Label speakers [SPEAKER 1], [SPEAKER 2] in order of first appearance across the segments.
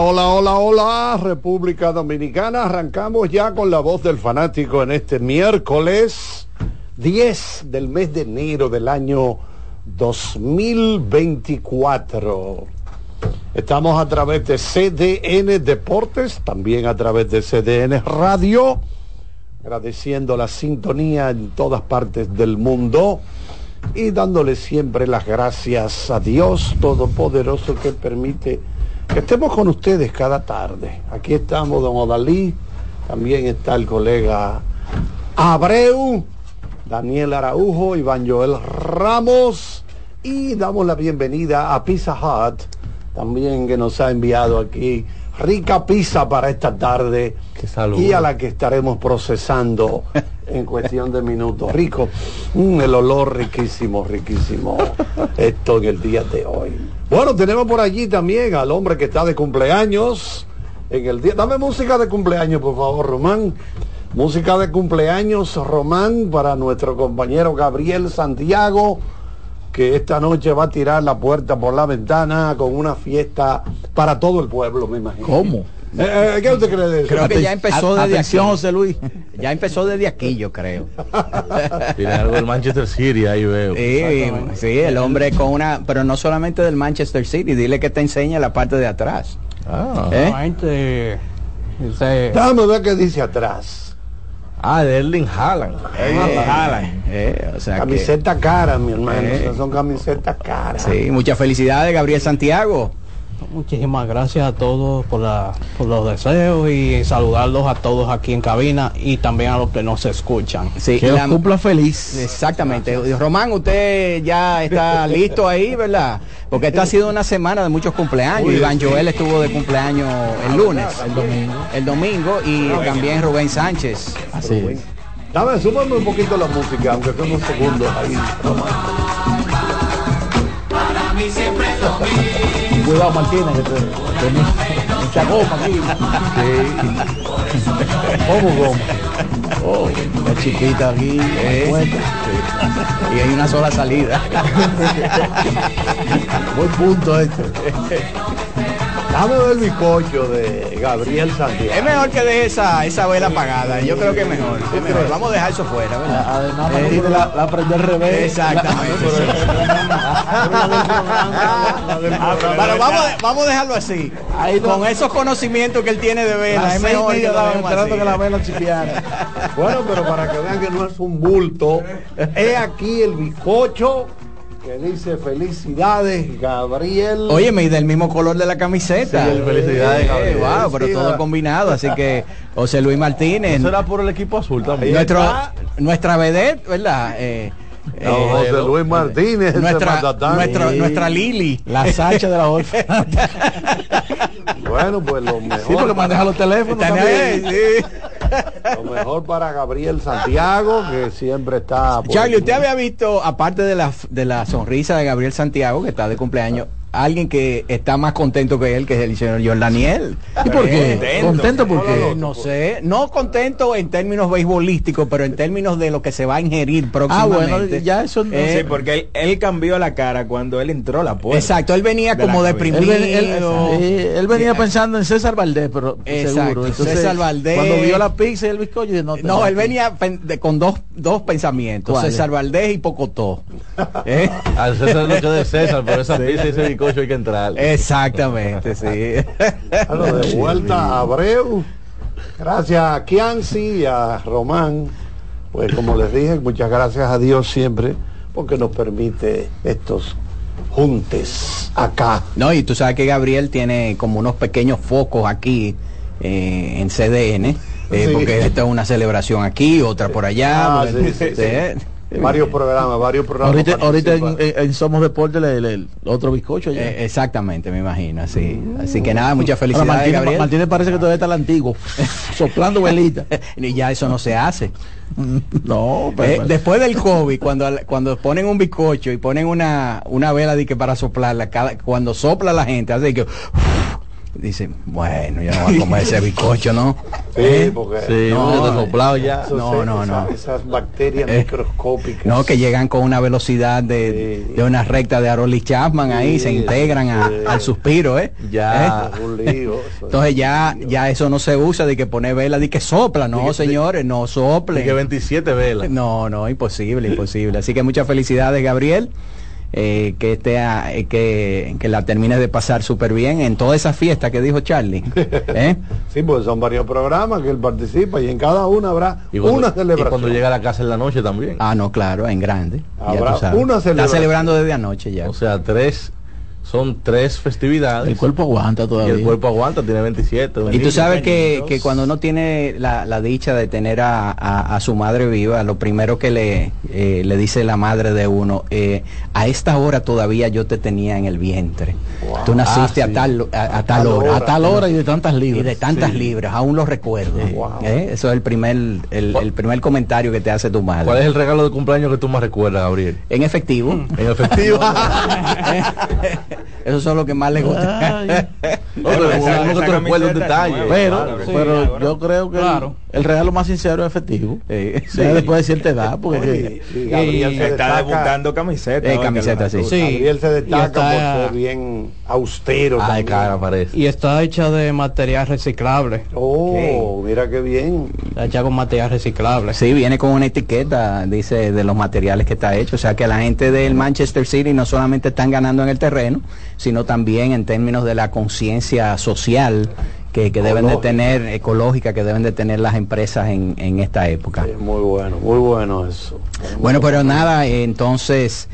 [SPEAKER 1] Hola, hola, hola, República Dominicana. Arrancamos ya con la voz del fanático en este miércoles 10 del mes de enero del año 2024. Estamos a través de CDN Deportes, también a través de CDN Radio, agradeciendo la sintonía en todas partes del mundo y dándole siempre las gracias a Dios Todopoderoso que permite que estemos con ustedes cada tarde. Aquí estamos, don Odalí, también está el colega Abreu, Daniel Araujo, Iván Joel Ramos. Y damos la bienvenida a Pizza Hut, también que nos ha enviado aquí rica pizza para esta tarde. Y a la que estaremos procesando en cuestión de minutos. Rico, mm, el olor riquísimo, riquísimo. Esto en el día de hoy. Bueno, tenemos por allí también al hombre que está de cumpleaños. En el día. Dame música de cumpleaños, por favor, Román. Música de cumpleaños, Román, para nuestro compañero Gabriel Santiago, que esta noche va a tirar la puerta por la ventana con una fiesta para todo el pueblo, me imagino.
[SPEAKER 2] ¿Cómo?
[SPEAKER 1] Eh, eh, ¿Qué usted cree de eso?
[SPEAKER 3] Creo que ya empezó desde
[SPEAKER 2] Atención,
[SPEAKER 3] aquí.
[SPEAKER 2] José Luis.
[SPEAKER 3] Ya empezó desde aquí, yo creo.
[SPEAKER 4] Tiene algo del Manchester City, ahí veo.
[SPEAKER 3] Sí, sí, el hombre con una, pero no solamente del Manchester City, dile que te enseña la parte de atrás.
[SPEAKER 4] Ah,
[SPEAKER 3] ¿Eh?
[SPEAKER 1] Déjame ver qué dice atrás.
[SPEAKER 4] ah, de Erling Haaland.
[SPEAKER 3] Eh,
[SPEAKER 4] Haaland.
[SPEAKER 3] eh, o sea que-
[SPEAKER 1] Camiseta cara, mi hermano.
[SPEAKER 3] Eh.
[SPEAKER 1] Esas son camisetas caras.
[SPEAKER 3] sí, muchas felicidades, Gabriel Santiago.
[SPEAKER 5] Muchísimas gracias a todos por, la, por los deseos y saludarlos a todos aquí en cabina y también a los que nos escuchan.
[SPEAKER 3] Sí,
[SPEAKER 2] Que
[SPEAKER 3] la-
[SPEAKER 2] los cumpla feliz.
[SPEAKER 3] Exactamente. Román, usted ya está listo ahí, ¿verdad? Porque esta ha sido una semana de muchos cumpleaños. Iván Joel estuvo de cumpleaños el lunes. El domingo. El domingo y también Rubén Sánchez.
[SPEAKER 2] Así es.
[SPEAKER 1] Dame, súbame un poquito la música, aunque son unos segundos ahí.
[SPEAKER 2] Cuidado, Martínez, que te, tenés mucha goma aquí. ¿Cómo goma? Oh, la chiquita aquí.
[SPEAKER 3] Eh. Y hay una sola salida.
[SPEAKER 2] Buen punto este.
[SPEAKER 1] Dame ver el bizcocho de Gabriel Santiago.
[SPEAKER 3] Es mejor que deje esa, esa vela apagada. Yo creo que es mejor. es mejor. Vamos a dejar eso fuera, ¿verdad?
[SPEAKER 2] Además,
[SPEAKER 3] Eh,
[SPEAKER 2] la, la aprendió al revés.
[SPEAKER 3] Exactamente. Pero vamos, a- vamos a dejarlo así.
[SPEAKER 2] Ahí no-
[SPEAKER 3] Con esos conocimientos que él tiene de vela, es mejor que
[SPEAKER 2] que la vela chipiara.
[SPEAKER 1] Bueno, pero para que vean que no es un bulto, he aquí el bizcocho que dice felicidades, Gabriel.
[SPEAKER 3] Óyeme, y del mismo color de la camiseta.
[SPEAKER 4] Sí, felicidades,
[SPEAKER 3] Eh,
[SPEAKER 4] Gabriel.
[SPEAKER 3] wow, pero todo combinado. Así que José Luis Martínez,
[SPEAKER 4] Eso era por el equipo azul también.
[SPEAKER 3] nuestro, nuestra vedette, ¿verdad? Eh,
[SPEAKER 1] No,
[SPEAKER 3] eh,
[SPEAKER 1] José Luis Martínez,
[SPEAKER 3] nuestra,
[SPEAKER 1] matatán.
[SPEAKER 3] nuestra,
[SPEAKER 1] Sí.
[SPEAKER 3] nuestra Lili.
[SPEAKER 2] La Sacha de la Orfa.
[SPEAKER 1] Bueno, pues lo mejor.
[SPEAKER 2] Sí, porque maneja los teléfonos también.
[SPEAKER 3] sí.
[SPEAKER 1] Lo mejor para Gabriel Santiago, que siempre está.
[SPEAKER 3] Charlie, usted había visto, aparte de la, de la sonrisa de Gabriel Santiago, que está de cumpleaños, alguien que está más contento que él, que es el señor John Daniel.
[SPEAKER 2] ¿Y por qué?
[SPEAKER 3] Contento.
[SPEAKER 2] ¿Contento por qué?
[SPEAKER 3] No sé, no contento en términos beisbolísticos, pero en términos de lo que se va a ingerir
[SPEAKER 2] Ah,
[SPEAKER 3] próximamente.
[SPEAKER 2] bueno, ya eso no
[SPEAKER 3] Eh,
[SPEAKER 6] Sí, porque él, él cambió la cara cuando él entró a la puerta.
[SPEAKER 3] Exacto, él venía
[SPEAKER 6] De
[SPEAKER 3] como.
[SPEAKER 2] Él,
[SPEAKER 3] deprimido.
[SPEAKER 2] ven- él- venía
[SPEAKER 3] Sí,
[SPEAKER 2] pensando en César Valdés, pero
[SPEAKER 3] Exacto,
[SPEAKER 2] seguro.
[SPEAKER 3] César Valdés.
[SPEAKER 2] Cuando vio la pizza y el bizcocho, no,
[SPEAKER 3] No, él
[SPEAKER 2] aquí.
[SPEAKER 3] venía de- con dos, dos pensamientos. César Valdés y Pocotó. ¿Eh?
[SPEAKER 4] Al César lo que de César, pero esa pizza y ese bizcocho hay que entrar.
[SPEAKER 3] Exactamente, sí.
[SPEAKER 1] Bueno, de vuelta a Abreu. Gracias a Kianci y a Román. Pues como les dije, muchas gracias a Dios siempre porque nos permite estos juntes acá.
[SPEAKER 3] No, y tú sabes que Gabriel tiene como unos pequeños focos aquí eh, en CDN, eh,
[SPEAKER 1] Sí.
[SPEAKER 3] porque esta es una celebración aquí, otra por allá.
[SPEAKER 1] Ah, sí, sí, sí.
[SPEAKER 3] eh,
[SPEAKER 1] Varios programas, varios programas.
[SPEAKER 2] Ahorita, ahorita en, Somos Deporte le- le- el otro bizcocho ya.
[SPEAKER 3] eh, exactamente, me imagino, así. Así que nada, muchas felicidades,
[SPEAKER 2] Martínez,
[SPEAKER 3] Gabriel.
[SPEAKER 2] Martínez parece que todavía está el antiguo, soplando velita.
[SPEAKER 3] y ya eso no se hace.
[SPEAKER 2] No, pero,
[SPEAKER 3] Eh, después del COVID, cuando, cuando ponen un bizcocho y ponen una, una vela de que para soplarla, cada, cuando sopla la gente, hace que dice, bueno, yo no voy a comer ese bizcocho, ¿no?
[SPEAKER 1] Sí,
[SPEAKER 3] ¿Eh?
[SPEAKER 1] porque
[SPEAKER 4] Sí,
[SPEAKER 3] No, eh,
[SPEAKER 4] ya.
[SPEAKER 3] no, no,
[SPEAKER 1] esa-
[SPEAKER 3] no.
[SPEAKER 1] esas bacterias
[SPEAKER 3] Eh,
[SPEAKER 1] microscópicas.
[SPEAKER 3] No, que llegan con una velocidad de,
[SPEAKER 1] Sí.
[SPEAKER 3] de una recta de Aroli Chapman ahí,
[SPEAKER 1] Sí,
[SPEAKER 3] se integran a- al suspiro, ¿eh?
[SPEAKER 4] Ya.
[SPEAKER 1] Es un lío. eso.
[SPEAKER 3] Entonces ya, ya eso no se usa de que pone vela, de que sopla, no
[SPEAKER 4] De que-
[SPEAKER 3] señores, no sople.
[SPEAKER 4] que 27 velas.
[SPEAKER 3] No, no, imposible, imposible. Así que muchas felicidades, Gabriel. Eh, que esté a- eh, que, que la termines de pasar súper bien en toda esa fiesta que dijo Charlie. ¿eh?
[SPEAKER 1] Sí, porque son varios programas que él participa y en cada uno habrá
[SPEAKER 4] Y cuando,
[SPEAKER 1] una
[SPEAKER 4] y
[SPEAKER 1] celebración.
[SPEAKER 4] cuando llega a la casa en la noche también.
[SPEAKER 3] Ah, no, claro, en grande. Ya
[SPEAKER 1] Habrá
[SPEAKER 3] tú sabes.
[SPEAKER 1] una
[SPEAKER 3] Está
[SPEAKER 1] celebración.
[SPEAKER 3] celebrando desde anoche ya.
[SPEAKER 4] O sea, tres, son tres festividades.
[SPEAKER 2] El cuerpo aguanta
[SPEAKER 4] y
[SPEAKER 2] todavía.
[SPEAKER 4] el cuerpo aguanta, tiene 27.
[SPEAKER 3] Y tú sabes que, que cuando uno tiene la, la dicha de tener a, a- a su madre viva, lo primero que le, eh, le dice la madre de uno, eh, a esta hora todavía yo te tenía en el vientre. Tú naciste
[SPEAKER 4] Ah,
[SPEAKER 3] a tal, a, a tal
[SPEAKER 1] tal
[SPEAKER 3] hora.
[SPEAKER 1] hora.
[SPEAKER 2] a tal hora y de tantas
[SPEAKER 3] Y
[SPEAKER 2] libras.
[SPEAKER 3] de tantas
[SPEAKER 4] Sí.
[SPEAKER 3] libras, aún lo recuerdo.
[SPEAKER 1] Wow.
[SPEAKER 3] ¿Eh? Eso es el primer, el, el primer comentario que te hace tu madre.
[SPEAKER 4] ¿Cuál es el regalo de cumpleaños que tú más recuerdas, Gabriel?
[SPEAKER 3] En efectivo.
[SPEAKER 4] En efectivo.
[SPEAKER 3] Eso es lo que más le gusta.
[SPEAKER 4] No, pero
[SPEAKER 6] Esa-
[SPEAKER 4] uno
[SPEAKER 6] esa
[SPEAKER 4] que te recuerda un
[SPEAKER 6] camiseta es
[SPEAKER 4] detalle.
[SPEAKER 6] nueva.
[SPEAKER 2] Pero, pero yo creo que
[SPEAKER 5] Claro.
[SPEAKER 2] el, regalo más sincero es efectivo.
[SPEAKER 3] Eh,
[SPEAKER 2] Ya después de cierta edad, porque
[SPEAKER 1] Y- y Gabriel se
[SPEAKER 6] Está debutando camiseta.
[SPEAKER 3] Eh, camiseta, sí.
[SPEAKER 5] Sí.
[SPEAKER 1] Gabriel se
[SPEAKER 5] Y
[SPEAKER 1] destaca
[SPEAKER 5] está-
[SPEAKER 1] por ser bien austero.
[SPEAKER 4] Ay, cara, parece.
[SPEAKER 5] Y está hecha de material reciclable.
[SPEAKER 1] Oh, mira qué bien.
[SPEAKER 5] Está hecha con material reciclable.
[SPEAKER 3] Sí, viene con una etiqueta, dice, de los materiales que está hecho. O sea que la gente del Manchester City no solamente están ganando en el terreno, sino también en términos de la conciencia social que, que deben de tener, ecológica, que deben de tener las empresas en, en esta época.
[SPEAKER 1] Sí, muy bueno, muy bueno eso.
[SPEAKER 3] Bueno, pero nada, entonces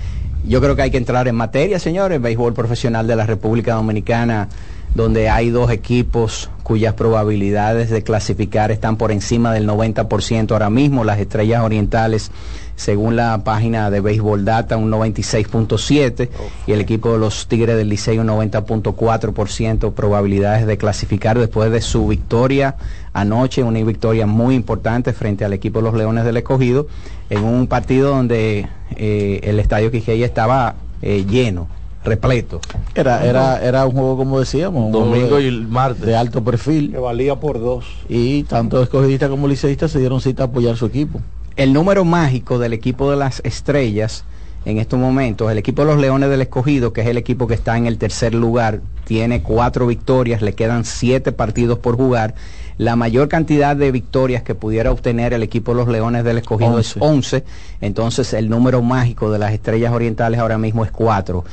[SPEAKER 3] yo creo que hay que entrar en materia, señores. Béisbol profesional de la República Dominicana, donde hay dos equipos cuyas probabilidades de clasificar están por encima del 90% ahora mismo. Las Estrellas Orientales, según la página de Béisbol Data, un 96.7 y el equipo de los Tigres del Liceo un 90.4% probabilidades de clasificar después de su victoria anoche, una victoria muy importante frente al equipo de los Leones del Escogido, en un partido donde eh, el estadio Quijay estaba eh, lleno, repleto.
[SPEAKER 2] era, era, era un juego, como decíamos, un
[SPEAKER 4] Domingo y el martes.
[SPEAKER 2] de alto perfil.
[SPEAKER 1] Que valía por dos.
[SPEAKER 2] Y tanto escogidistas como liceístas se dieron cita a apoyar su equipo.
[SPEAKER 3] El número mágico del equipo de las estrellas en estos momentos, el equipo de los Leones del Escogido, que es el equipo que está en el tercer lugar, tiene cuatro victorias, le quedan siete partidos por jugar. La mayor cantidad de victorias que pudiera obtener el equipo de los Leones del Escogido es 11. Entonces el número mágico de las estrellas orientales ahora mismo es 4.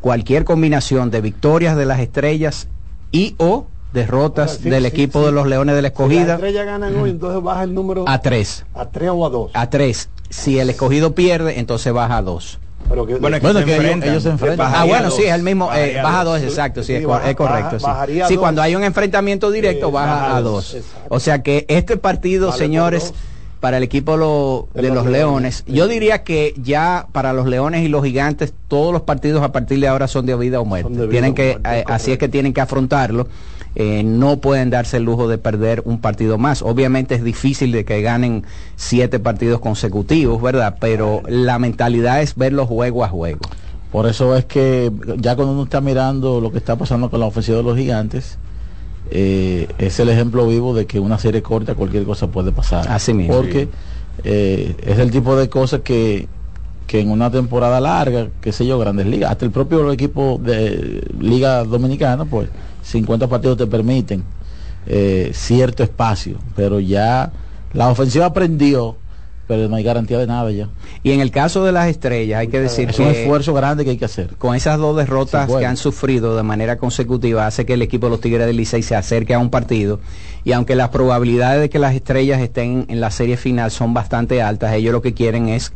[SPEAKER 3] Cualquier combinación de victorias de las estrellas y o derrotas
[SPEAKER 1] sí,
[SPEAKER 3] del
[SPEAKER 1] sí,
[SPEAKER 3] equipo
[SPEAKER 1] sí.
[SPEAKER 3] de los Leones de la
[SPEAKER 1] Si las
[SPEAKER 3] Escogida
[SPEAKER 1] estrellas ganan hoy, entonces baja el número
[SPEAKER 3] a 3.
[SPEAKER 1] a tres o a dos.
[SPEAKER 3] A 3. Si el escogido pierde, entonces baja a 2.
[SPEAKER 1] Pero que,
[SPEAKER 6] Bueno,
[SPEAKER 2] Bueno,
[SPEAKER 6] se
[SPEAKER 2] que ellos-
[SPEAKER 6] enfrentan.
[SPEAKER 2] ellos se enfrentan.
[SPEAKER 6] Bajaría
[SPEAKER 3] Ah, bueno,
[SPEAKER 6] dos.
[SPEAKER 3] sí, es el mismo, eh, baja a
[SPEAKER 6] dos.
[SPEAKER 3] 2, exacto, sí,
[SPEAKER 1] Sí,
[SPEAKER 3] es, cor-
[SPEAKER 1] baja-
[SPEAKER 3] es correcto.
[SPEAKER 1] baja-
[SPEAKER 3] sí.
[SPEAKER 1] bajaría
[SPEAKER 3] Sí,
[SPEAKER 1] dos.
[SPEAKER 3] cuando hay un enfrentamiento directo, baja
[SPEAKER 1] baja
[SPEAKER 3] a
[SPEAKER 1] dos,
[SPEAKER 3] 2.
[SPEAKER 1] exacto.
[SPEAKER 3] O sea que este partido,
[SPEAKER 1] Vale
[SPEAKER 3] señores, para el equipo lo- de,
[SPEAKER 1] De
[SPEAKER 3] los
[SPEAKER 1] los
[SPEAKER 3] Leones,
[SPEAKER 1] Leones.
[SPEAKER 3] yo diría que ya para los Leones y los Gigantes, todos los partidos a partir de ahora son de vida o muerte. Tienen
[SPEAKER 1] o
[SPEAKER 3] que,
[SPEAKER 1] muerte,
[SPEAKER 3] eh, así es que tienen que afrontarlo. Eh, no pueden darse el lujo de perder un partido más. Obviamente es difícil de que ganen siete partidos consecutivos, ¿verdad? Pero la mentalidad es verlos juego a juego.
[SPEAKER 2] Por eso es que ya cuando uno está mirando lo que está pasando con la ofensiva de los gigantes, eh, es el ejemplo vivo de que una serie corta cualquier cosa puede pasar.
[SPEAKER 3] Así mismo.
[SPEAKER 2] Porque eh, es el tipo de cosas que, que en una temporada larga, qué sé yo, grandes ligas, hasta el propio equipo de Liga Dominicana, pues 50 partidos te permiten eh, cierto espacio, pero ya la ofensiva aprendió, pero no hay garantía de nada ya.
[SPEAKER 3] Y en el caso de las estrellas, hay que decir
[SPEAKER 2] Es un
[SPEAKER 3] que
[SPEAKER 2] esfuerzo grande que hay que hacer.
[SPEAKER 3] con esas dos derrotas que han sufrido de manera consecutiva, hace que el equipo de los Tigres del Licey se acerque a un partido. Y aunque las probabilidades de que las estrellas estén en la serie final son bastante altas, ellos lo que quieren es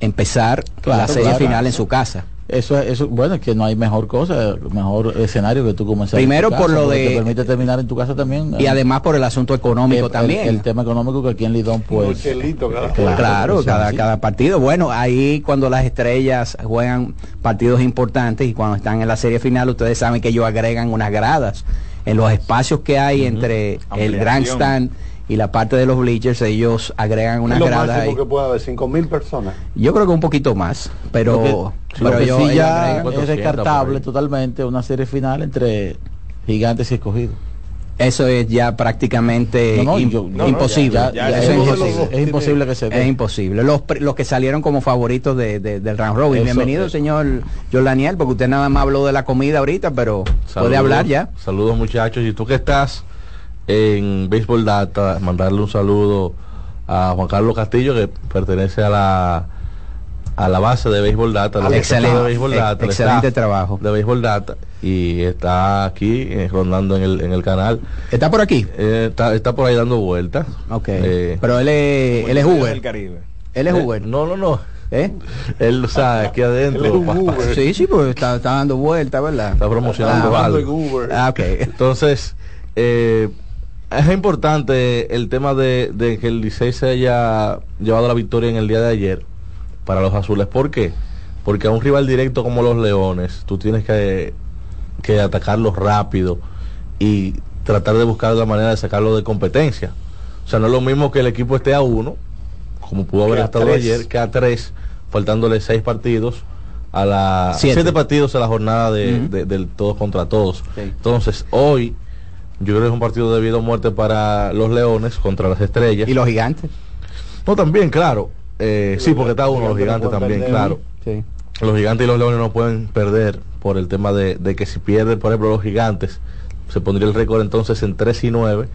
[SPEAKER 3] empezar
[SPEAKER 2] Claro,
[SPEAKER 3] la serie
[SPEAKER 2] claro.
[SPEAKER 3] final en su casa.
[SPEAKER 2] Eso, es- eso, bueno, es que no hay mejor cosa, mejor escenario que tú comenzar.
[SPEAKER 3] Primero
[SPEAKER 2] en tu
[SPEAKER 3] por
[SPEAKER 2] casa,
[SPEAKER 3] lo de-
[SPEAKER 2] Te permite terminar en tu casa también.
[SPEAKER 3] Y
[SPEAKER 2] eh,
[SPEAKER 3] además por el asunto económico
[SPEAKER 2] el-
[SPEAKER 3] también.
[SPEAKER 2] El, el tema económico que aquí en Lidón, pues.
[SPEAKER 1] Chelito cada.
[SPEAKER 3] Claro, cada, cada partido. Bueno, ahí cuando las estrellas juegan partidos importantes y cuando están en la serie final, ustedes saben que ellos agregan unas gradas en los espacios que hay entre el
[SPEAKER 6] Ampliación.
[SPEAKER 3] grandstand y la parte de los bleachers, ellos agregan unas gradas ahí.
[SPEAKER 1] que puede haber, 5 mil personas.
[SPEAKER 3] Yo creo que un poquito más, pero,
[SPEAKER 2] que,
[SPEAKER 3] pero ellos-
[SPEAKER 2] sí ya es
[SPEAKER 4] 200
[SPEAKER 2] descartable totalmente una serie final entre gigantes y escogidos.
[SPEAKER 3] Eso es ya prácticamente
[SPEAKER 2] No, no,
[SPEAKER 3] im-
[SPEAKER 2] yo- no, no,
[SPEAKER 3] imposible.
[SPEAKER 2] ya- ya-
[SPEAKER 3] Eso es imposible.
[SPEAKER 2] dos Es imposible que se dé.
[SPEAKER 3] Es imposible. Los, pre- los que salieron como favoritos de, de- del round robin.
[SPEAKER 2] Eso,
[SPEAKER 3] Bienvenido,
[SPEAKER 2] eso.
[SPEAKER 3] señor Daniel, porque usted nada más habló de la comida ahorita, pero puede hablar ya.
[SPEAKER 4] Saludos muchachos. Y tú que estás en Béisbol Data, mandarle un saludo a Juan Carlos Castillo, que pertenece a la a la base de Béisbol Data, al equipo
[SPEAKER 3] Excelente,
[SPEAKER 4] de Data,
[SPEAKER 3] excelente
[SPEAKER 4] staff
[SPEAKER 3] trabajo.
[SPEAKER 4] de Béisbol Data y está aquí eh, rondando en el, en el canal.
[SPEAKER 3] ¿Está por aquí?
[SPEAKER 4] Eh, está, está por ahí dando vueltas.
[SPEAKER 3] Ok.
[SPEAKER 4] Eh,
[SPEAKER 3] pero él es, él es
[SPEAKER 6] Del
[SPEAKER 3] Uber.
[SPEAKER 6] Caribe.
[SPEAKER 3] Él es
[SPEAKER 4] eh,
[SPEAKER 3] Uber.
[SPEAKER 4] no, no, no.
[SPEAKER 3] ¿Eh?
[SPEAKER 4] Él, o sea, aquí adentro
[SPEAKER 1] Él es.
[SPEAKER 3] Sí, sí, pues está, está dando vuelta, ¿verdad?
[SPEAKER 4] está promocionando
[SPEAKER 3] Ah,
[SPEAKER 4] algo.
[SPEAKER 3] Ah, ok.
[SPEAKER 4] Entonces, eh, es importante el tema de, de que el Licey se haya llevado la victoria en el día de ayer para los azules. ¿Por qué? Porque a un rival directo como los Leones, tú tienes que, que atacarlo rápido y tratar de buscar la manera de sacarlo de competencia. O sea, no es lo mismo que el equipo esté a uno, como pudo haber estado
[SPEAKER 1] tres.
[SPEAKER 4] ayer, que a tres, faltándole seis partidos a la
[SPEAKER 3] Siete.
[SPEAKER 4] siete, partidos a la jornada de, del todos contra todos. Entonces, hoy yo creo que es un partido de vida o muerte para los Leones contra las Estrellas.
[SPEAKER 3] ¿Y los gigantes?
[SPEAKER 4] No, también, claro. Eh, sí, porque está uno, los gigantes también, claro.
[SPEAKER 3] Sí.
[SPEAKER 4] Los gigantes y los leones no pueden perder por el tema de, de que si pierden, por ejemplo, los gigantes, se pondría el récord entonces en 3 y 9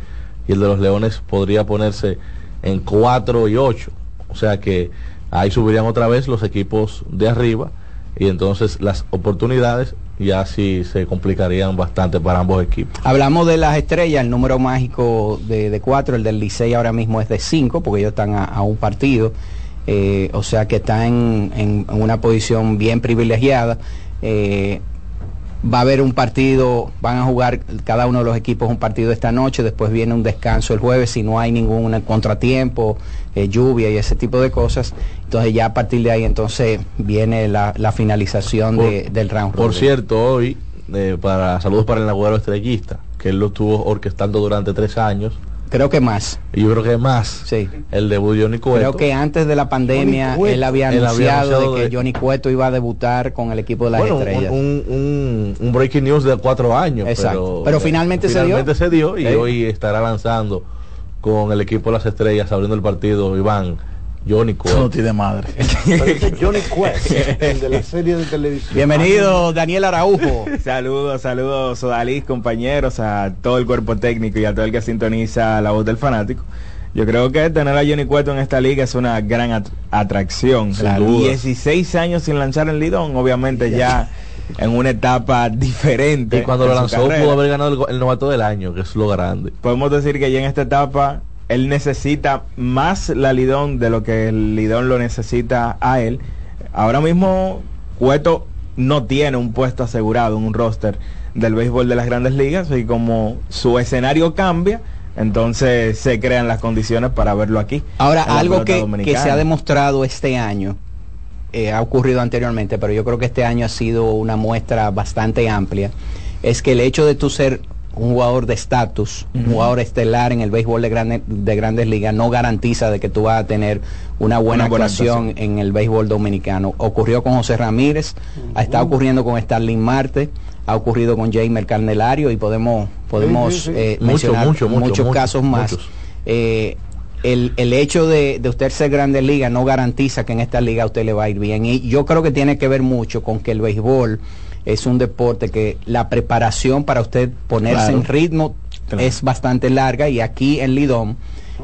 [SPEAKER 4] y el de los leones podría ponerse en 4 y 8. O sea que ahí subirían otra vez los equipos de arriba y entonces las oportunidades ya sí se complicarían bastante para ambos equipos.
[SPEAKER 3] Hablamos de las estrellas, el número mágico de, cuatro, el del Licey ahora mismo es de cinco, porque ellos están a, un partido, eh, o sea que están en, en- en una posición bien privilegiada. Eh, va a haber un partido, van a jugar cada uno de los equipos un partido esta noche, después viene un descanso el jueves si no hay ningún contratiempo, eh, lluvia y ese tipo de cosas. Entonces ya a partir de ahí entonces viene la, la finalización de- del round
[SPEAKER 4] Por cierto, hoy, eh, para saludos para el Naguero Estrellista, que él lo estuvo orquestando durante tres años,
[SPEAKER 3] Creo que más.
[SPEAKER 4] yo creo que más,
[SPEAKER 3] Sí.
[SPEAKER 4] el debut de Johnny Cueto.
[SPEAKER 3] Creo que antes de la pandemia él había
[SPEAKER 4] Él había
[SPEAKER 3] anunciado, de que
[SPEAKER 4] de-
[SPEAKER 3] Johnny Cueto iba a debutar con el equipo de las
[SPEAKER 4] bueno,
[SPEAKER 3] estrellas.
[SPEAKER 4] un, un- un breaking news de cuatro años.
[SPEAKER 3] Exacto.
[SPEAKER 4] Pero,
[SPEAKER 3] Pero finalmente se dio.
[SPEAKER 4] finalmente se dio y
[SPEAKER 3] Sí.
[SPEAKER 4] hoy estará lanzando con el equipo de las estrellas, abriendo el partido, Iván, Johnny Cueto.
[SPEAKER 2] no tiene madre.
[SPEAKER 1] Parece Johnny Quest, el de la serie de televisión.
[SPEAKER 3] Bienvenido Daniel Araujo.
[SPEAKER 6] Saludos, saludos, Sodalís, compañeros, a todo el cuerpo técnico y a todo el que sintoniza la voz del fanático. Yo creo que tener a Johnny Cueto en esta liga es una gran at- atracción. Claro,
[SPEAKER 4] duda.
[SPEAKER 6] 16 años sin lanzar el lidón, obviamente ya en una etapa diferente.
[SPEAKER 4] Y cuando lo lanzó
[SPEAKER 6] carrera.
[SPEAKER 4] pudo haber ganado el, el novato del año, que es lo grande.
[SPEAKER 6] Podemos decir que ya en esta etapa él necesita más la Lidón de lo que el Lidón lo necesita a él. Ahora mismo Cueto no tiene un puesto asegurado en un roster del béisbol de las grandes ligas y como su escenario cambia, entonces se crean las condiciones para verlo aquí.
[SPEAKER 3] Ahora, algo que, que se ha demostrado este año, eh, ha ocurrido anteriormente, pero yo creo que este año ha sido una muestra bastante amplia, es que el hecho de tú ser un jugador de estatus, un jugador estelar en el béisbol de, de grandes ligas, no garantiza de que tú vas a tener una buena, actuación, en el béisbol dominicano. Ocurrió con José Ramírez, está ocurriendo con Starling Marte, ha ocurrido con Jamer Carnelario y podemos, podemos
[SPEAKER 1] Sí, sí, sí.
[SPEAKER 3] eh,
[SPEAKER 4] Mucho,
[SPEAKER 3] mencionar
[SPEAKER 4] mucho, mucho,
[SPEAKER 3] muchos
[SPEAKER 4] mucho,
[SPEAKER 3] casos más. Eh, el, el hecho de, de usted ser grande liga no garantiza que en esta liga a usted le va a ir bien. Y yo creo que tiene que ver mucho con que el béisbol es un deporte que la preparación para usted ponerse
[SPEAKER 4] Claro.
[SPEAKER 3] en ritmo
[SPEAKER 6] Claro.
[SPEAKER 3] es bastante larga y aquí en Lidón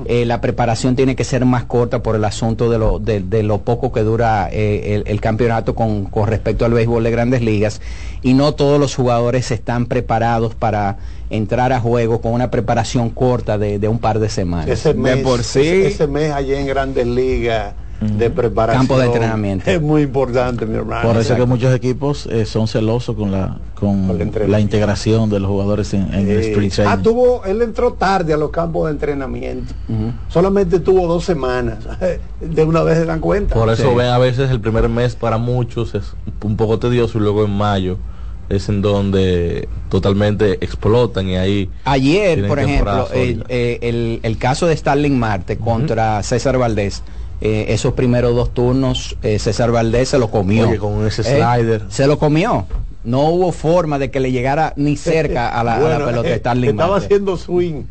[SPEAKER 3] eh, la preparación tiene que ser más corta por el asunto de lo, de, de lo poco que dura eh, el, el campeonato con, con respecto al béisbol de grandes ligas y no todos los jugadores están preparados para entrar a juego con una preparación corta de, de un par de semanas.
[SPEAKER 1] Ese
[SPEAKER 6] De
[SPEAKER 1] mes,
[SPEAKER 6] por sí.
[SPEAKER 1] ese, ese mes allá en Grandes Ligas de preparación.
[SPEAKER 3] Campo de entrenamiento.
[SPEAKER 1] Es muy importante, mi hermano.
[SPEAKER 2] Por eso que muchos equipos eh, son celosos con la con la integración de los jugadores en, en el
[SPEAKER 1] Eh,
[SPEAKER 2] sprint
[SPEAKER 1] ah,
[SPEAKER 2] training.
[SPEAKER 1] tuvo, él entró tarde a los campos de entrenamiento. Solamente tuvo dos semanas. De una vez se dan cuenta.
[SPEAKER 4] Por eso
[SPEAKER 3] Sí.
[SPEAKER 4] ven a veces el primer mes para muchos es un poco tedioso y luego en mayo es en donde totalmente explotan y ahí
[SPEAKER 3] Ayer, por ejemplo, el, eh, el- el caso de Starling Marte contra César Valdés, eh, esos primeros dos turnos, eh, César Valdés se lo comió.
[SPEAKER 4] Oye, con ese
[SPEAKER 3] Eh,
[SPEAKER 4] slider.
[SPEAKER 3] Se lo comió. No hubo forma de que le llegara ni cerca a la, pelota de Starling
[SPEAKER 1] Estaba haciendo swing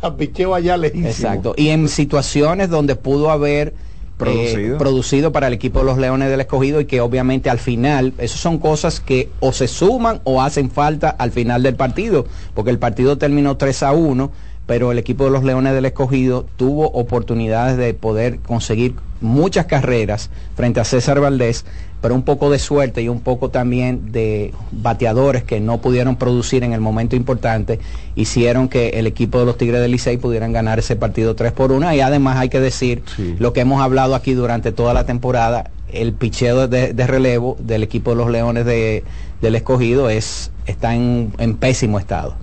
[SPEAKER 1] a picheo allá lejísimo.
[SPEAKER 3] Exacto. Y en situaciones donde pudo haber Producido. producido. para el equipo de los Leones del Escogido y que obviamente al final, esas son cosas que o se suman o hacen falta al final del partido, porque el partido terminó 3 a 1 pero el equipo de los Leones del Escogido tuvo oportunidades de poder conseguir muchas carreras frente a César Valdés, pero un poco de suerte y un poco también de bateadores que no pudieron producir en el momento importante, hicieron que el equipo de los Tigres del Licey pudieran ganar ese partido 3 por 1 y además hay que decir lo que hemos hablado aquí durante toda la temporada, el picheo de, relevo del equipo de los Leones del Escogido es, está en pésimo estado.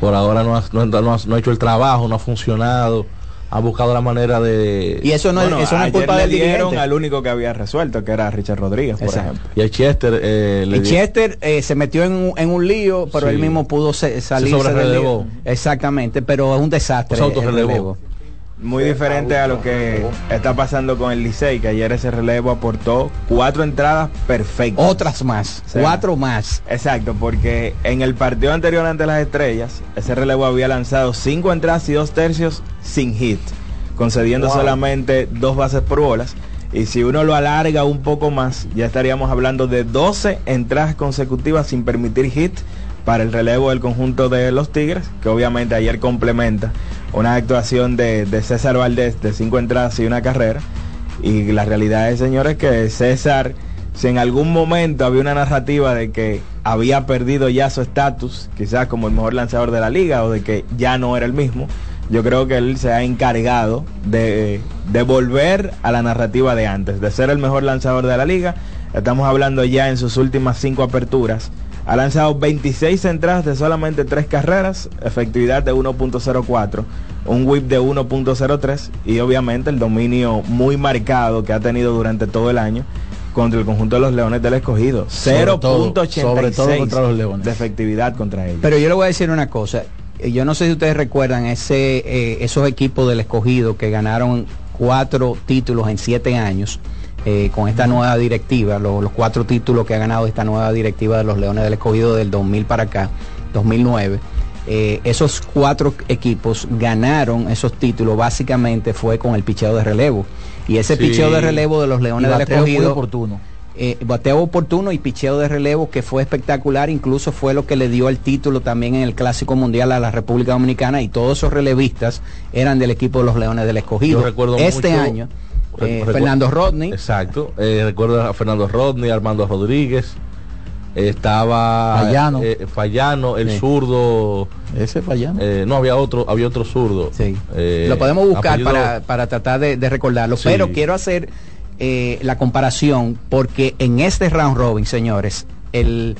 [SPEAKER 4] Por ahora no ha, no, hecho el trabajo, no ha funcionado ha buscado la manera de
[SPEAKER 3] y eso no, es culpa del
[SPEAKER 6] dieron al único que había resuelto que era Richard Rodríguez por ejemplo.
[SPEAKER 4] Y a Chester eh,
[SPEAKER 3] y Chester eh, se metió en un, en un lío pero él mismo pudo salir
[SPEAKER 4] se
[SPEAKER 3] exactamente pero es un desastre
[SPEAKER 4] pues
[SPEAKER 6] muy diferente a lo que está pasando con el Licey, que ayer ese relevo aportó cuatro entradas perfectas.
[SPEAKER 3] Otras más, cuatro más.
[SPEAKER 6] Exacto, porque en el partido anterior ante las estrellas, ese relevo había lanzado cinco entradas y dos tercios sin hit, concediendo solamente dos bases por bolas. Y si uno lo alarga un poco más, ya estaríamos hablando de 12 entradas consecutivas sin permitir hit para el relevo del conjunto de los Tigres, que obviamente ayer complementa una actuación de, César Valdés de cinco entradas y una carrera. Y la realidad es, señores, que César, si en algún momento había una narrativa de que había perdido ya su estatus, quizás como el mejor lanzador de la liga, o de que ya no era el mismo, yo creo que él se ha encargado de, de volver a la narrativa de antes, de ser el mejor lanzador de la liga. Estamos hablando ya en sus últimas cinco aperturas ha lanzado 26 entradas de solamente 3 carreras, efectividad de 1.04, un whip de 1.03 y obviamente el dominio muy marcado que ha tenido durante todo el año contra el conjunto de los Leones del Escogido. 0.86
[SPEAKER 3] contra los Leones.
[SPEAKER 6] de efectividad contra ellos.
[SPEAKER 3] Pero yo le voy a decir una cosa. Yo no sé si ustedes recuerdan ese, eh, esos equipos del Escogido que ganaron cuatro títulos en siete años eh, con esta nueva directiva, los cuatro títulos que ha ganado esta nueva directiva de los Leones del Escogido del 2000 para acá, 2009. Eh, esos cuatro equipos ganaron esos títulos básicamente fue con el picheo de relevo y ese picheo de relevo de los Leones del Escogido
[SPEAKER 2] oportuno
[SPEAKER 3] eh, bateo oportuno y picheo de relevo que fue espectacular, incluso fue lo que le dio el título también en el Clásico Mundial a la República Dominicana y todos esos relevistas eran del equipo de los Leones del Escogido. este año eh, Fernando Rodney.
[SPEAKER 4] Exacto. Eh, recuerdo a Fernando Rodney, Armando Rodríguez. estaba
[SPEAKER 3] Fallano,
[SPEAKER 4] eh, Fallano el zurdo.
[SPEAKER 3] Ese Fallano.
[SPEAKER 4] no, había otro, había otro zurdo.
[SPEAKER 3] Sí. Lo podemos buscar para, tratar de, recordarlo. Pero quiero hacer la comparación porque en este round robin, señores, el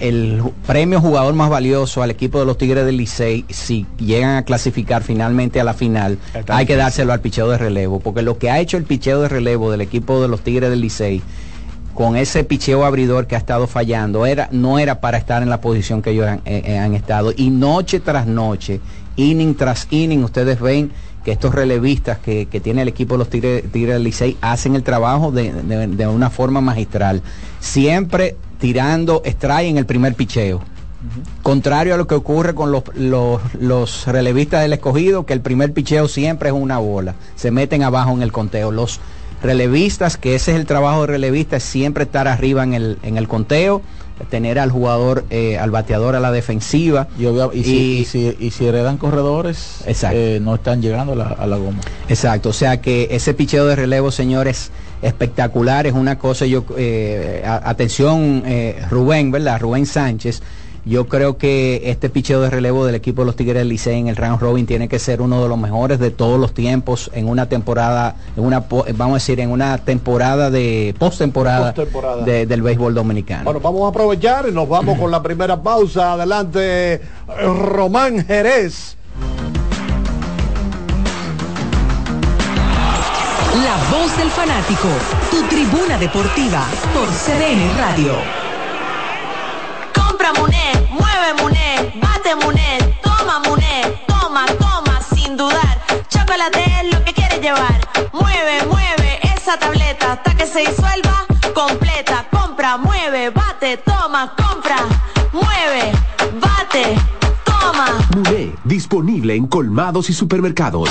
[SPEAKER 3] el premio jugador más valioso al equipo de los Tigres del Licey, si llegan a clasificar finalmente a la final, hay que dárselo al picheo de relevo, porque lo que ha hecho el picheo de relevo del equipo de los Tigres del Licey, con ese picheo abridor que ha estado fallando, era, no era para estar en la posición que ellos han, eh, eh, estado. Y noche tras noche, inning tras inning, ustedes ven que estos relevistas que, tiene el equipo de los Tigres, del Licey hacen el trabajo de, de una forma magistral. Siempre tirando strike en el primer picheo. Contrario a lo que ocurre con los, los, relevistas del escogido, que el primer picheo siempre es una bola. Se meten abajo en el conteo. Los relevistas, que ese es el trabajo de relevista, es siempre estar arriba en el, en el conteo, tener al jugador, eh, al bateador a la defensiva.
[SPEAKER 2] Y, si, heredan corredores, eh, no están llegando a la, a la, goma.
[SPEAKER 3] Exacto, o sea que ese picheo de relevo, señores, espectacular, es una cosa, yo, eh, atención Rubén, ¿verdad? Rubén Sánchez yo creo que este picheo de relevo del equipo de los Tigres del Licey en el round robin tiene que ser uno de los mejores de todos los tiempos en una temporada, en una vamos a decir en una temporada de postemporada de, del béisbol dominicano.
[SPEAKER 1] Bueno, vamos a aprovechar y nos vamos con la primera pausa. Adelante, Román Jerez.
[SPEAKER 7] La voz del fanático, tu tribuna deportiva por CDN Radio. Muné, mueve Muné, bate Muné, toma Muné, toma, toma, sin dudar. Chocolate es lo que quieres llevar. Mueve, mueve esa tableta hasta que se disuelva completa. Compra
[SPEAKER 8] compra, mueve, bate, toma, compra, mueve, bate, toma.
[SPEAKER 9] Muné, disponible en colmados y supermercados.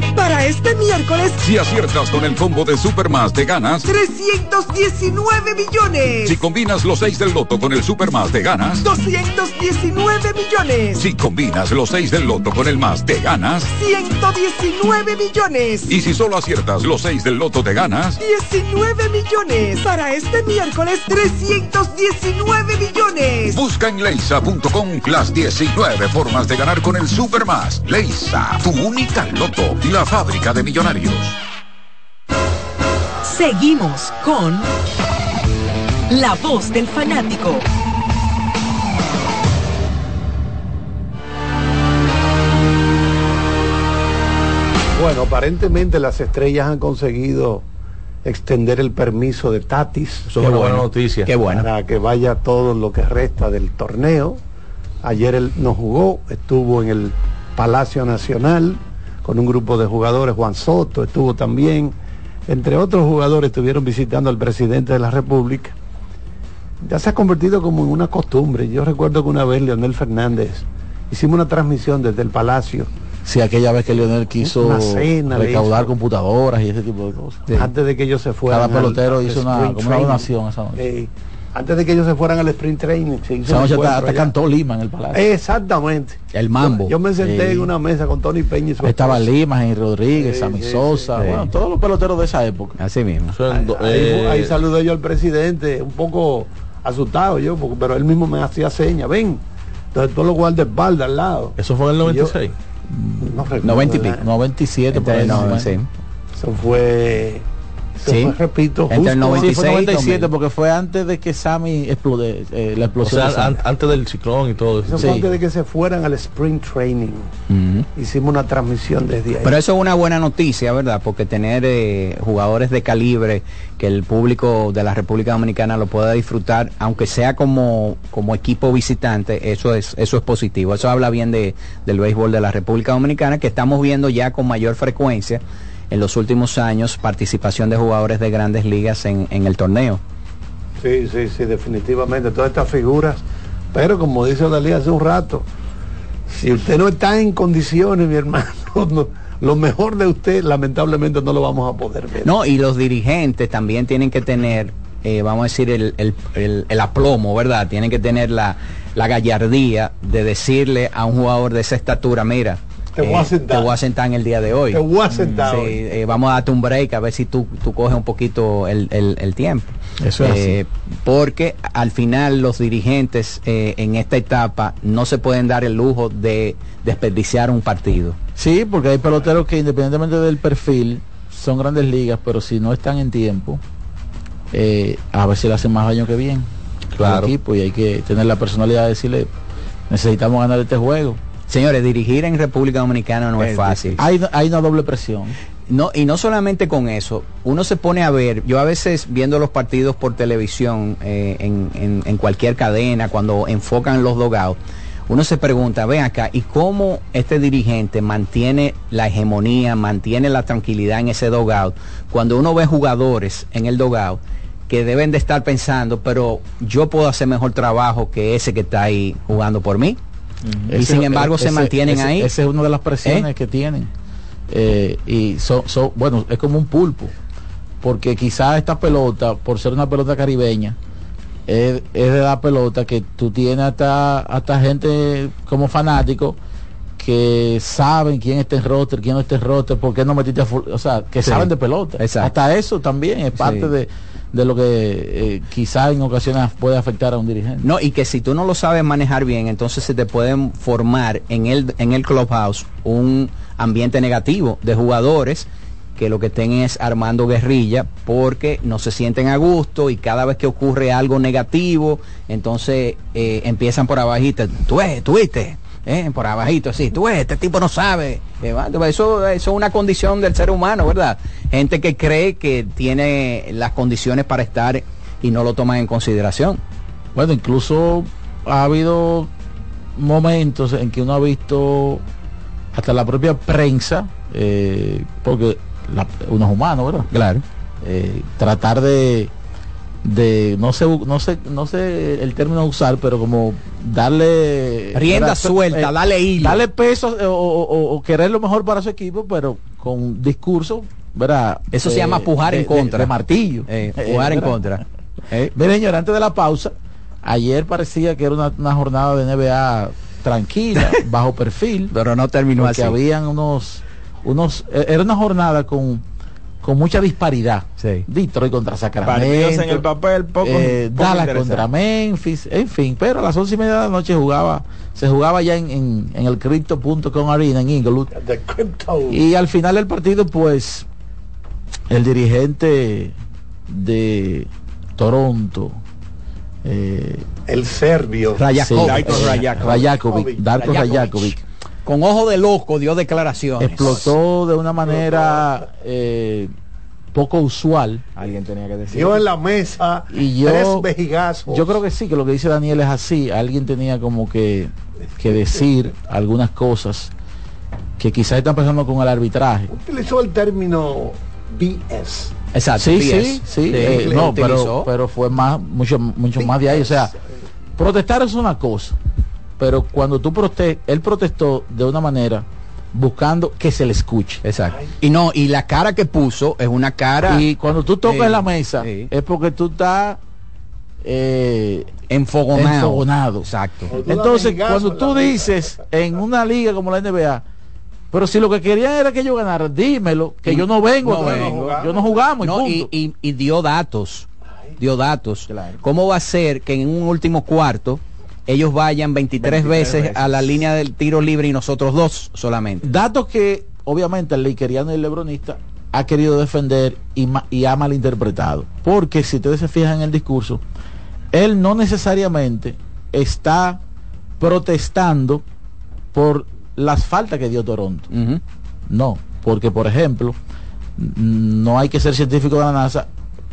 [SPEAKER 10] Para este miércoles,
[SPEAKER 11] Si aciertas con el combo de Supermas te ganas.
[SPEAKER 10] 319 millones.
[SPEAKER 11] Si combinas los 6 del loto con el Supermas te ganas.
[SPEAKER 10] 219 millones.
[SPEAKER 11] Si combinas los 6 del loto con el más te ganas.
[SPEAKER 10] 119 millones.
[SPEAKER 11] Y si solo aciertas los 6 del loto te ganas.
[SPEAKER 10] 19 millones. Para este miércoles, 319 millones.
[SPEAKER 11] Busca en leisa.com las 19 formas de ganar con el Supermas. Leisa, tu única loto, la fábrica de millonarios.
[SPEAKER 10] Seguimos con La Voz del Fanático.
[SPEAKER 1] Bueno, aparentemente las estrellas han conseguido extender el permiso de Tatis.
[SPEAKER 4] Eso es una buena noticia.
[SPEAKER 3] Qué bueno.
[SPEAKER 1] Para que vaya todo lo que resta del torneo. Ayer él no jugó, estuvo en el Palacio Nacional con un grupo de jugadores, Juan Soto estuvo también, entre otros jugadores estuvieron visitando al presidente de la República. Ya se ha convertido como en una costumbre. Yo recuerdo que una vez Leonel Fernández hicimos una transmisión desde el Palacio.
[SPEAKER 2] Sí, aquella vez que Leonel quiso
[SPEAKER 1] cena,
[SPEAKER 2] recaudar computadoras y ese tipo de cosas.
[SPEAKER 1] Antes de que ellos se fueran.
[SPEAKER 2] Cada pelotero
[SPEAKER 1] al- al
[SPEAKER 2] hizo una, una donación esa noche.
[SPEAKER 1] Eh, antes de que ellos se fueran al sprint training. se hizo un
[SPEAKER 2] noche hasta, cantó Lima en el palacio.
[SPEAKER 1] Exactamente.
[SPEAKER 2] El mambo.
[SPEAKER 1] Yo, yo me senté
[SPEAKER 2] Sí.
[SPEAKER 1] en una mesa con Tony Peña y su
[SPEAKER 2] estaba
[SPEAKER 1] esposa.
[SPEAKER 2] Lima, Henry Rodríguez,
[SPEAKER 1] Sí,
[SPEAKER 2] Sammy
[SPEAKER 1] sí,
[SPEAKER 2] Sosa,
[SPEAKER 1] sí.
[SPEAKER 2] bueno, todos los peloteros de esa época.
[SPEAKER 3] Así mismo.
[SPEAKER 1] Ahí,
[SPEAKER 2] eh,
[SPEAKER 1] ahí saludé yo al presidente, un poco asustado yo, porque, pero él mismo me hacía señas, ven. Entonces todos los guardaespaldas al lado.
[SPEAKER 4] Eso fue en el
[SPEAKER 1] Y yo-
[SPEAKER 4] 96.
[SPEAKER 1] No recuerdo,
[SPEAKER 2] 90 y pico, 97 por ahí,
[SPEAKER 3] no,
[SPEAKER 2] o.
[SPEAKER 1] Eso fue
[SPEAKER 2] Sí.
[SPEAKER 1] Fue, repito,
[SPEAKER 2] Entre el
[SPEAKER 1] justo
[SPEAKER 2] 96
[SPEAKER 1] antes-
[SPEAKER 2] y 97, porque fue antes de que Sammy explode, eh, la
[SPEAKER 4] O
[SPEAKER 2] explosión.
[SPEAKER 4] sea,
[SPEAKER 2] de Sammy.
[SPEAKER 4] an- antes del ciclón y todo eso.
[SPEAKER 1] Eso fue antes de que se fueran al Spring Training. Hicimos una transmisión desde ahí.
[SPEAKER 3] Pero eso es una buena noticia, ¿verdad? Porque tener eh, jugadores de calibre que el público de la República Dominicana lo pueda disfrutar, aunque sea como, como equipo visitante, eso es, eso es positivo. Eso habla bien de, del béisbol de la República Dominicana, que estamos viendo ya con mayor frecuencia en los últimos años participación de jugadores de grandes ligas en, en el torneo.
[SPEAKER 1] Sí, sí, sí, definitivamente. Todas estas figuras. Pero como dice Dalí hace un rato, si usted no está en condiciones, mi hermano, no- lo mejor de usted lamentablemente no lo vamos a poder ver.
[SPEAKER 3] No, y los dirigentes también tienen que tener, eh, vamos a decir, el, el- el- el aplomo, ¿verdad? Tienen que tener la, la gallardía de decirle a un jugador de esa estatura, mira,
[SPEAKER 1] Te voy a sentar.
[SPEAKER 3] te voy a sentar en el día de hoy.
[SPEAKER 1] Te voy a sentar
[SPEAKER 3] Sí,
[SPEAKER 1] hoy.
[SPEAKER 3] eh, vamos a darte un break a ver si tú, tú coges un poquito el, el- el tiempo.
[SPEAKER 2] Eso es
[SPEAKER 3] Eh, Porque al final los dirigentes eh, en esta etapa no se pueden dar el lujo de desperdiciar un partido.
[SPEAKER 2] Sí, porque hay peloteros que independientemente del perfil son grandes ligas, pero si no están en tiempo, eh, a ver si le hacen más daño que bien
[SPEAKER 3] Claro.
[SPEAKER 2] al equipo y hay que tener la personalidad de decirle necesitamos ganar este juego.
[SPEAKER 3] Señores, dirigir en República Dominicana no es, fácil.
[SPEAKER 2] Hay, hay una doble presión.
[SPEAKER 3] No, y no solamente con eso, uno se pone a ver, yo a veces viendo los partidos por televisión, eh, en, en- en cualquier cadena, cuando enfocan los dogouts, uno se pregunta, ven acá, ¿y cómo este dirigente mantiene la hegemonía, mantiene la tranquilidad en ese dogout, cuando uno ve jugadores en el dogout que deben de estar pensando, pero yo puedo hacer mejor trabajo que ese que está ahí jugando por mí? Y
[SPEAKER 2] Ese-
[SPEAKER 3] sin embargo se mantienen
[SPEAKER 2] ese-
[SPEAKER 3] ahí.
[SPEAKER 2] Esa es una de las presiones
[SPEAKER 3] ¿Eh?
[SPEAKER 2] que tienen. Eh, y son, son- bueno, es como un pulpo. Porque quizás esta pelota, por ser una pelota caribeña, es, es de la pelota que tú tienes hasta, hasta gente como fanático que saben quién está en roster, quién no está en roster, por qué no metiste a full- o sea, que
[SPEAKER 3] Sí.
[SPEAKER 2] saben de pelota.
[SPEAKER 3] Exacto.
[SPEAKER 2] Hasta eso también es parte
[SPEAKER 3] Sí.
[SPEAKER 2] de, de lo que eh, quizás en ocasiones puede afectar a un dirigente.
[SPEAKER 3] No, y que si tú no lo sabes manejar bien, entonces se te pueden formar en el, en el clubhouse un ambiente negativo de jugadores que lo que estén es armando guerrilla porque no se sienten a gusto y cada vez que ocurre algo negativo, entonces eh, empiezan por abajito, tú ves, tú viste, eh, por abajito, sí, tú ves, este tipo no sabe. Eh, eso, eso es una condición del ser humano, ¿verdad? Gente que cree que tiene las condiciones para estar y no lo toman en consideración.
[SPEAKER 2] Bueno, incluso ha habido momentos en que uno ha visto hasta la propia prensa, eh, porque la- uno es humano, ¿verdad?
[SPEAKER 3] Claro.
[SPEAKER 2] Eh, tratar de, de no sé, no sé, no sé el término a usar, pero como darle
[SPEAKER 3] Rienda suelta, dale hilo.
[SPEAKER 2] darle peso eh, o, o- o querer lo mejor para su equipo, pero con discurso, ¿verdad?
[SPEAKER 3] Eso se
[SPEAKER 2] Eh,
[SPEAKER 3] llama pujar en contra.
[SPEAKER 2] de martillo.
[SPEAKER 3] Eh,
[SPEAKER 2] Eh,
[SPEAKER 3] pujar en contra. Eh.
[SPEAKER 2] Miren, señor, antes de la pausa, ayer parecía que era una, una jornada de NBA tranquila, bajo perfil.
[SPEAKER 3] Pero no terminó
[SPEAKER 2] porque
[SPEAKER 3] así.
[SPEAKER 2] habían unos, unos, eh, era una jornada con, con mucha disparidad.
[SPEAKER 3] Sí.
[SPEAKER 2] Detroit contra Sacramento.
[SPEAKER 6] Partidos en el papel, poco,
[SPEAKER 2] eh,
[SPEAKER 6] poco
[SPEAKER 2] Dallas contra Memphis, en fin, pero a las once y media de la noche jugaba, se jugaba ya en, en, en el Crypto.com Arena en Inglewood.
[SPEAKER 1] The crypto.
[SPEAKER 2] Y al final del partido, pues, el dirigente de Toronto, eh,
[SPEAKER 1] El serbio.
[SPEAKER 3] Rajakovic.
[SPEAKER 2] sí, eh.
[SPEAKER 3] Rajakovic,
[SPEAKER 2] Darko
[SPEAKER 3] Rajakovic. Con ojo de loco dio declaraciones.
[SPEAKER 2] explotó de una manera eh, poco usual.
[SPEAKER 6] Alguien tenía que decir.
[SPEAKER 1] Dio en la mesa
[SPEAKER 2] Y yo-
[SPEAKER 1] tres vejigazos.
[SPEAKER 2] Yo creo que sí, que lo que dice Daniel es así. Alguien tenía como que, que decir algunas cosas que quizás están pasando con el arbitraje.
[SPEAKER 1] Utilizó el término BS.
[SPEAKER 3] Exacto.
[SPEAKER 2] Sí,
[SPEAKER 3] BS.
[SPEAKER 2] sí, sí. eh, no, pero, pero fue más, mucho, mucho más de ahí. O sea, protestar es una cosa, pero cuando tú protestas, él protestó de una manera buscando que se le escuche.
[SPEAKER 3] Exacto. Y no, y la cara que puso es una cara
[SPEAKER 2] Y cuando tú tocas la mesa, es porque tú estás eh,
[SPEAKER 3] enfogonado.
[SPEAKER 2] enfogonado.
[SPEAKER 3] Exacto.
[SPEAKER 2] Entonces, cuando tú dices en una liga como la NBA, pero si lo que querían era que yo ganara, dímelo, que yo no vengo,
[SPEAKER 3] No
[SPEAKER 2] a-
[SPEAKER 3] vengo.
[SPEAKER 2] yo no jugamos y
[SPEAKER 3] No, y,
[SPEAKER 2] punto.
[SPEAKER 3] y- y dio datos. Dio datos. ¿Cómo va a ser que en un último cuarto ellos vayan 23,
[SPEAKER 6] 23
[SPEAKER 3] veces,
[SPEAKER 6] veces.
[SPEAKER 3] a la línea del tiro libre y nosotros dos solamente?
[SPEAKER 2] Datos que obviamente el lakeriano y el lebronista ha querido defender y, ha malinterpretado. Porque si ustedes se fijan en el discurso, él no necesariamente está protestando por las faltas que dio Toronto. No, porque por ejemplo, no hay que ser científico de la NASA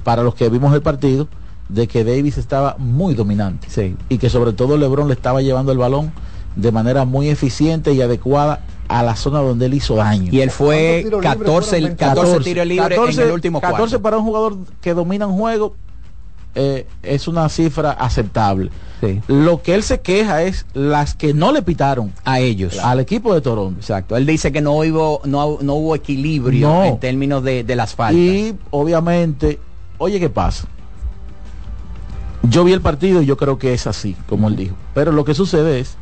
[SPEAKER 2] para los que vimos el partido de que Davis estaba muy dominante y que sobre todo LeBron le estaba llevando el balón de manera muy eficiente y adecuada a la zona donde él hizo daño.
[SPEAKER 3] Y él fue 14, 14 tiros libres en el último
[SPEAKER 2] 14
[SPEAKER 3] cuarto.
[SPEAKER 2] para un jugador que domina un juego eh, es una cifra aceptable. Lo que él se queja es las que no le pitaron
[SPEAKER 3] a ellos,
[SPEAKER 2] al equipo de Toronto.
[SPEAKER 3] Exacto. Él dice que no hubo, no, no hubo equilibrio
[SPEAKER 2] No.
[SPEAKER 3] en términos de, de las faltas.
[SPEAKER 2] Y obviamente, oye, ¿qué pasa? Yo vi el partido y yo creo que es así, como él dijo. Pero lo que sucede es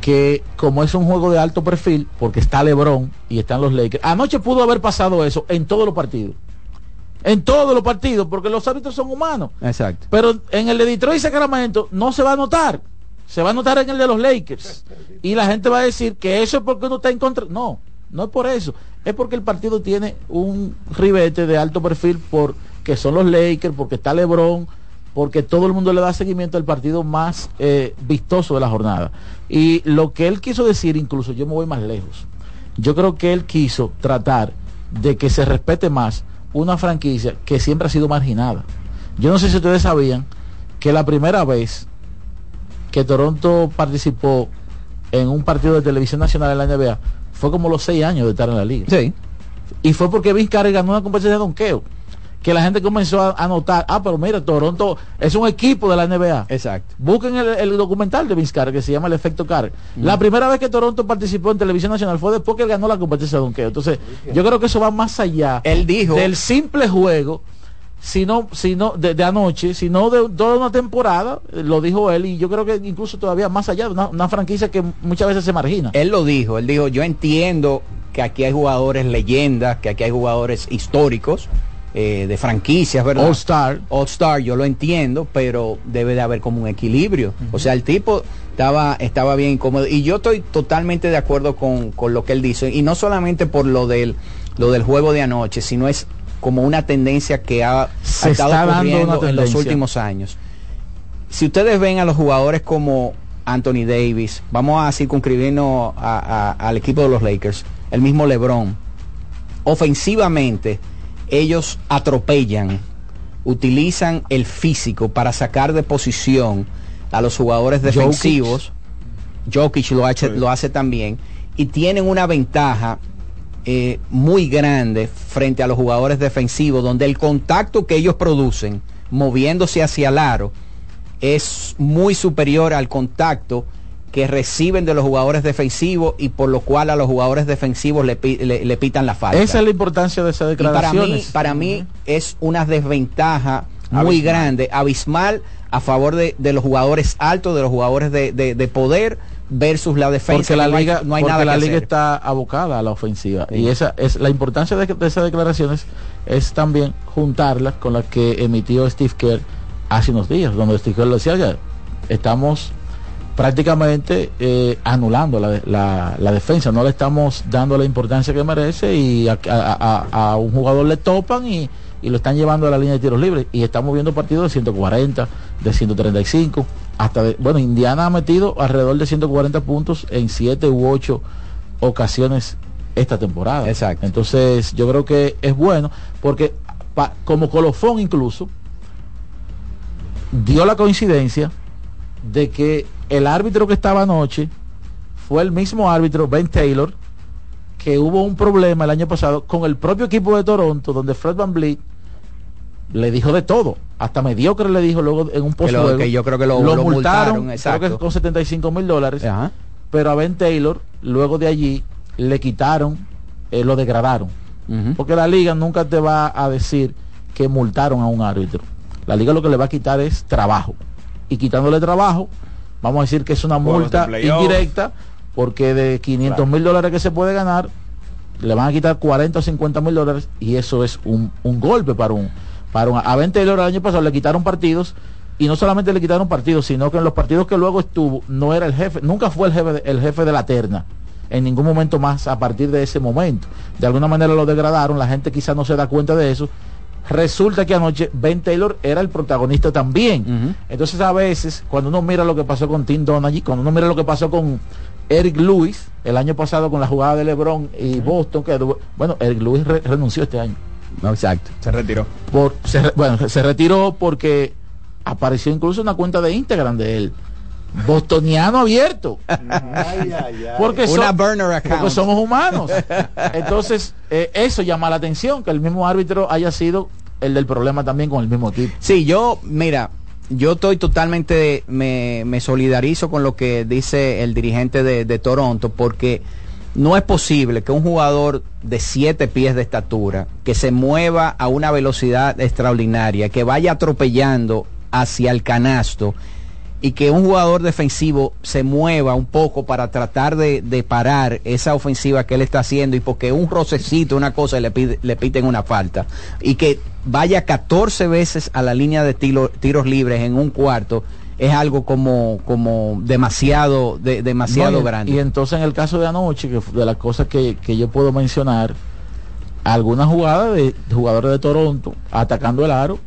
[SPEAKER 2] que como es un juego de alto perfil, porque está LeBron y están los Lakers, anoche pudo haber pasado eso en todos los partidos. En todos los partidos, porque los árbitros son humanos.
[SPEAKER 3] Exacto.
[SPEAKER 2] Pero en el de Detroit y Sacramento no se va a notar. Se va a notar en el de los Lakers. Y la gente va a decir que eso es porque uno está en contra. No, no es por eso. Es porque el partido tiene un ribete de alto perfil porque son los Lakers, porque está LeBron, porque todo el mundo le da seguimiento al partido más eh, vistoso de la jornada. Y lo que él quiso decir, incluso yo me voy más lejos. Yo creo que él quiso tratar de que se respete más una franquicia que siempre ha sido marginada. Yo no sé si ustedes sabían que la primera vez que Toronto participó en un partido de televisión nacional en la NBA fue como los seis años de estar en la liga.
[SPEAKER 3] Sí.
[SPEAKER 2] Y fue porque Vince Carter ganó una competencia de donqueo. Que la gente comenzó a, a notar, ah, pero mira, Toronto es un equipo de la NBA.
[SPEAKER 3] Exacto.
[SPEAKER 2] Busquen el, el documental de Vince Carter que se llama El Efecto Carter. La primera vez que Toronto participó en televisión nacional fue después que él ganó la competencia de donqueo. Entonces, yo creo que eso va más allá
[SPEAKER 3] Él dijo
[SPEAKER 2] del simple juego sino, sino de, de anoche, sino de toda una temporada, lo dijo él, y yo creo que incluso todavía más allá de una, una franquicia que muchas veces se margina.
[SPEAKER 3] Él lo dijo, él dijo, yo entiendo que aquí hay jugadores leyendas, que aquí hay jugadores históricos, eh, de franquicias, ¿verdad?
[SPEAKER 2] All Star.
[SPEAKER 3] All Star, yo lo entiendo, pero debe de haber como un equilibrio. O sea, el tipo estaba, estaba bien incómodo. Y yo estoy totalmente de acuerdo con, con lo que él dice. Y no solamente por lo del, lo del juego de anoche, sino es como una tendencia que ha,
[SPEAKER 2] Se
[SPEAKER 3] ha estado
[SPEAKER 2] está dando
[SPEAKER 3] en los últimos años. Si ustedes ven a los jugadores como Anthony Davis, vamos a circunscribirnos a- a- al equipo de los Lakers, el mismo LeBron, ofensivamente ellos atropellan, utilizan el físico para sacar de posición a los jugadores defensivos. Jokic lo hace, lo hace también. Y tienen una ventaja eh, muy grande frente a los jugadores defensivos, donde el contacto que ellos producen moviéndose hacia el aro es muy superior al contacto que reciben de los jugadores defensivos y por lo cual a los jugadores defensivos le, le- le pitan la falta.
[SPEAKER 2] Esa es la importancia de esas
[SPEAKER 3] Y para
[SPEAKER 2] declaraciones.
[SPEAKER 3] mí, para mí es una desventaja muy
[SPEAKER 2] Abismal.
[SPEAKER 3] grande, abismal, a favor de, de los jugadores altos, de los jugadores de, de- de poder versus la defensa.
[SPEAKER 2] porque la
[SPEAKER 3] No hay-
[SPEAKER 2] liga,
[SPEAKER 3] no hay
[SPEAKER 2] porque
[SPEAKER 3] nada
[SPEAKER 2] la
[SPEAKER 3] que
[SPEAKER 2] liga
[SPEAKER 3] hacer.
[SPEAKER 2] está abocada a la ofensiva
[SPEAKER 3] Sí.
[SPEAKER 2] y esa es la importancia de, de esas declaraciones es también juntarlas con las que emitió Steve Kerr hace unos días donde Steve Kerr lo decía "Oiga, estamos prácticamente eh, anulando la, la- la defensa. No le estamos dando la importancia que merece y a, a- a- a un jugador le topan y, y lo están llevando a la línea de tiros libres. Y estamos viendo partidos de 140 de 135 hasta de, bueno Indiana ha metido alrededor de 140 puntos en 7 u 8 ocasiones esta temporada.
[SPEAKER 3] Exacto.
[SPEAKER 2] entonces yo creo que es bueno porque pa- como colofón incluso dio la coincidencia de que el árbitro que estaba anoche fue el mismo árbitro, Ben Taylor, que hubo un problema el año pasado con el propio equipo de Toronto, donde Fred Van Vliet le dijo de todo, hasta mediocre le dijo luego en un post
[SPEAKER 3] lo- que yo creo que lo- lo multaron,
[SPEAKER 2] creo
[SPEAKER 3] exacto.
[SPEAKER 2] que con 75 mil dólares,
[SPEAKER 3] Ajá.
[SPEAKER 2] pero a Ben Taylor luego de allí le quitaron, eh, lo degradaron, porque la liga nunca te va a decir que multaron a un árbitro. La liga lo que le va a quitar es trabajo. Y quitándole trabajo, vamos a decir que es una multa indirecta, porque de 500 mil dólares que se puede ganar, le van a quitar 40 o 50 mil dólares y eso es un, un golpe para un... Para un a Ben Taylor el año pasado le quitaron partidos y no solamente le quitaron partidos, sino que en los partidos que luego estuvo no era el jefe, nunca fue el jefe de, el jefe de la terna. en ningún momento más a partir de ese momento. De alguna manera lo degradaron, la gente quizás no se da cuenta de eso. Resulta que anoche Ben Taylor era el protagonista también. Entonces a veces, cuando uno mira lo que pasó con Tim Donaghy, cuando uno mira lo que pasó con Eric Lewis el año pasado con la jugada de LeBron y Boston, que bueno, Eric Lewis re- renunció este año.
[SPEAKER 3] No, exacto.
[SPEAKER 6] Se retiró.
[SPEAKER 2] Por, se re- bueno, se retiró porque apareció incluso una cuenta de Instagram de él. Bostoniano abierto. Porque,
[SPEAKER 3] Una
[SPEAKER 2] son-
[SPEAKER 3] burner account.
[SPEAKER 2] porque somos humanos. Entonces, eh, eso llama la atención, que el mismo árbitro haya sido el del problema también con el mismo equipo.
[SPEAKER 3] Sí, yo, mira, yo estoy totalmente, me, me solidarizo con lo que dice el dirigente de, de Toronto, porque no es posible que un jugador de siete pies de estatura, que se mueva a una velocidad extraordinaria, que vaya atropellando hacia el canasto, y que un jugador defensivo se mueva un poco para tratar de, de parar esa ofensiva que él está haciendo y porque un rocecito, una cosa, le, pide- le piten una falta y que vaya 14 veces a la línea de tiro- tiros libres en un cuarto es algo como, como demasiado, de- demasiado
[SPEAKER 2] No,
[SPEAKER 3] grande.
[SPEAKER 2] Y entonces en el caso de anoche, que de las cosas que, que yo puedo mencionar, algunas jugadas de jugadores de Toronto atacando el aro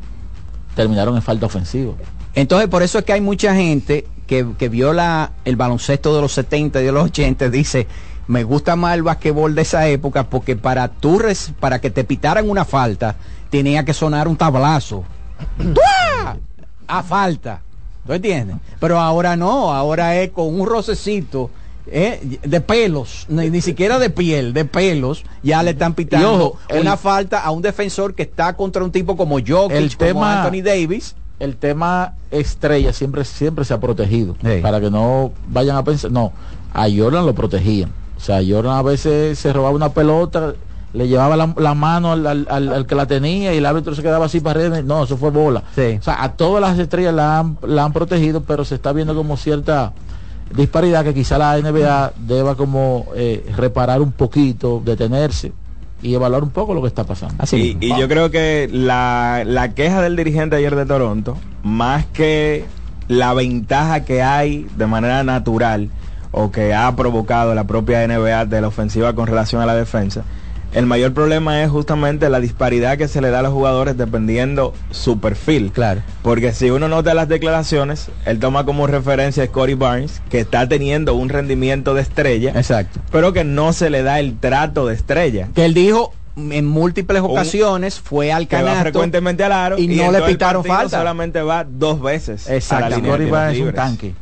[SPEAKER 2] terminaron en falta ofensiva.
[SPEAKER 3] Entonces, por eso es que hay mucha gente que, que vio la, el baloncesto de los 70 y de los 80, dice, me gusta más el basquetbol de esa época porque para tú res- para que te pitaran una falta, tenía que sonar un tablazo. A falta. ¿Tú entiendes? Pero ahora no, ahora es con un rocecito. eh, de pelos, ni, ni siquiera de piel, de pelos, ya le están pitando
[SPEAKER 2] el-
[SPEAKER 3] una falta a un defensor que está contra un tipo como Jokic,
[SPEAKER 2] El
[SPEAKER 3] como
[SPEAKER 2] tema-
[SPEAKER 3] Anthony Davis.
[SPEAKER 2] El tema estrella siempre, siempre se ha protegido. Para que no vayan a pensar. No, a Jordan lo protegían. O sea, Jordan a veces se robaba una pelota, le llevaba la, la mano al, al- al- al que la tenía y el árbitro se quedaba así para arriba. No, eso fue bola. O sea, a todas las estrellas la han, la han protegido, pero se está viendo como cierta disparidad que quizá la NBA deba como eh, reparar un poquito, detenerse y evaluar un poco lo que está pasando.
[SPEAKER 6] y, y yo creo que la, la queja del dirigente ayer de Toronto, más que la ventaja que hay de manera natural o que ha provocado la propia NBA de la ofensiva con relación a la defensa, el mayor problema es justamente la disparidad que se le da a los jugadores dependiendo su perfil.
[SPEAKER 3] Claro.
[SPEAKER 6] Porque si uno nota las declaraciones, él toma como referencia a Scotty Barnes, que está teniendo un rendimiento de estrella,
[SPEAKER 3] Exacto.
[SPEAKER 6] pero que no se le da el trato de estrella.
[SPEAKER 3] que él dijo en múltiples ocasiones fue al canasto
[SPEAKER 6] frecuentemente al aro
[SPEAKER 3] y, no le pitaron falta.
[SPEAKER 6] solamente va dos veces a la
[SPEAKER 2] Exacto.
[SPEAKER 6] tiros
[SPEAKER 2] Barnes es un tanque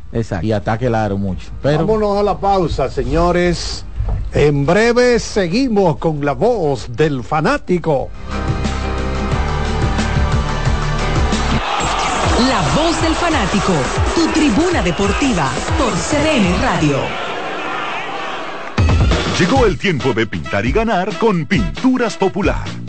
[SPEAKER 2] y ataque el aro mucho. Pero
[SPEAKER 1] Vámonos a la pausa, señores. En breve seguimos con la voz del fanático.
[SPEAKER 12] La voz del fanático, tu tribuna deportiva por CDN Radio.
[SPEAKER 13] Llegó el tiempo de pintar y ganar con Pinturas Popular.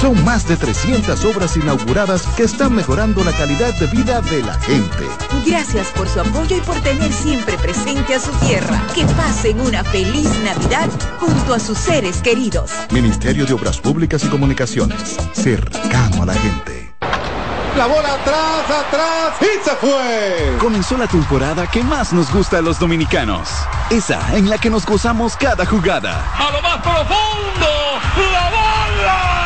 [SPEAKER 14] Son más de 300 obras inauguradas que están mejorando la calidad de vida de la gente.
[SPEAKER 8] Gracias por su apoyo y por tener siempre presente a su tierra. Que pasen una feliz Navidad junto a sus seres queridos.
[SPEAKER 14] Ministerio de Obras Públicas y Comunicaciones. Cercano a la gente.
[SPEAKER 15] La bola atrás, atrás y se fue.
[SPEAKER 16] Comenzó la temporada que más nos gusta a los dominicanos. Esa en la que nos gozamos cada jugada.
[SPEAKER 17] A lo más profundo, la bola.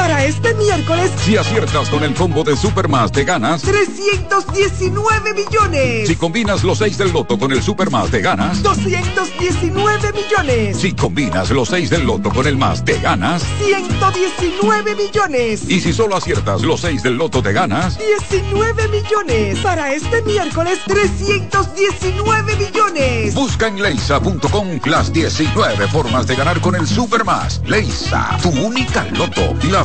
[SPEAKER 10] Para este miércoles,
[SPEAKER 11] Si aciertas con el combo de Supermas, te ganas.
[SPEAKER 10] 319 millones.
[SPEAKER 11] Si combinas los 6 del loto con el Supermas, te ganas.
[SPEAKER 10] 219 millones.
[SPEAKER 11] Si combinas los 6 del loto con el más, te ganas.
[SPEAKER 10] 119 millones.
[SPEAKER 11] Y si solo aciertas los 6 del loto, te ganas.
[SPEAKER 10] 19 millones. Para este miércoles, 319 millones.
[SPEAKER 11] Busca en leisa.com las 19 formas de ganar con el Supermas. Leisa, tu única loto, la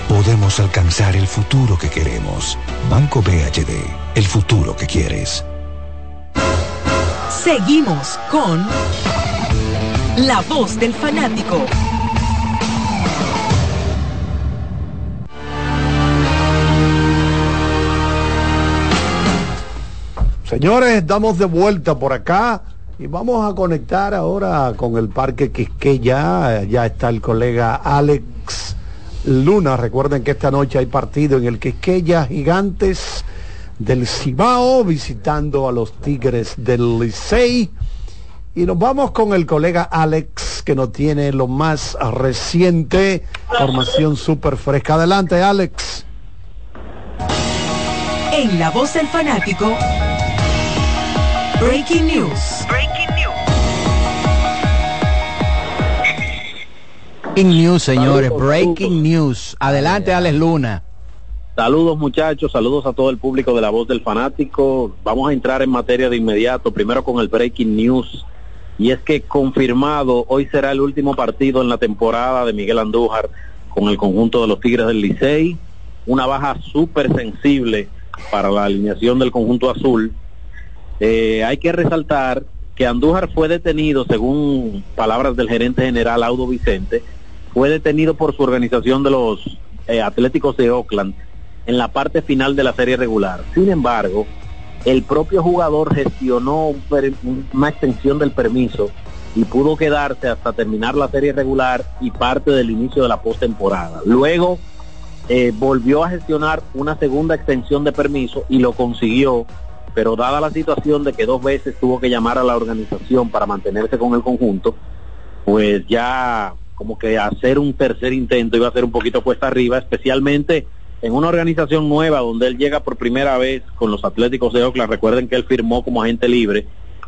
[SPEAKER 12] podemos alcanzar el futuro que queremos. Banco BHD, el futuro que quieres.
[SPEAKER 8] Seguimos con La Voz del Fanático.
[SPEAKER 1] Señores, estamos de vuelta por acá y vamos a conectar ahora con el Parque Quisqueya. Ya está el colega Alex Luna. Recuerden que esta noche hay partido en el Quisqueya Gigantes del Cibao visitando a los Tigres del Licey. Y nos vamos con el colega Alex que nos tiene lo más reciente, formación súper fresca. Adelante, Alex.
[SPEAKER 8] En La Voz del Fanático, Breaking News.
[SPEAKER 3] Breaking news, señores. Breaking news. Adelante, Alex Luna.
[SPEAKER 18] Saludos muchachos, saludos a todo el público de la voz del fanático. Vamos a entrar en materia de inmediato, primero con el breaking news. Y es que confirmado, hoy será el último partido en la temporada de Miguel Andújar con el conjunto de los Tigres del Licey. Una baja súper sensible para la alineación del conjunto azul. Eh, hay que resaltar que Andújar fue detenido, según palabras del gerente general Audo Vicente, fue detenido por su organización de los eh, Atléticos de Oakland en la parte final de la serie regular. Sin embargo, el propio jugador gestionó una extensión del permiso y pudo quedarse hasta terminar la serie regular y parte del inicio de la postemporada. Luego eh, volvió a gestionar una segunda extensión de permiso y lo consiguió, pero dada la situación de que dos veces tuvo que llamar a la organización para mantenerse con el conjunto, pues ya como que hacer un tercer intento iba a ser un poquito cuesta arriba, especialmente en una organización nueva donde él llega por primera vez con los Atléticos de Oakland. Recuerden que él firmó como agente libre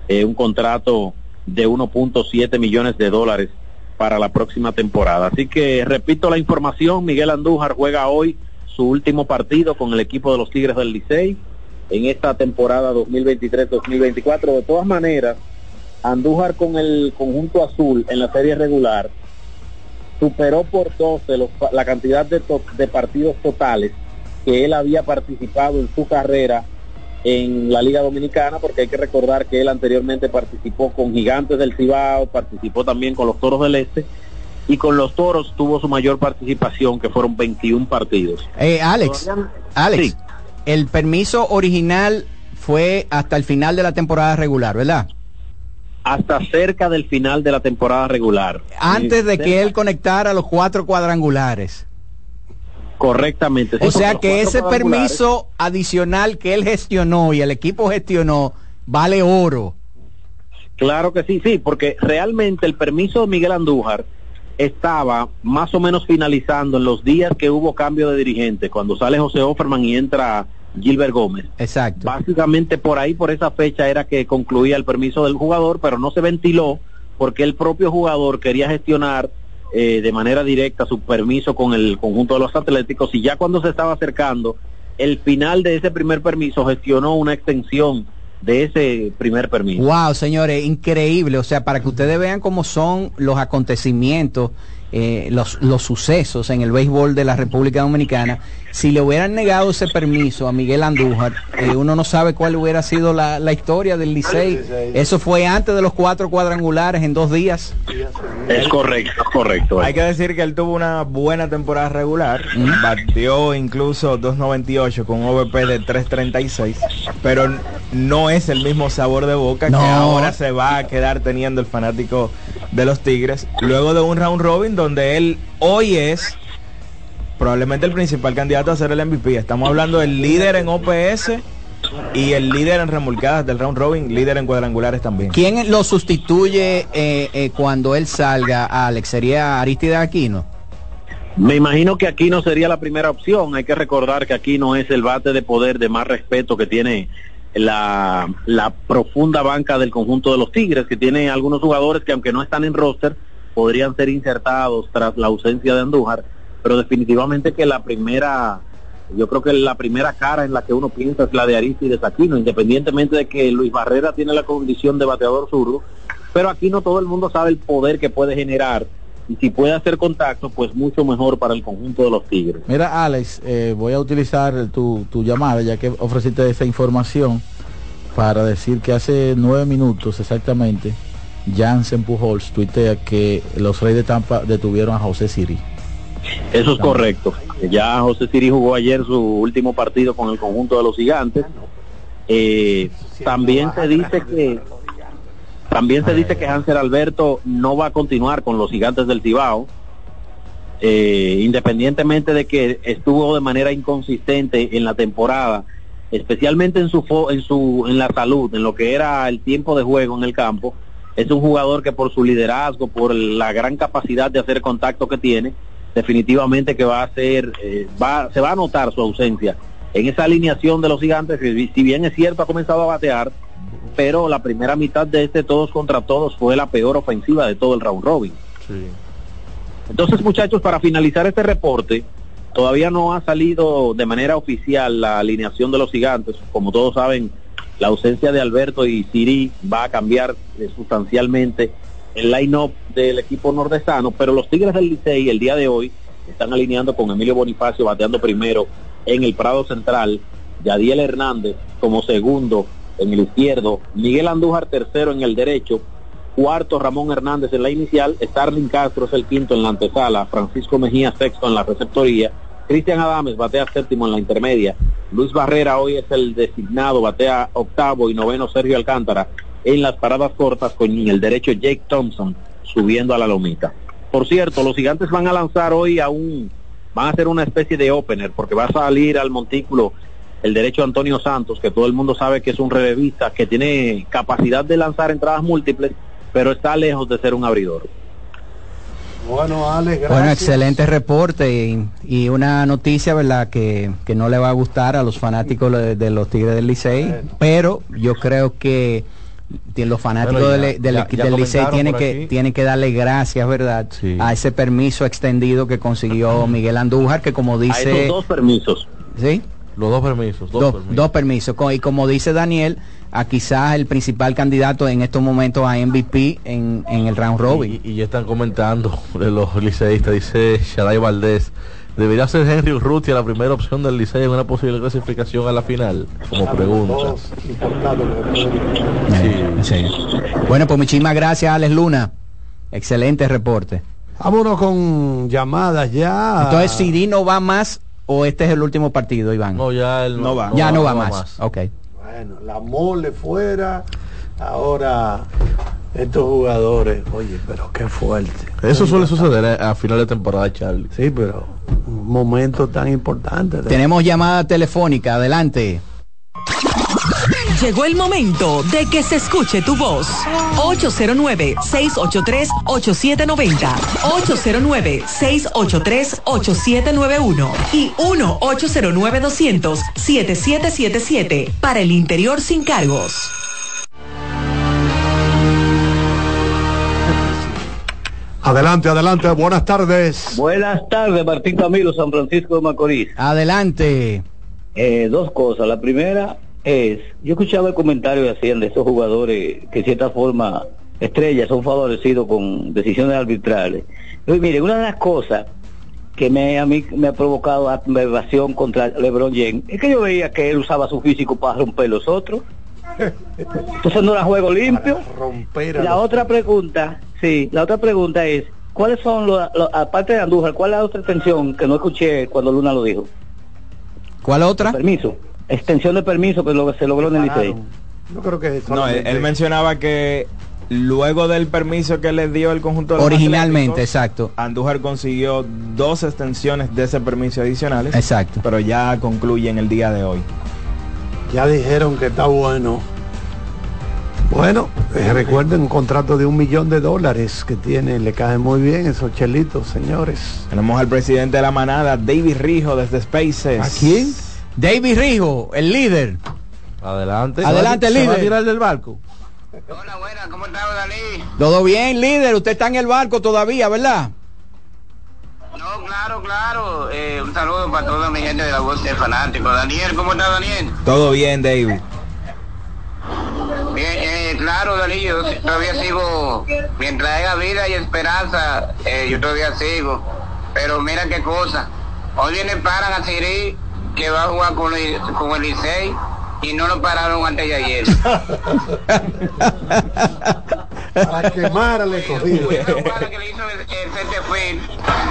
[SPEAKER 18] eh, un contrato de 1.7 millones de dólares para la próxima temporada. Así que repito la información, Miguel Andújar juega hoy su último partido con el equipo de los Tigres del Licey en esta temporada 2023-2024. De todas maneras, Andújar con el conjunto azul en la serie regular superó por 12 los- la cantidad de, to- de partidos totales que él había participado en su carrera en la Liga Dominicana, porque hay que recordar que él anteriormente participó con Gigantes del Cibao, participó también con los Toros del Este, y con los Toros tuvo su mayor participación, que fueron 21 partidos.
[SPEAKER 3] Eh, Alex, Alex,
[SPEAKER 18] Sí.
[SPEAKER 3] el permiso original fue hasta el final de la temporada regular, ¿verdad?
[SPEAKER 18] Hasta cerca del final de la temporada regular.
[SPEAKER 3] Antes de que él conectara los cuatro cuadrangulares.
[SPEAKER 18] Correctamente. sí,
[SPEAKER 3] O sea que ese permiso adicional que él gestionó y el equipo gestionó vale oro.
[SPEAKER 18] Claro que sí, sí, porque realmente el permiso de Miguel Andújar estaba más o menos finalizando en los días que hubo cambio de dirigente, cuando sale José Offerman y entra Gilbert Gómez.
[SPEAKER 3] Exacto.
[SPEAKER 18] Básicamente por ahí, por esa fecha, era que concluía el permiso del jugador, pero no se ventiló porque el propio jugador quería gestionar eh, de manera directa su permiso con el conjunto de los atléticos y ya cuando se estaba acercando el final de ese primer permiso gestionó una extensión de ese primer permiso.
[SPEAKER 3] Wow, señores, increíble. O sea, para que ustedes vean cómo son los acontecimientos, eh, los, los sucesos en el béisbol de la República Dominicana. Si le hubieran negado ese permiso a Miguel Andújar, eh, uno no sabe cuál hubiera sido la, la historia del Licey. Eso fue antes de los cuatro cuadrangulares en dos días.
[SPEAKER 18] Es correcto, es correcto.
[SPEAKER 6] Hay que decir que él tuvo una buena temporada regular, batió incluso 2.98 con un OVP de 3.36, pero no es el mismo sabor de boca
[SPEAKER 3] No.
[SPEAKER 6] que ahora se va a quedar teniendo el fanático de los Tigres, luego de un round robin donde él hoy es probablemente el principal candidato a ser el MVP. Estamos hablando del líder en OPS y el líder en remolcadas del round robin, líder en cuadrangulares también.
[SPEAKER 3] ¿Quién lo sustituye eh, eh, cuando él salga, Alex? ¿Sería Aristide Aquino?
[SPEAKER 18] Me imagino que aquí no sería la primera opción. Hay que recordar que aquí no es el bate de poder de más respeto que tiene la, la profunda banca del conjunto de los Tigres, que tiene algunos jugadores que aunque no están en roster, podrían ser insertados tras la ausencia de Andújar, pero definitivamente que la primera, yo creo que la primera cara en la que uno piensa es la de Aristides Aquino, independientemente de que Luis Barrera tiene la condición de bateador zurdo, pero aquí no todo el mundo sabe el poder que puede generar y si puede hacer contacto, pues mucho mejor para el conjunto de los Tigres.
[SPEAKER 2] Mira, Alex, eh, voy a utilizar tu, tu llamada, ya que ofreciste esa información, para decir que hace nueve minutos exactamente, Jansen Pujols tuitea que los Reyes de Tampa detuvieron a José Siri.
[SPEAKER 18] Eso es correcto. Ya José Siri jugó ayer su último partido con el conjunto de los gigantes. Eh, también se dice que también se dice que Hansel Alberto no va a continuar con los gigantes del Cibao. Eh, independientemente de que estuvo de manera inconsistente en la temporada, especialmente en su fo- en su en la salud, en lo que era el tiempo de juego en el campo, es un jugador que por su liderazgo, por la gran capacidad de hacer contacto que tiene, definitivamente que va a ser, eh, va, se va a notar su ausencia en esa alineación de los gigantes, que si bien es cierto ha comenzado a batear, pero la primera mitad de este todos contra todos fue la peor ofensiva de todo el round robin. Entonces, muchachos, para finalizar este reporte, todavía no ha salido de manera oficial la alineación de los gigantes. Como todos saben, la ausencia de Alberto y Siri va a cambiar eh, sustancialmente el line-up del equipo nordestano, pero los Tigres del Licey el día de hoy están alineando con Emilio Bonifacio bateando primero en el Prado Central, Yadiel Hernández como segundo en el izquierdo, Miguel Andújar tercero en el derecho, cuarto Ramón Hernández en la inicial, Starling Castro es el quinto en la antesala, Francisco Mejía sexto en la receptoría, Cristian Adames batea séptimo en la intermedia, Luis Barrera hoy es el designado, batea octavo y noveno Sergio Alcántara en las paradas cortas con el derecho Jake Thompson subiendo a la lomita. Por cierto, los gigantes van a lanzar hoy a un, van a hacer una especie de opener porque va a salir al montículo el derecho Antonio Santos, que todo el mundo sabe que es un relevista, que tiene capacidad de lanzar entradas múltiples, pero está lejos de ser un abridor.
[SPEAKER 1] Bueno, Alex, gracias.
[SPEAKER 3] Bueno, excelente reporte y, y una noticia, ¿verdad? Que, que no le va a gustar a los fanáticos de, de los Tigres del Licey, pero yo creo que los fanáticos
[SPEAKER 4] ya-
[SPEAKER 3] del, del,
[SPEAKER 4] ya- ya
[SPEAKER 3] del Licey tienen que, tienen que darle gracias, ¿verdad? A ese permiso extendido que consiguió Miguel Andújar, que como
[SPEAKER 18] A
[SPEAKER 3] dice...
[SPEAKER 18] esos dos permisos.
[SPEAKER 3] ¿Sí?
[SPEAKER 4] Los dos permisos. Dos,
[SPEAKER 3] Dos,
[SPEAKER 4] permisos.
[SPEAKER 3] dos permisos. Y como dice Daniel, a quizás el principal candidato en estos momentos a MVP en, en el round robin.
[SPEAKER 4] Y, y ya están comentando de los liceístas, dice Shaday Valdés. Debería ser Henry Urrutia la primera opción del Licey en una posible clasificación a la final, como pregunta.
[SPEAKER 3] Sí. Bueno, pues muchísimas gracias, Alex Luna. Excelente reporte.
[SPEAKER 1] Vámonos con llamadas ya.
[SPEAKER 3] Entonces, CD no va más o este es el último partido, Iván.
[SPEAKER 4] No, ya él
[SPEAKER 1] No va.
[SPEAKER 3] Ya no,
[SPEAKER 1] no
[SPEAKER 3] va,
[SPEAKER 1] va
[SPEAKER 3] más.
[SPEAKER 1] más.
[SPEAKER 3] Ok.
[SPEAKER 1] Bueno, la mole fuera. Ahora, estos jugadores, oye, pero qué fuerte.
[SPEAKER 4] Eso suele suceder a, a final de temporada, Charlie.
[SPEAKER 1] Sí, pero un momento tan importante.
[SPEAKER 3] Tenemos llamada telefónica, adelante.
[SPEAKER 12] Llegó el momento de que se escuche tu voz. 809-683-8790. 809-683-8791. Y 1-809-200-7777. Para el interior sin cargos.
[SPEAKER 1] Adelante, adelante, buenas tardes.
[SPEAKER 19] Buenas tardes, Martín Camilo, San Francisco de Macorís.
[SPEAKER 3] Adelante.
[SPEAKER 19] Eh, dos cosas. La primera es, yo escuchaba el comentario que hacían de esos jugadores que de cierta forma estrellas son favorecidos con decisiones arbitrales. Pero mire, una de las cosas que me, a mí me ha provocado admiración contra LeBron James es que yo veía que él usaba su físico para romper los otros. Entonces no era juego limpio.
[SPEAKER 1] Romper
[SPEAKER 19] La otra pregunta, sí, la otra pregunta es, ¿cuáles son los, los- aparte de Andújar, cuál es la otra extensión que no escuché cuando Luna lo dijo?
[SPEAKER 3] ¿Cuál otra?
[SPEAKER 19] Permiso. Extensión de permiso que lo que se logró en el Licey.
[SPEAKER 1] Yo creo que
[SPEAKER 6] No, él, él mencionaba que luego del permiso que le dio el conjunto de los
[SPEAKER 3] Originalmente, exacto.
[SPEAKER 6] Andújar consiguió dos extensiones de ese permiso adicionales.
[SPEAKER 3] Exacto.
[SPEAKER 6] Pero ya concluye en el día de hoy.
[SPEAKER 1] Ya dijeron que está bueno. Bueno, eh, recuerden un contrato de un millón de dólares que tiene, le cae muy bien esos chelitos, señores.
[SPEAKER 6] Tenemos al presidente de la manada, David Rijo, desde Spaces.
[SPEAKER 1] ¿A quién?
[SPEAKER 3] David Rijo, el líder.
[SPEAKER 4] Adelante.
[SPEAKER 3] Adelante,
[SPEAKER 4] ¿Se va a
[SPEAKER 3] líder.
[SPEAKER 4] tirar del barco?
[SPEAKER 3] Todo bien, líder. Usted está en el barco todavía, ¿verdad?
[SPEAKER 20] Claro, claro. Eh, un saludo para toda mi gente de la voz del fanático. Daniel, ¿cómo está Daniel?
[SPEAKER 6] Todo bien, David.
[SPEAKER 20] Bien, eh, claro, Daniel, yo todavía sigo, mientras haya vida y esperanza, eh, yo todavía sigo. Pero mira qué cosa. Hoy viene paran a Siri que va a jugar con el, con el Licey y no lo pararon antes de ayer.
[SPEAKER 1] Para quemar al escogido.
[SPEAKER 20] el centerfield,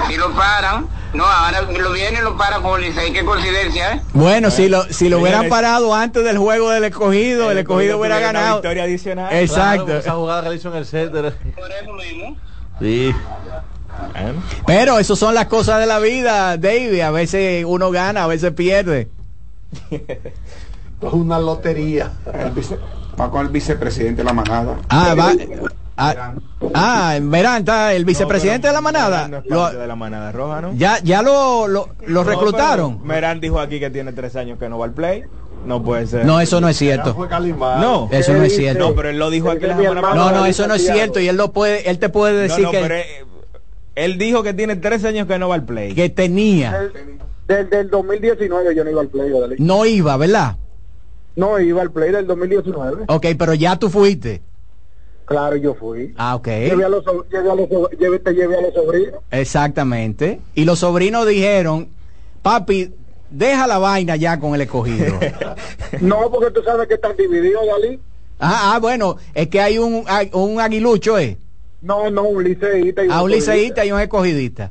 [SPEAKER 20] si lo paran, no, ahora lo viene y lo paran con el Licey. Qué coincidencia, ¿eh?
[SPEAKER 3] Bueno, si lo, si lo hubieran parado antes del juego del escogido, el, escogido hubiera
[SPEAKER 6] una
[SPEAKER 3] ganado.
[SPEAKER 6] victoria adicional.
[SPEAKER 3] Exacto.
[SPEAKER 4] Claro, esa jugada que le hizo en el center. Sí.
[SPEAKER 3] Pero eso son las cosas de la vida, David. A veces uno gana, a veces pierde.
[SPEAKER 1] Es una lotería.
[SPEAKER 21] Va con el vicepresidente de la manada.
[SPEAKER 3] Ah, va. Ah, ah, Verán, está el vicepresidente de la manada.
[SPEAKER 6] No es
[SPEAKER 3] Lo-
[SPEAKER 6] parte de la manada roja, ¿no?
[SPEAKER 3] ya ya lo, lo, lo
[SPEAKER 6] No,
[SPEAKER 3] reclutaron.
[SPEAKER 6] Merán dijo aquí que tiene tres años que no va al play. No puede ser.
[SPEAKER 3] No, eso no es cierto.
[SPEAKER 6] No,
[SPEAKER 3] Eso no es cierto.
[SPEAKER 6] No, pero él lo dijo aquí la semana
[SPEAKER 3] No,
[SPEAKER 6] pasada.
[SPEAKER 3] no, eso no es cierto y él lo puede, él te puede decir
[SPEAKER 6] no,
[SPEAKER 3] que,
[SPEAKER 6] pero, él dijo que tiene tres años que no va al play.
[SPEAKER 3] que tenía,
[SPEAKER 22] Desde el 2019 yo no iba al play, Odalí.
[SPEAKER 3] no iba, ¿verdad?
[SPEAKER 22] No iba al play del 2019.
[SPEAKER 3] Ok, pero ya tú fuiste.
[SPEAKER 22] Claro, yo fui.
[SPEAKER 3] Ah, ok.
[SPEAKER 22] Llevé a los, llevé a los, llevé- te llevé a los sobrinos.
[SPEAKER 3] Exactamente. Y los sobrinos dijeron, papi, deja la vaina ya con el escogido.
[SPEAKER 22] No, porque tú sabes que están divididos, Dalí.
[SPEAKER 3] ah, ah, bueno, es que hay un, hay un aguilucho, ¿eh?
[SPEAKER 22] No, no, un liceísta. y
[SPEAKER 3] A un
[SPEAKER 22] escogidista.
[SPEAKER 3] liceísta y un escogidista.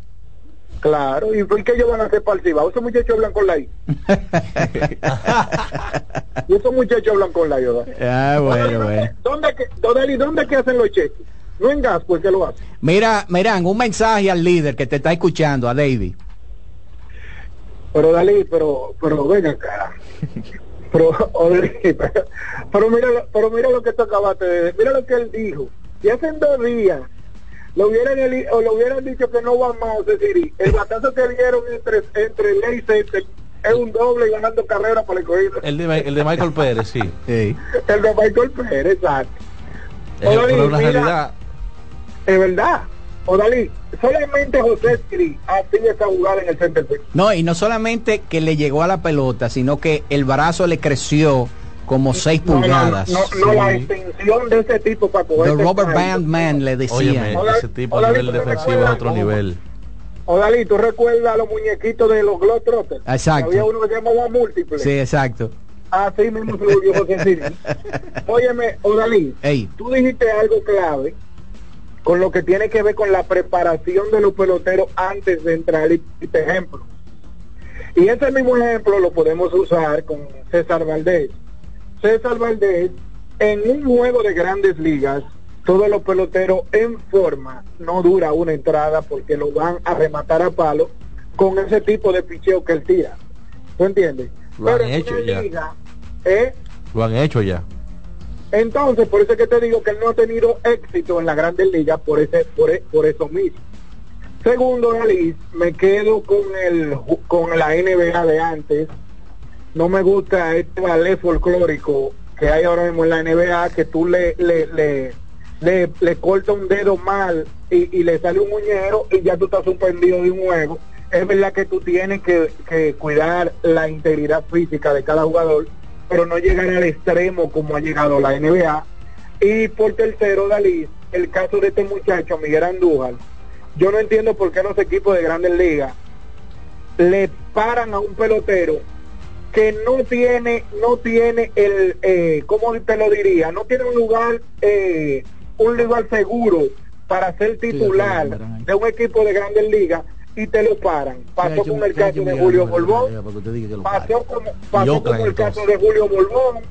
[SPEAKER 22] Claro, ¿y por qué ellos van a el Cibao? Esos muchachos hablan con la I. y esos muchachos hablan con la I, ¿verdad?
[SPEAKER 3] Ah, bueno, bueno.
[SPEAKER 22] ¿Dónde que, Odalí, ¿dónde que hacen los cheques? No en gas, pues que lo hacen.
[SPEAKER 3] Mira, miran, un mensaje al líder que te está escuchando, a David.
[SPEAKER 22] Pero Dalí, pero, pero venga acá. Pero, pero, pero mira, pero mira lo que tú acabaste de decir, mira lo que él dijo. Y hace dos días lo hubieran o le hubieran dicho que no va más, es decir, el batazo que dieron entre, entre ley y Center es un doble y ganando carrera por el cogido.
[SPEAKER 4] El de, el de Michael Pérez, sí.
[SPEAKER 3] Sí.
[SPEAKER 22] El de Michael Pérez, exacto. Odalí,
[SPEAKER 4] pero una
[SPEAKER 22] mira,
[SPEAKER 4] realidad.
[SPEAKER 22] Es verdad. Odalí, solamente José Siri hacía esa jugada en el center.
[SPEAKER 3] No, y no solamente que le llegó a la pelota, sino que el brazo le creció como 6
[SPEAKER 22] No, no,
[SPEAKER 3] pulgadas.
[SPEAKER 22] No, no, la extensión de ese tipo para
[SPEAKER 3] The
[SPEAKER 22] coger.
[SPEAKER 3] Robert Bandman le decía.
[SPEAKER 4] Óyeme, ese tipo a nivel defensivo es otro nivel.
[SPEAKER 22] Odalí, ¿tú recuerdas los muñequitos de los Globetrotters?
[SPEAKER 3] Exacto.
[SPEAKER 22] Había uno que se llamaba Múltiple.
[SPEAKER 3] Sí, exacto.
[SPEAKER 22] Así mismo se volvió José Siri. Óyeme, Odalí,
[SPEAKER 3] Ey,
[SPEAKER 22] tú dijiste algo clave con lo que tiene que ver con la preparación de los peloteros antes de entrar. Y y te ejemplo. Y ese mismo ejemplo lo podemos usar con César Valdés. César Valdés, en un juego de grandes ligas, todos los peloteros en forma no dura una entrada porque lo van a rematar a palo con ese tipo de picheo que él tira. ¿Tú entiendes?
[SPEAKER 4] Lo han
[SPEAKER 22] Pero en
[SPEAKER 4] hecho ya.
[SPEAKER 22] liga, ¿eh?
[SPEAKER 4] Lo han hecho ya.
[SPEAKER 22] Entonces, por eso es que te digo que él no ha tenido éxito en la Grandes Ligas por ese, por, e- por eso mismo. Segundo, Dalí, me quedo con el con la NBA de antes. No me gusta este ballet folclórico que hay ahora mismo en la NBA, que tú le le, le, le, le cortas un dedo mal y, y le sale un muñero y ya tú estás suspendido de un juego. Es verdad que tú tienes que, que cuidar la integridad física de cada jugador, pero no llegar al extremo como ha llegado la NBA. Y por tercero, Dalí, el caso de este muchacho, Miguel Andújar, yo no entiendo por qué los equipos de grandes ligas le paran a un pelotero que no tiene, no tiene el, eh, ¿cómo te lo diría? No tiene un lugar, eh, un lugar seguro para ser titular de un equipo de grandes ligas y te lo paran. Pasó con el caso de Julio Borbón, pasó con el caso de Julio Borbón,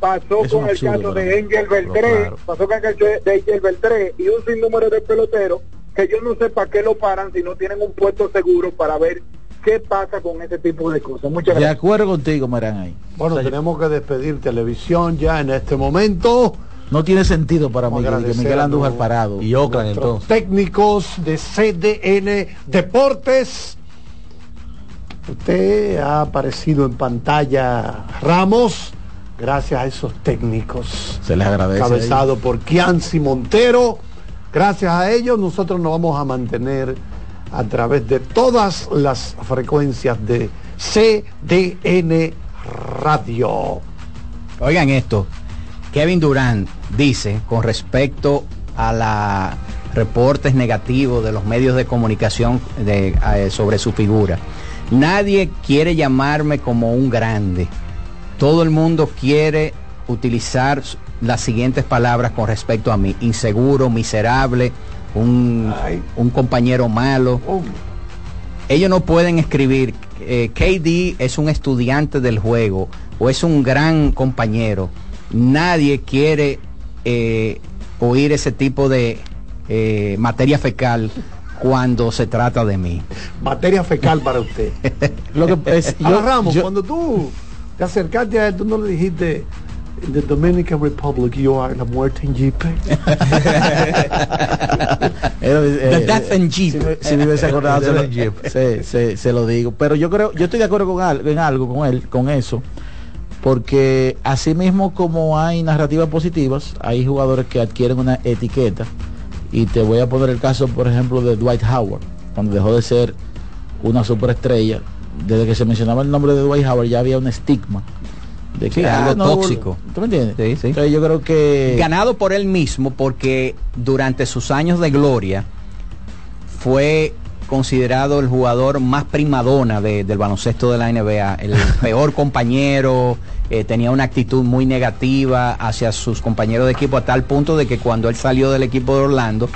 [SPEAKER 22] pasó con el caso de Angel Beltré, pasó con el caso de Angel Beltré y un sinnúmero de peloteros que yo no sé para qué lo paran si no tienen un puesto seguro para ver qué pasa con ese tipo de cosas. Muchas
[SPEAKER 2] De
[SPEAKER 22] gracias.
[SPEAKER 2] acuerdo contigo, Marán, ahí.
[SPEAKER 1] Bueno, tenemos que despedir televisión ya en este momento.
[SPEAKER 2] No tiene sentido para mí que- Miguel Andújar parado.
[SPEAKER 4] Y Oakland entonces.
[SPEAKER 1] técnicos de CDN Deportes. Usted ha aparecido en pantalla Ramos, gracias a esos técnicos.
[SPEAKER 2] Se les agradece.
[SPEAKER 1] Cabezado por Kianci Montero. Gracias a ellos nosotros nos vamos a mantener a través de todas las frecuencias de CDN Radio.
[SPEAKER 3] Oigan esto, Kevin Durant dice con respecto a la reportes negativos de los medios de comunicación eh, sobre su figura. Nadie quiere llamarme como un grande. Todo el mundo quiere utilizar las siguientes palabras con respecto a mí. Inseguro, miserable, un, un compañero malo. Ellos no pueden escribir, eh, KD es un estudiante del juego o es un gran compañero. Nadie quiere eh, oír ese tipo de eh, materia fecal cuando se trata de mí.
[SPEAKER 1] Materia fecal para usted.
[SPEAKER 2] Lo que es, yo-
[SPEAKER 1] Ramos,
[SPEAKER 2] yo-
[SPEAKER 1] cuando tú te acercaste a él, tú no le dijiste, in the Dominican Republic, you are la muerte en Jeep.
[SPEAKER 2] The
[SPEAKER 3] Death and Jeep.
[SPEAKER 2] Si, me- si me hubiese acordado, se, lo-
[SPEAKER 4] and Jeep.
[SPEAKER 2] se- se- se lo digo. Pero yo creo, yo estoy de acuerdo con algo, en algo con él, con eso, porque así mismo como hay narrativas positivas, hay jugadores que adquieren una etiqueta. Y te voy a poner el caso, por ejemplo, de Dwight Howard, cuando dejó de ser una superestrella. Desde que se mencionaba el nombre de Dwight Howard ya había un estigma. De
[SPEAKER 3] Sí, algo tóxico.
[SPEAKER 2] ¿Tú me entiendes?
[SPEAKER 3] Sí, sí.
[SPEAKER 2] Entonces yo creo que...
[SPEAKER 3] Ganado por él mismo porque durante sus años de gloria fue considerado el jugador más primadona de- del baloncesto de la NBA, el peor compañero, eh, tenía una actitud muy negativa hacia sus compañeros de equipo a tal punto de que cuando él salió del equipo de Orlando,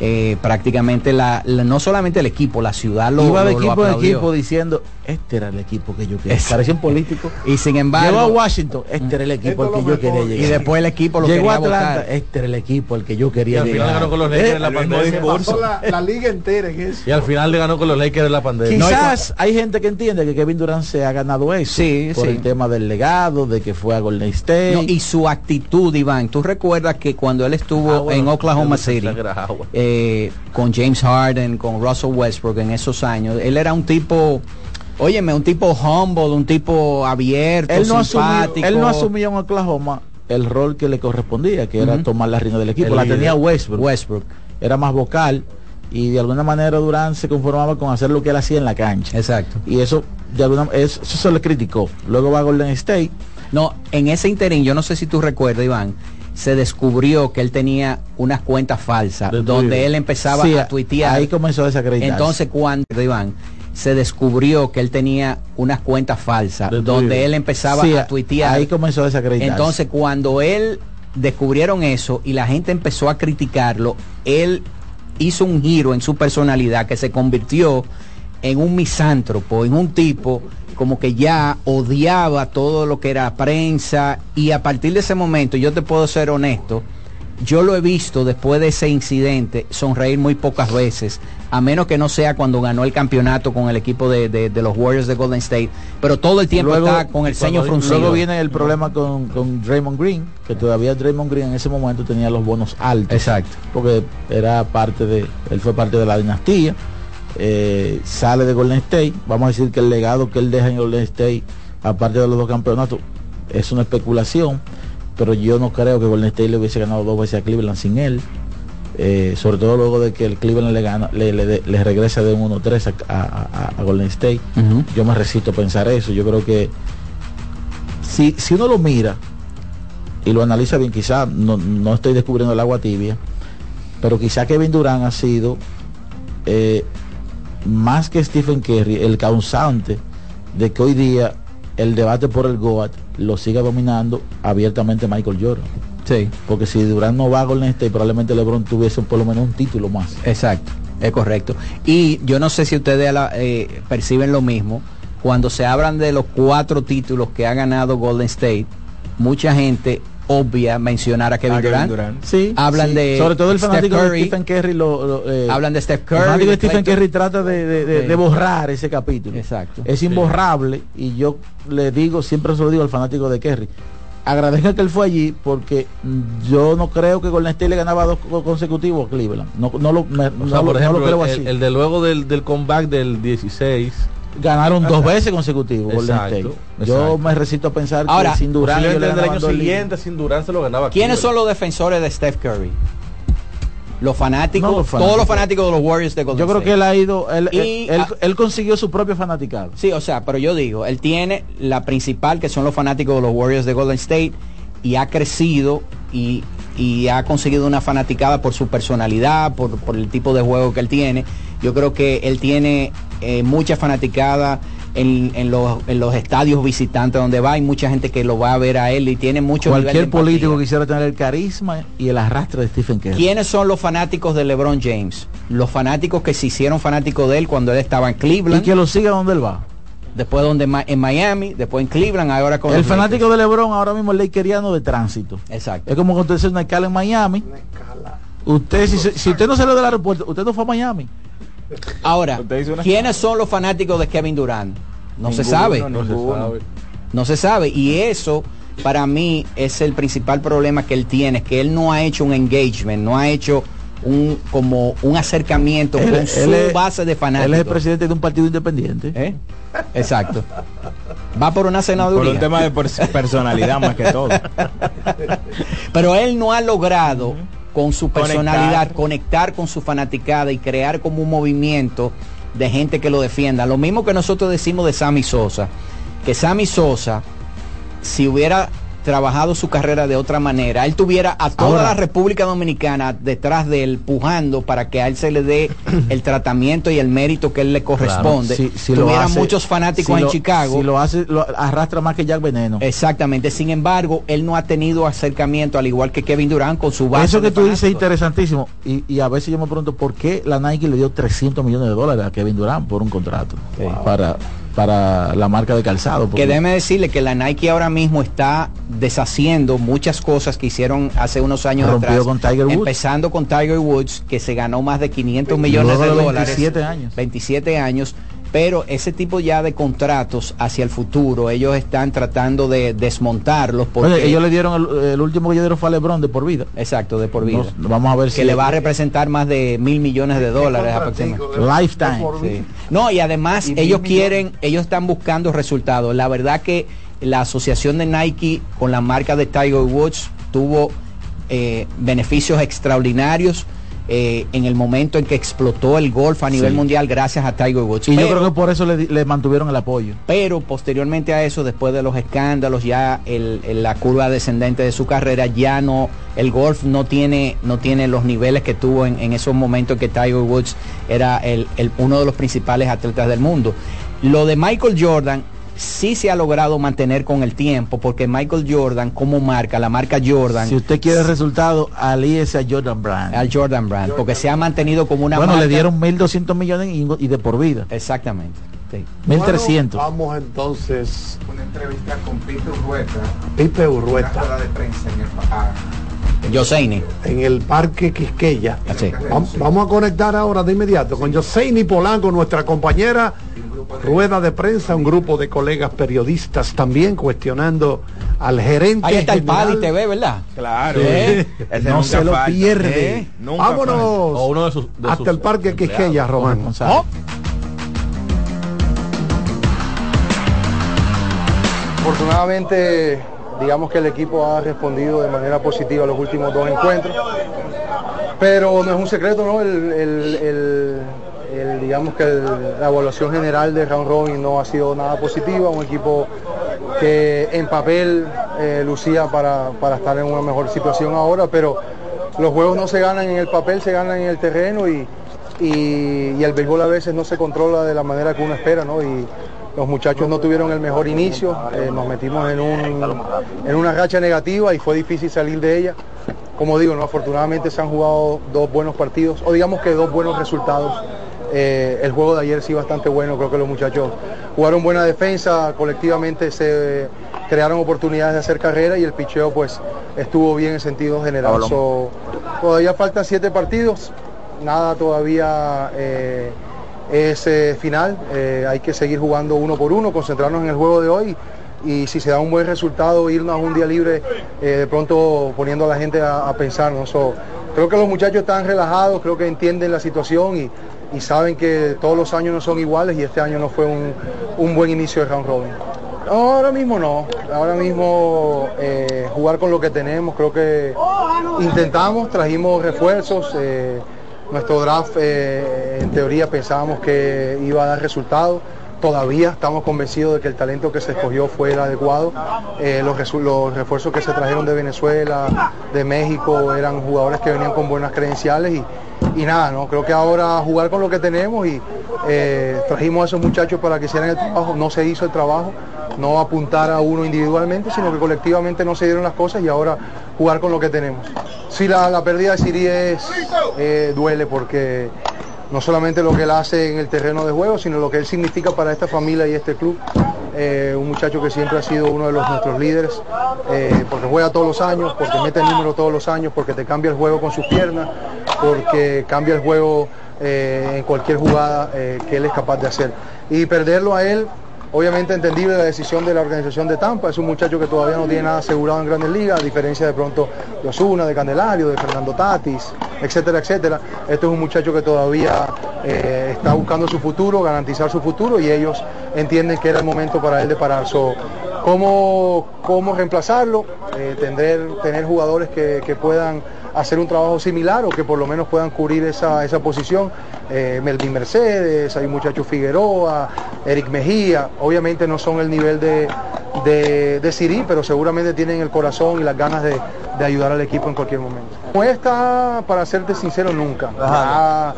[SPEAKER 3] eh, prácticamente la, la- no solamente el equipo, la ciudad lo,
[SPEAKER 2] Iba de
[SPEAKER 3] lo- lo
[SPEAKER 2] equipo en equipo diciendo, este era el equipo que yo quería. Parecía un político.
[SPEAKER 3] Y sin
[SPEAKER 2] Llegó a
[SPEAKER 3] embargo,
[SPEAKER 2] Washington, este era el equipo al que yo quería
[SPEAKER 3] y
[SPEAKER 2] llegar.
[SPEAKER 3] después el equipo lo
[SPEAKER 2] Llegó a Atlanta,
[SPEAKER 3] votar.
[SPEAKER 2] este era el equipo al que yo
[SPEAKER 4] Y
[SPEAKER 2] quería
[SPEAKER 4] al final
[SPEAKER 2] llegar.
[SPEAKER 4] ganó con los Lakers en la pandemia.
[SPEAKER 1] Pasó la, la liga entera en eso.
[SPEAKER 4] Y al final le ganó con los Lakers en la pandemia.
[SPEAKER 2] Quizás hay gente que entiende que Kevin Durant se ha ganado eso
[SPEAKER 3] Sí,
[SPEAKER 2] por
[SPEAKER 3] sí.
[SPEAKER 2] el tema del legado, de que fue a Golden State.
[SPEAKER 3] No, y su actitud, Iván, tú recuerdas que cuando él estuvo
[SPEAKER 4] Ah, bueno,
[SPEAKER 3] en Oklahoma City, eh, con James Harden, con Russell Westbrook en esos años, él era un tipo, óyeme, un tipo humble, un tipo abierto,
[SPEAKER 2] él, no asumió,
[SPEAKER 3] simpático.
[SPEAKER 2] él no asumió en Oklahoma el rol que le correspondía, que era tomar la rienda del equipo.
[SPEAKER 3] El
[SPEAKER 2] la tenía Westbrook.
[SPEAKER 3] Westbrook.
[SPEAKER 2] Era más vocal y de alguna manera Durant se conformaba con hacer lo que él hacía en la cancha.
[SPEAKER 3] Exacto.
[SPEAKER 2] Y eso de alguna eso, eso se le criticó. Luego va a Golden State.
[SPEAKER 3] No, en ese interín, yo no sé si tú recuerdas, Iván, se descubrió que él tenía unas cuentas falsas,
[SPEAKER 2] De
[SPEAKER 3] donde él empezaba
[SPEAKER 2] Sí,
[SPEAKER 3] a tuitear.
[SPEAKER 2] ahí comenzó a desacreditarse.
[SPEAKER 3] Entonces cuando, Iván, se descubrió que él tenía unas cuentas falsas,
[SPEAKER 2] De
[SPEAKER 3] donde él empezaba
[SPEAKER 2] Sí,
[SPEAKER 3] a tuitear.
[SPEAKER 2] ahí comenzó a desacreditarse.
[SPEAKER 3] Entonces cuando él descubrieron eso y la gente empezó a criticarlo, él hizo un giro en su personalidad que se convirtió en un misántropo, en un tipo como que ya odiaba todo lo que era prensa y a partir de ese momento, yo te puedo ser honesto, yo lo he visto después de ese incidente sonreír muy pocas veces a menos que no sea cuando ganó el campeonato con el equipo de, de- de los Warriors de Golden State, pero todo el tiempo
[SPEAKER 2] Luego-
[SPEAKER 3] está con el ceño fruncido.
[SPEAKER 2] Luego viene el problema con, con Draymond Green, que todavía Draymond Green en ese momento tenía los bonos altos.
[SPEAKER 3] Exacto.
[SPEAKER 2] Porque era parte de, él fue parte de la dinastía. eh, sale de Golden State. Vamos a decir que el legado que él deja en Golden State, aparte de los dos campeonatos, es una especulación. Pero yo no creo que Golden State le hubiese ganado dos veces a Cleveland sin él. Eh, sobre todo luego de que el Cleveland le gana, le, le- le regresa de un 1-3 a, a- Golden State. Yo me resisto a pensar eso. Yo creo que si, si uno lo mira y lo analiza bien, quizá no, no estoy descubriendo el agua tibia, pero quizá Kevin Durant ha sido eh, más que Stephen Curry el causante de que hoy día el debate por el GOAT lo siga dominando abiertamente Michael Jordan.
[SPEAKER 3] Sí.
[SPEAKER 2] Porque si Durant no va a Golden State, probablemente LeBron tuviese por lo menos un título más.
[SPEAKER 3] Exacto, es correcto. Y yo no sé si ustedes eh, perciben lo mismo. Cuando se hablan de los cuatro títulos que ha ganado Golden State, mucha gente obvia mencionar a Kevin,
[SPEAKER 6] A Kevin
[SPEAKER 3] Durant.
[SPEAKER 2] Sí,
[SPEAKER 3] Hablan
[SPEAKER 2] sí.
[SPEAKER 3] de
[SPEAKER 2] sobre todo el fanático
[SPEAKER 3] Curry.
[SPEAKER 2] de Stephen Curry lo, lo, eh,
[SPEAKER 3] Hablan de Steph
[SPEAKER 2] el
[SPEAKER 3] Curry.
[SPEAKER 2] fanático de Stephen Curry trata de, de- de-
[SPEAKER 3] Sí.
[SPEAKER 2] de borrar ese capítulo
[SPEAKER 3] Exacto.
[SPEAKER 2] es imborrable y yo le digo siempre se lo digo al fanático de Kerry agradezca que él fue allí porque yo no creo que Golden State le ganaba dos co- consecutivos a Cleveland. No, no lo, me-
[SPEAKER 4] O
[SPEAKER 2] no
[SPEAKER 4] sea,
[SPEAKER 2] lo-
[SPEAKER 4] por
[SPEAKER 2] no
[SPEAKER 4] ejemplo,
[SPEAKER 2] lo creo así.
[SPEAKER 4] el de luego del, del comeback del 16
[SPEAKER 2] ganaron dos veces consecutivos Golden
[SPEAKER 4] Exacto,
[SPEAKER 2] State. Yo
[SPEAKER 4] exacto.
[SPEAKER 2] me resisto a pensar
[SPEAKER 3] Ahora,
[SPEAKER 2] que sin le
[SPEAKER 4] el año siguiente sin Durant se lo ganaba
[SPEAKER 3] ¿Quiénes son los defensores de Steph Curry? Los fanáticos,
[SPEAKER 2] No, los
[SPEAKER 3] todos los
[SPEAKER 2] fanáticos.
[SPEAKER 3] de los Warriors de Golden
[SPEAKER 2] yo creo
[SPEAKER 3] State.
[SPEAKER 2] que él ha ido él,
[SPEAKER 3] Y,
[SPEAKER 2] él- él- él consiguió su propio fanaticado
[SPEAKER 3] Sí, o sea, pero yo digo, él tiene la principal, que son los fanáticos de los Warriors de Golden State, y ha crecido y, y ha conseguido una fanaticada por su personalidad, por, por el tipo de juego que él tiene. Yo creo que él tiene eh, mucha fanaticada en, en los, en los estadios visitantes donde va, hay mucha gente que lo va a ver a él y tiene mucho nivel de
[SPEAKER 2] cualquier político quisiera tener el carisma y el arrastre de Stephen Curry
[SPEAKER 3] ¿Quiénes son los fanáticos de LeBron James? Los fanáticos que se hicieron fanáticos de él cuando él estaba en
[SPEAKER 2] y
[SPEAKER 3] Cleveland,
[SPEAKER 2] que lo siga donde él va
[SPEAKER 3] después donde en Miami, después en Cleveland, ahora con
[SPEAKER 2] el fanático de LeBron ahora mismo es lakeriano de tránsito.
[SPEAKER 3] Exacto.
[SPEAKER 2] Es como cuando usted hace una escala en Miami. Usted, si, se- si usted no salió del aeropuerto, usted no fue a Miami.
[SPEAKER 3] Ahora, ¿quiénes son los fanáticos de Kevin Durant? No se sabe.
[SPEAKER 6] ninguno.
[SPEAKER 4] No se sabe.
[SPEAKER 3] No se sabe. Y eso, para mí, es el principal problema que él tiene, que él no ha hecho un engagement, no ha hecho un como un acercamiento
[SPEAKER 2] Él-
[SPEAKER 3] con
[SPEAKER 2] él
[SPEAKER 3] su
[SPEAKER 2] es-
[SPEAKER 3] base de
[SPEAKER 2] Él es el
[SPEAKER 3] fanáticos.
[SPEAKER 2] presidente de un partido independiente.
[SPEAKER 3] ¿Eh? Exacto. Va por una
[SPEAKER 6] Por
[SPEAKER 3] senaduría.
[SPEAKER 6] un tema de pers- personalidad más que todo.
[SPEAKER 3] Pero él no ha logrado con su personalidad
[SPEAKER 6] Conectar.
[SPEAKER 3] conectar con su fanaticada y crear como un movimiento de gente que lo defienda. Lo mismo que nosotros decimos de Sammy Sosa, que Sammy Sosa, si hubiera trabajado su carrera de otra manera, él tuviera a toda
[SPEAKER 2] Ahora-
[SPEAKER 3] la República Dominicana detrás de él, pujando para que a él se le dé el tratamiento y el mérito que él le corresponde.
[SPEAKER 2] Si- si lo
[SPEAKER 3] tuviera
[SPEAKER 2] hace-
[SPEAKER 3] muchos fanáticos
[SPEAKER 2] si
[SPEAKER 3] en
[SPEAKER 2] lo-
[SPEAKER 3] Chicago.
[SPEAKER 2] Si lo hace, lo arrastra más que Jack Veneno.
[SPEAKER 3] Exactamente. Sin embargo, él no ha tenido acercamiento, al igual que Kevin Durant, con su base.
[SPEAKER 2] Eso que
[SPEAKER 3] de
[SPEAKER 2] tú dices es interesantísimo. Y, y a veces yo me pregunto por qué la Nike le dio 300 millones de dólares a Kevin Durant por un contrato para, para la marca de calzado. porque-
[SPEAKER 3] Que déjeme decirle que la Nike ahora mismo está deshaciendo muchas cosas que hicieron hace unos años atrás.
[SPEAKER 2] con Tiger Woods.
[SPEAKER 3] Empezando con Tiger Woods, que se ganó más de 500 millones de dólares.
[SPEAKER 2] 27 años.
[SPEAKER 3] 27 años. Pero ese tipo ya de contratos hacia el futuro, ellos están tratando de desmontarlos porque
[SPEAKER 2] Oye, ellos le dieron el, el último que ellos dieron fue a LeBron de por vida.
[SPEAKER 3] exacto de por vida.
[SPEAKER 2] Nos- vamos a ver si
[SPEAKER 3] que le va a representar más de mil millones de dólares aproximadamente.
[SPEAKER 2] Lifetime.
[SPEAKER 3] Sí. No, y además
[SPEAKER 2] Y
[SPEAKER 3] ellos
[SPEAKER 2] millones.
[SPEAKER 3] quieren, ellos están buscando resultados. La verdad que la asociación de Nike con la marca de Tiger Woods tuvo eh, beneficios extraordinarios eh, en el momento en que explotó el golf a nivel
[SPEAKER 2] Sí.
[SPEAKER 3] mundial gracias a Tiger Woods.
[SPEAKER 2] Y yo creo que por eso le, mantuvieron el apoyo.
[SPEAKER 3] pero posteriormente a eso, después de los escándalos, ya el, el- la curva descendente de su carrera, ya no, el golf no tiene, no tiene los niveles que tuvo en, en esos momentos que Tiger Woods era el- uno de los principales atletas del mundo. Lo de Michael Jordan sí se ha logrado mantener con el tiempo, porque Michael Jordan como marca, la marca Jordan,
[SPEAKER 2] Si usted quiere el resultado, alíese a Jordan Brand.
[SPEAKER 3] al Jordan Brand, porque se ha mantenido como una
[SPEAKER 2] bueno,
[SPEAKER 3] marca.
[SPEAKER 2] le dieron 1.200 millones y, y de por vida.
[SPEAKER 3] Exactamente. sí.
[SPEAKER 2] 1.300.
[SPEAKER 1] Bueno, vamos entonces,
[SPEAKER 21] Una entrevista con Peter Urrueta,
[SPEAKER 1] Pipe Urrueta.
[SPEAKER 21] de prensa en el, a-
[SPEAKER 3] Yoseini.
[SPEAKER 1] En el Parque Quisqueya.
[SPEAKER 3] Así.
[SPEAKER 1] Vam- Vamos a conectar ahora de inmediato con Yoseini Polanco, nuestra compañera. Rueda de prensa, un grupo de colegas periodistas también cuestionando al gerente.
[SPEAKER 3] Ahí está el
[SPEAKER 1] general.
[SPEAKER 3] Paddy TV, ¿verdad?
[SPEAKER 6] Claro.
[SPEAKER 1] No se lo
[SPEAKER 6] falta.
[SPEAKER 1] pierde.
[SPEAKER 6] ¿Eh? Nunca
[SPEAKER 1] Vámonos
[SPEAKER 6] falta.
[SPEAKER 4] O uno de sus- de
[SPEAKER 1] hasta
[SPEAKER 4] sus
[SPEAKER 1] el Parque
[SPEAKER 4] empleados,
[SPEAKER 1] Quisqueya, Román.
[SPEAKER 2] corresponsal.
[SPEAKER 23] Afortunadamente, digamos que el equipo ha respondido de manera positiva a los últimos dos encuentros, pero no es un secreto, ¿no? El, el- el- digamos que la evaluación general de Round Robin no ha sido nada positiva, un equipo que en papel eh, lucía para, para estar en una mejor situación ahora, pero los juegos no se ganan en el papel, se ganan en el terreno y, y- y el béisbol a veces no se controla de la manera que uno espera, ¿no? Y los muchachos no tuvieron el mejor inicio, eh, nos metimos en, un- en una racha negativa y fue difícil salir de ella. Como digo, ¿no? afortunadamente se han jugado dos buenos partidos, o digamos que dos buenos resultados. Eh, el juego de ayer sí bastante bueno, creo que los muchachos jugaron buena defensa, colectivamente se crearon oportunidades de hacer carrera y el picheo pues estuvo bien en sentido general. So, todavía faltan siete partidos, nada todavía eh, es eh, final, eh, hay que seguir jugando uno por uno, concentrarnos en el juego de hoy y si se da un buen resultado, irnos a un día libre, de pronto poniendo a la gente a, a pensar. ¿no? So, creo que los muchachos están relajados, creo que entienden la situación y, y saben que todos los años no son iguales y este año no fue un, un buen inicio de round robin. Ahora mismo no, ahora mismo eh, jugar con lo que tenemos, creo que intentamos, trajimos refuerzos, eh, nuestro draft eh, en teoría pensábamos que iba a dar resultados, todavía estamos convencidos de que el talento que se escogió fue el adecuado, los, los refuerzos que se trajeron de Venezuela, de México, eran jugadores que venían con buenas credenciales y, y nada, ¿no? creo que ahora jugar con lo que tenemos y eh, trajimos a esos muchachos para que hicieran el trabajo, no se hizo el trabajo, no apuntar a uno individualmente, sino que colectivamente no se dieron las cosas y ahora jugar con lo que tenemos. Sí, la, la pérdida de Siri es, eh, duele porque no solamente lo que él hace en el terreno de juego, sino lo que él significa para esta familia y este club. Eh, un muchacho que siempre ha sido uno de los, nuestros líderes, eh, porque juega todos los años, porque mete el número todos los años, porque te cambia el juego con sus piernas, porque cambia el juego eh, en cualquier jugada que él es capaz de hacer. Y perderlo a él, obviamente entendible la decisión de la organización de Tampa, es un muchacho que todavía no tiene nada asegurado en Grandes Ligas, a diferencia de pronto de Osuna, de Candelario, de Fernando Tatis, etcétera, etcétera. Este es un muchacho que todavía eh, está buscando su futuro, garantizar su futuro y ellos entienden que era el momento para él de parar. So, ¿cómo, ¿Cómo reemplazarlo? Eh, tener, tener jugadores que, que puedan hacer un trabajo similar o que por lo menos puedan cubrir esa, esa posición. Eh, Melvin Mercedes, hay muchachos Figueroa, Eric Mejía, obviamente no son el nivel de, de, de Siri, pero seguramente tienen el corazón y las ganas de, de ayudar al equipo en cualquier momento. Como esta, para serte sincero, nunca. Ya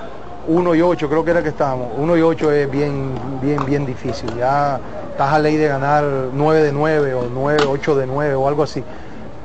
[SPEAKER 23] 1 y 8 creo que era que estábamos. 1 y 8 es bien, bien, bien difícil. Ya estás a ley de ganar 9 de 9 o 9, 8 de 9 o algo así.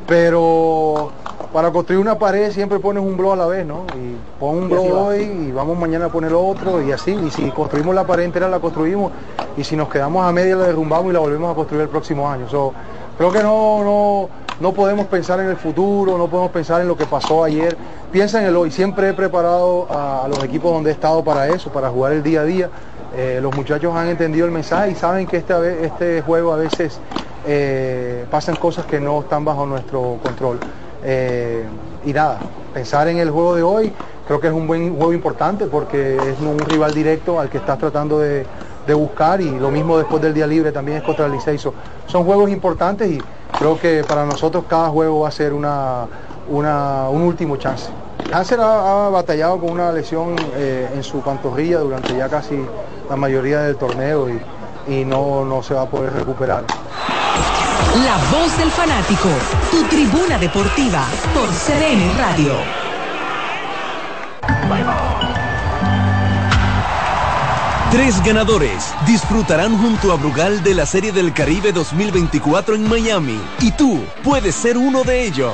[SPEAKER 23] Pero para construir una pared siempre pones un blog a la vez, ¿no? Y pon un blog hoy y vamos mañana a poner otro y así. Y si construimos la pared entera la construimos y si nos quedamos a media la derrumbamos y la volvemos a construir el próximo año. So, creo que no, no, no podemos pensar en el futuro, no podemos pensar en lo que pasó ayer. Piensa en el hoy. Siempre he preparado a, los equipos donde he estado para eso, para jugar el día a día. Eh, los muchachos han entendido el mensaje y saben que este, este juego a veces eh, pasan cosas que no están bajo nuestro control. Eh, y nada, pensar en el juego de hoy creo que es un buen juego importante porque es un rival directo al que estás tratando de, buscar y lo mismo después del día libre también es contra el Licey. So, Son juegos importantes y creo que para nosotros cada juego va a ser una, una- un último chance. Hanser ha, ha batallado con una lesión eh, en su pantorrilla durante ya casi la mayoría del torneo y, y no, no se va a poder recuperar.
[SPEAKER 12] La voz del fanático, tu tribuna deportiva por CDN Radio.
[SPEAKER 9] Tres ganadores disfrutarán junto a Brugal de la Serie del Caribe 2024 en Miami y tú puedes ser uno de ellos.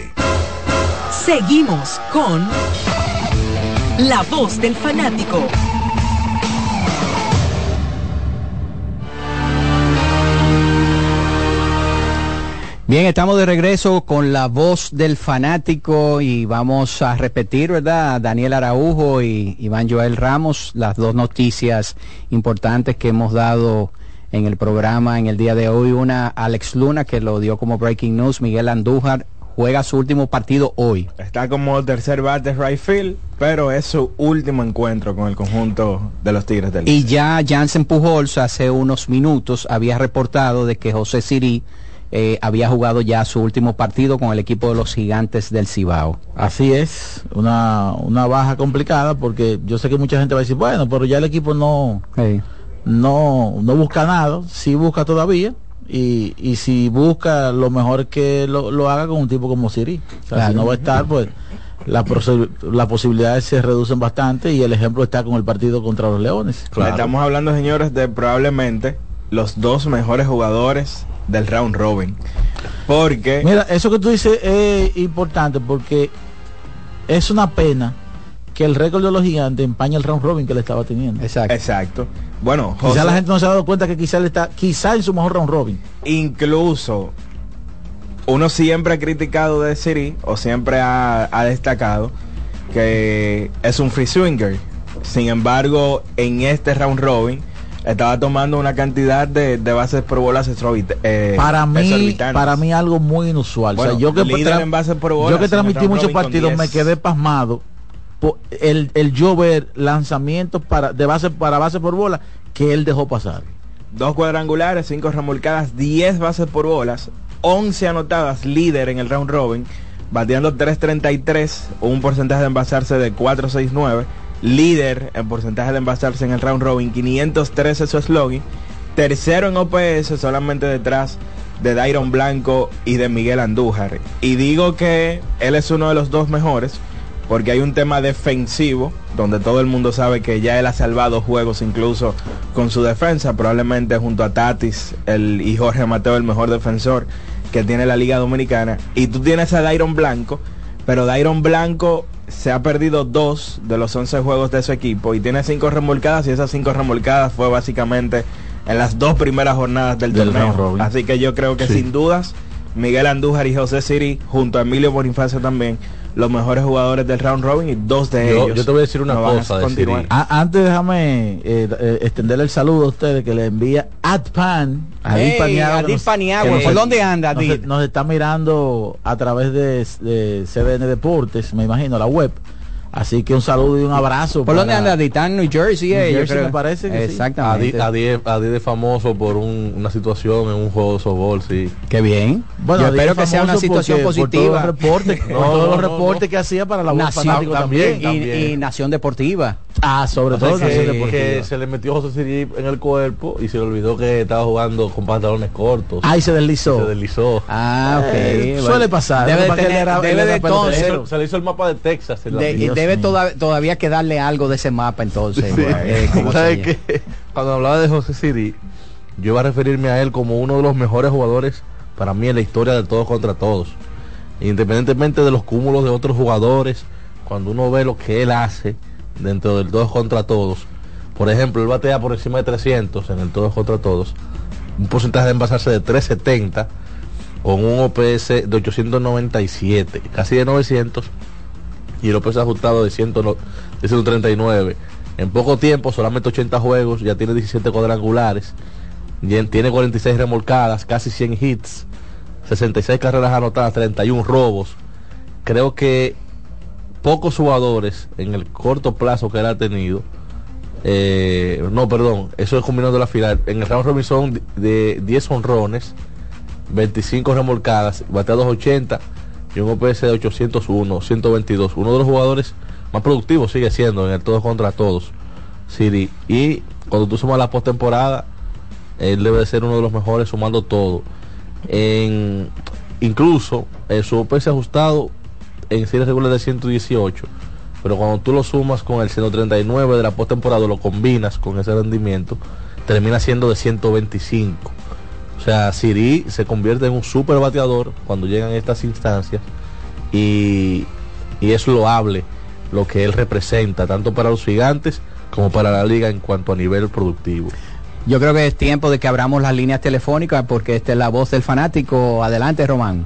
[SPEAKER 12] Seguimos con La Voz del Fanático.
[SPEAKER 3] Bien, estamos de regreso con la voz del fanático y vamos a repetir, ¿verdad? Daniel Araujo y Iván Joel Ramos, las dos noticias importantes que hemos dado en el programa en el día de hoy. Una, Alex Luna, que lo dio como breaking news, Miguel Andújar juega su último partido hoy.
[SPEAKER 6] Está como tercer bate right field, pero es su último encuentro con el conjunto de los Tigres del
[SPEAKER 3] Y ya Jansen Pujols hace unos minutos había reportado de que José Siri eh, había jugado ya su último partido con el equipo de los gigantes del Cibao.
[SPEAKER 2] Así es, una, una baja complicada porque yo sé que mucha gente va a decir, bueno, pero ya el equipo no, no, no busca nada, sí busca todavía. Y, y si busca lo mejor que lo, lo haga con un tipo como Siri. O sea, si no va a estar, pues las las posibilidades se reducen bastante y el ejemplo está con el partido contra los Leones.
[SPEAKER 6] Estamos hablando, señores, de probablemente los dos mejores jugadores del round robin. Porque...
[SPEAKER 2] Mira, eso que tú dices es importante porque es una pena que el récord de los gigantes empaña el round robin que le estaba teniendo.
[SPEAKER 6] Exacto. Exacto. Bueno,
[SPEAKER 2] quizá la gente no se ha dado cuenta que quizá él está quizá en su mejor round robin.
[SPEAKER 6] Incluso uno siempre ha criticado de Siri o siempre ha, ha destacado que es un free swinger. Sin embargo, en este round robin estaba tomando una cantidad de, de bases por bolas eh,
[SPEAKER 2] para mí para mí algo muy inusual
[SPEAKER 6] bueno,
[SPEAKER 2] o sea, yo que, yo transmití muchos partidos me quedé pasmado el, el yo ver lanzamientos para de base para por bola que él dejó pasar
[SPEAKER 6] dos cuadrangulares, cinco remolcadas, 10 bases por bolas, 11 anotadas, líder en el round robin, bateando 3.33, un porcentaje de envasarse de 4.69, líder en porcentaje de envasarse en el round robin, 513 su slogan, tercero en OPS solamente detrás de Dairon Blanco y de Miguel Andújar. Y digo que él es uno de los dos mejores porque hay un tema defensivo donde todo el mundo sabe que ya él ha salvado juegos incluso con su defensa, probablemente junto a Tatis el, y Jorge Mateo el mejor defensor que tiene la Liga Dominicana. Y tú tienes a Dairon Blanco, pero Dairon Blanco se ha perdido dos de los 11 juegos de su equipo y tiene cinco remolcadas y esas cinco remolcadas fue básicamente en las dos primeras jornadas del,
[SPEAKER 2] Del
[SPEAKER 6] torneo. Así que yo creo que
[SPEAKER 2] Sí.
[SPEAKER 6] sin dudas Miguel Andújar y José Siri junto a Emilio Bonifacio también los mejores jugadores del round robin y dos de
[SPEAKER 4] Yo-
[SPEAKER 6] ellos.
[SPEAKER 4] yo te voy a decir una
[SPEAKER 6] no
[SPEAKER 4] cosa de
[SPEAKER 6] continuar.
[SPEAKER 4] Siri.
[SPEAKER 2] A- antes déjame eh, eh, extenderle el saludo a ustedes que le envía Adpan a
[SPEAKER 3] Hey,
[SPEAKER 2] Adil Paniagua,
[SPEAKER 3] ¿por dónde anda,
[SPEAKER 2] nos, nos está mirando a través de, de CDN Deportes, me imagino, la web. Así que un saludo y un abrazo.
[SPEAKER 3] ¿Por dónde anda? ¿Está en New Jersey? eh,
[SPEAKER 2] New
[SPEAKER 3] yo
[SPEAKER 2] Jersey
[SPEAKER 3] creo.
[SPEAKER 2] me parece que sí.
[SPEAKER 3] Exactamente.
[SPEAKER 4] Adi, Adi- Adi es famoso por un- una situación en un juego de softball, sí.
[SPEAKER 3] Qué bien.
[SPEAKER 2] Bueno,
[SPEAKER 3] Yo espero
[SPEAKER 2] es
[SPEAKER 3] que sea una situación
[SPEAKER 2] porque-
[SPEAKER 3] positiva.
[SPEAKER 2] Por todos los reportes,
[SPEAKER 4] No,
[SPEAKER 2] todos los
[SPEAKER 4] no, no,
[SPEAKER 2] reportes que hacía para la
[SPEAKER 3] Nación
[SPEAKER 2] también.
[SPEAKER 3] y, y Nación Deportiva.
[SPEAKER 2] Ah, sobre
[SPEAKER 4] O sea,
[SPEAKER 2] todo
[SPEAKER 4] que,
[SPEAKER 2] Nación
[SPEAKER 4] que se le metió José Siri en el cuerpo y se le olvidó que estaba jugando con pantalones cortos.
[SPEAKER 2] Ay, se deslizó.
[SPEAKER 4] Se deslizó.
[SPEAKER 3] Ah, ok.
[SPEAKER 2] Eh,
[SPEAKER 3] bueno.
[SPEAKER 2] suele pasar.
[SPEAKER 3] Debe de tener-
[SPEAKER 2] él era-
[SPEAKER 3] debe de entonces-
[SPEAKER 4] Se, le hizo el mapa de Texas. en la
[SPEAKER 3] De-. Debe toda- todavía que darle algo de ese mapa entonces.
[SPEAKER 4] Sí.
[SPEAKER 3] eh, ¿cómo
[SPEAKER 4] ¿Sabes qué? Cuando hablaba de José Siri, yo iba a referirme a él como uno de los mejores jugadores para mí en la historia de todos contra todos. Independientemente de los cúmulos de otros jugadores, cuando uno ve lo que él hace dentro del todos contra todos, por ejemplo, él batea por encima de 300 en el todos contra todos, un porcentaje de envasarse de 370 con un OPS de 897, casi de 900 y OPS ajustado de, 100 no- de 139. En poco tiempo, solamente 80 juegos, ya tiene 17 cuadrangulares, ya tiene 46 remolcadas, casi 100 hits, 66 carreras anotadas, 31 robos. Creo que pocos jugadores en el corto plazo que él ha tenido, eh, no, perdón, eso es combinando la final. En el round robin son de 10 honrones, 25 remolcadas, bateados 80 y un OPS de 801, 122. Uno de los jugadores más productivos sigue siendo en el todos contra todos. Siri. Y cuando tú sumas la postemporada, él debe de ser uno de los mejores sumando todo. Incluso eh, su OPS ajustado en series regulares de 118. Pero cuando tú lo sumas con el 139 de la postemporada, lo combinas con ese rendimiento, termina siendo de 125. O sea, Siri se convierte en un super bateador cuando llegan estas instancias y, y es loable lo que él representa, tanto para los gigantes como para la liga en cuanto a nivel productivo.
[SPEAKER 3] Yo creo que es tiempo de que abramos las líneas telefónicas porque esta es la voz del fanático. Adelante, Román.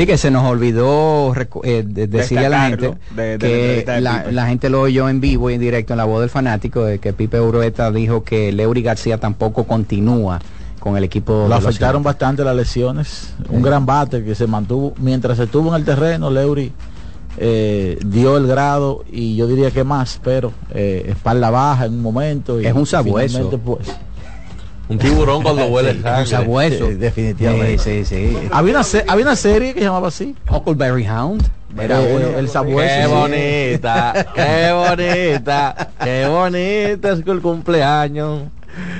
[SPEAKER 3] Sí, que se nos olvidó eh, de- decirle a la gente
[SPEAKER 6] de-
[SPEAKER 3] que la, gente lo oyó en vivo y en directo en la voz del fanático de que Pipe Urueta dijo que Leury García tampoco continúa con el equipo.
[SPEAKER 2] Lo afectaron bastante las lesiones. Un gran bate que se mantuvo, mientras estuvo en el terreno, Leury eh, dio el grado y yo diría que más, pero eh, espalda baja en un momento. Y,
[SPEAKER 3] Es un sabueso.
[SPEAKER 2] pues,
[SPEAKER 4] Un tiburón cuando huele
[SPEAKER 3] Sí,
[SPEAKER 4] sangre.
[SPEAKER 3] un sabueso.
[SPEAKER 2] Sí, definitivamente.
[SPEAKER 3] Sí, sí, sí.
[SPEAKER 2] había, una había una serie que se llamaba así.
[SPEAKER 3] Huckleberry Hound. Era
[SPEAKER 2] Eh,
[SPEAKER 3] uno.
[SPEAKER 2] el sabueso.
[SPEAKER 4] Qué
[SPEAKER 2] sí.
[SPEAKER 4] bonita, qué bonita, qué bonita es el cumpleaños.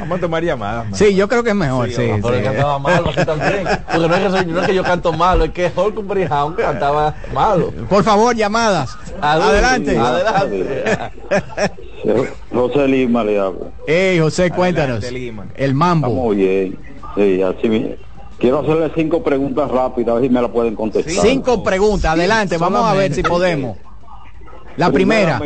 [SPEAKER 6] Vamos a tomar llamadas. man.
[SPEAKER 3] Sí, yo creo que es mejor. Sí,
[SPEAKER 4] Pero
[SPEAKER 3] sí.
[SPEAKER 4] él cantaba malo así también. Porque no es, que soy- no es que yo canto malo, es que Holcomb Hound cantaba malo.
[SPEAKER 3] Por favor, llamadas. Adelante.
[SPEAKER 4] Adelante.
[SPEAKER 19] José Lima le habla.
[SPEAKER 3] Hey, José, cuéntanos.
[SPEAKER 6] Lima.
[SPEAKER 3] El mambo.
[SPEAKER 19] Estamos bien. Sí, así mismo. Quiero hacerle cinco preguntas rápidas, a ver si me la pueden contestar.
[SPEAKER 3] Cinco preguntas. Adelante, vamos a ver si podemos. La primera.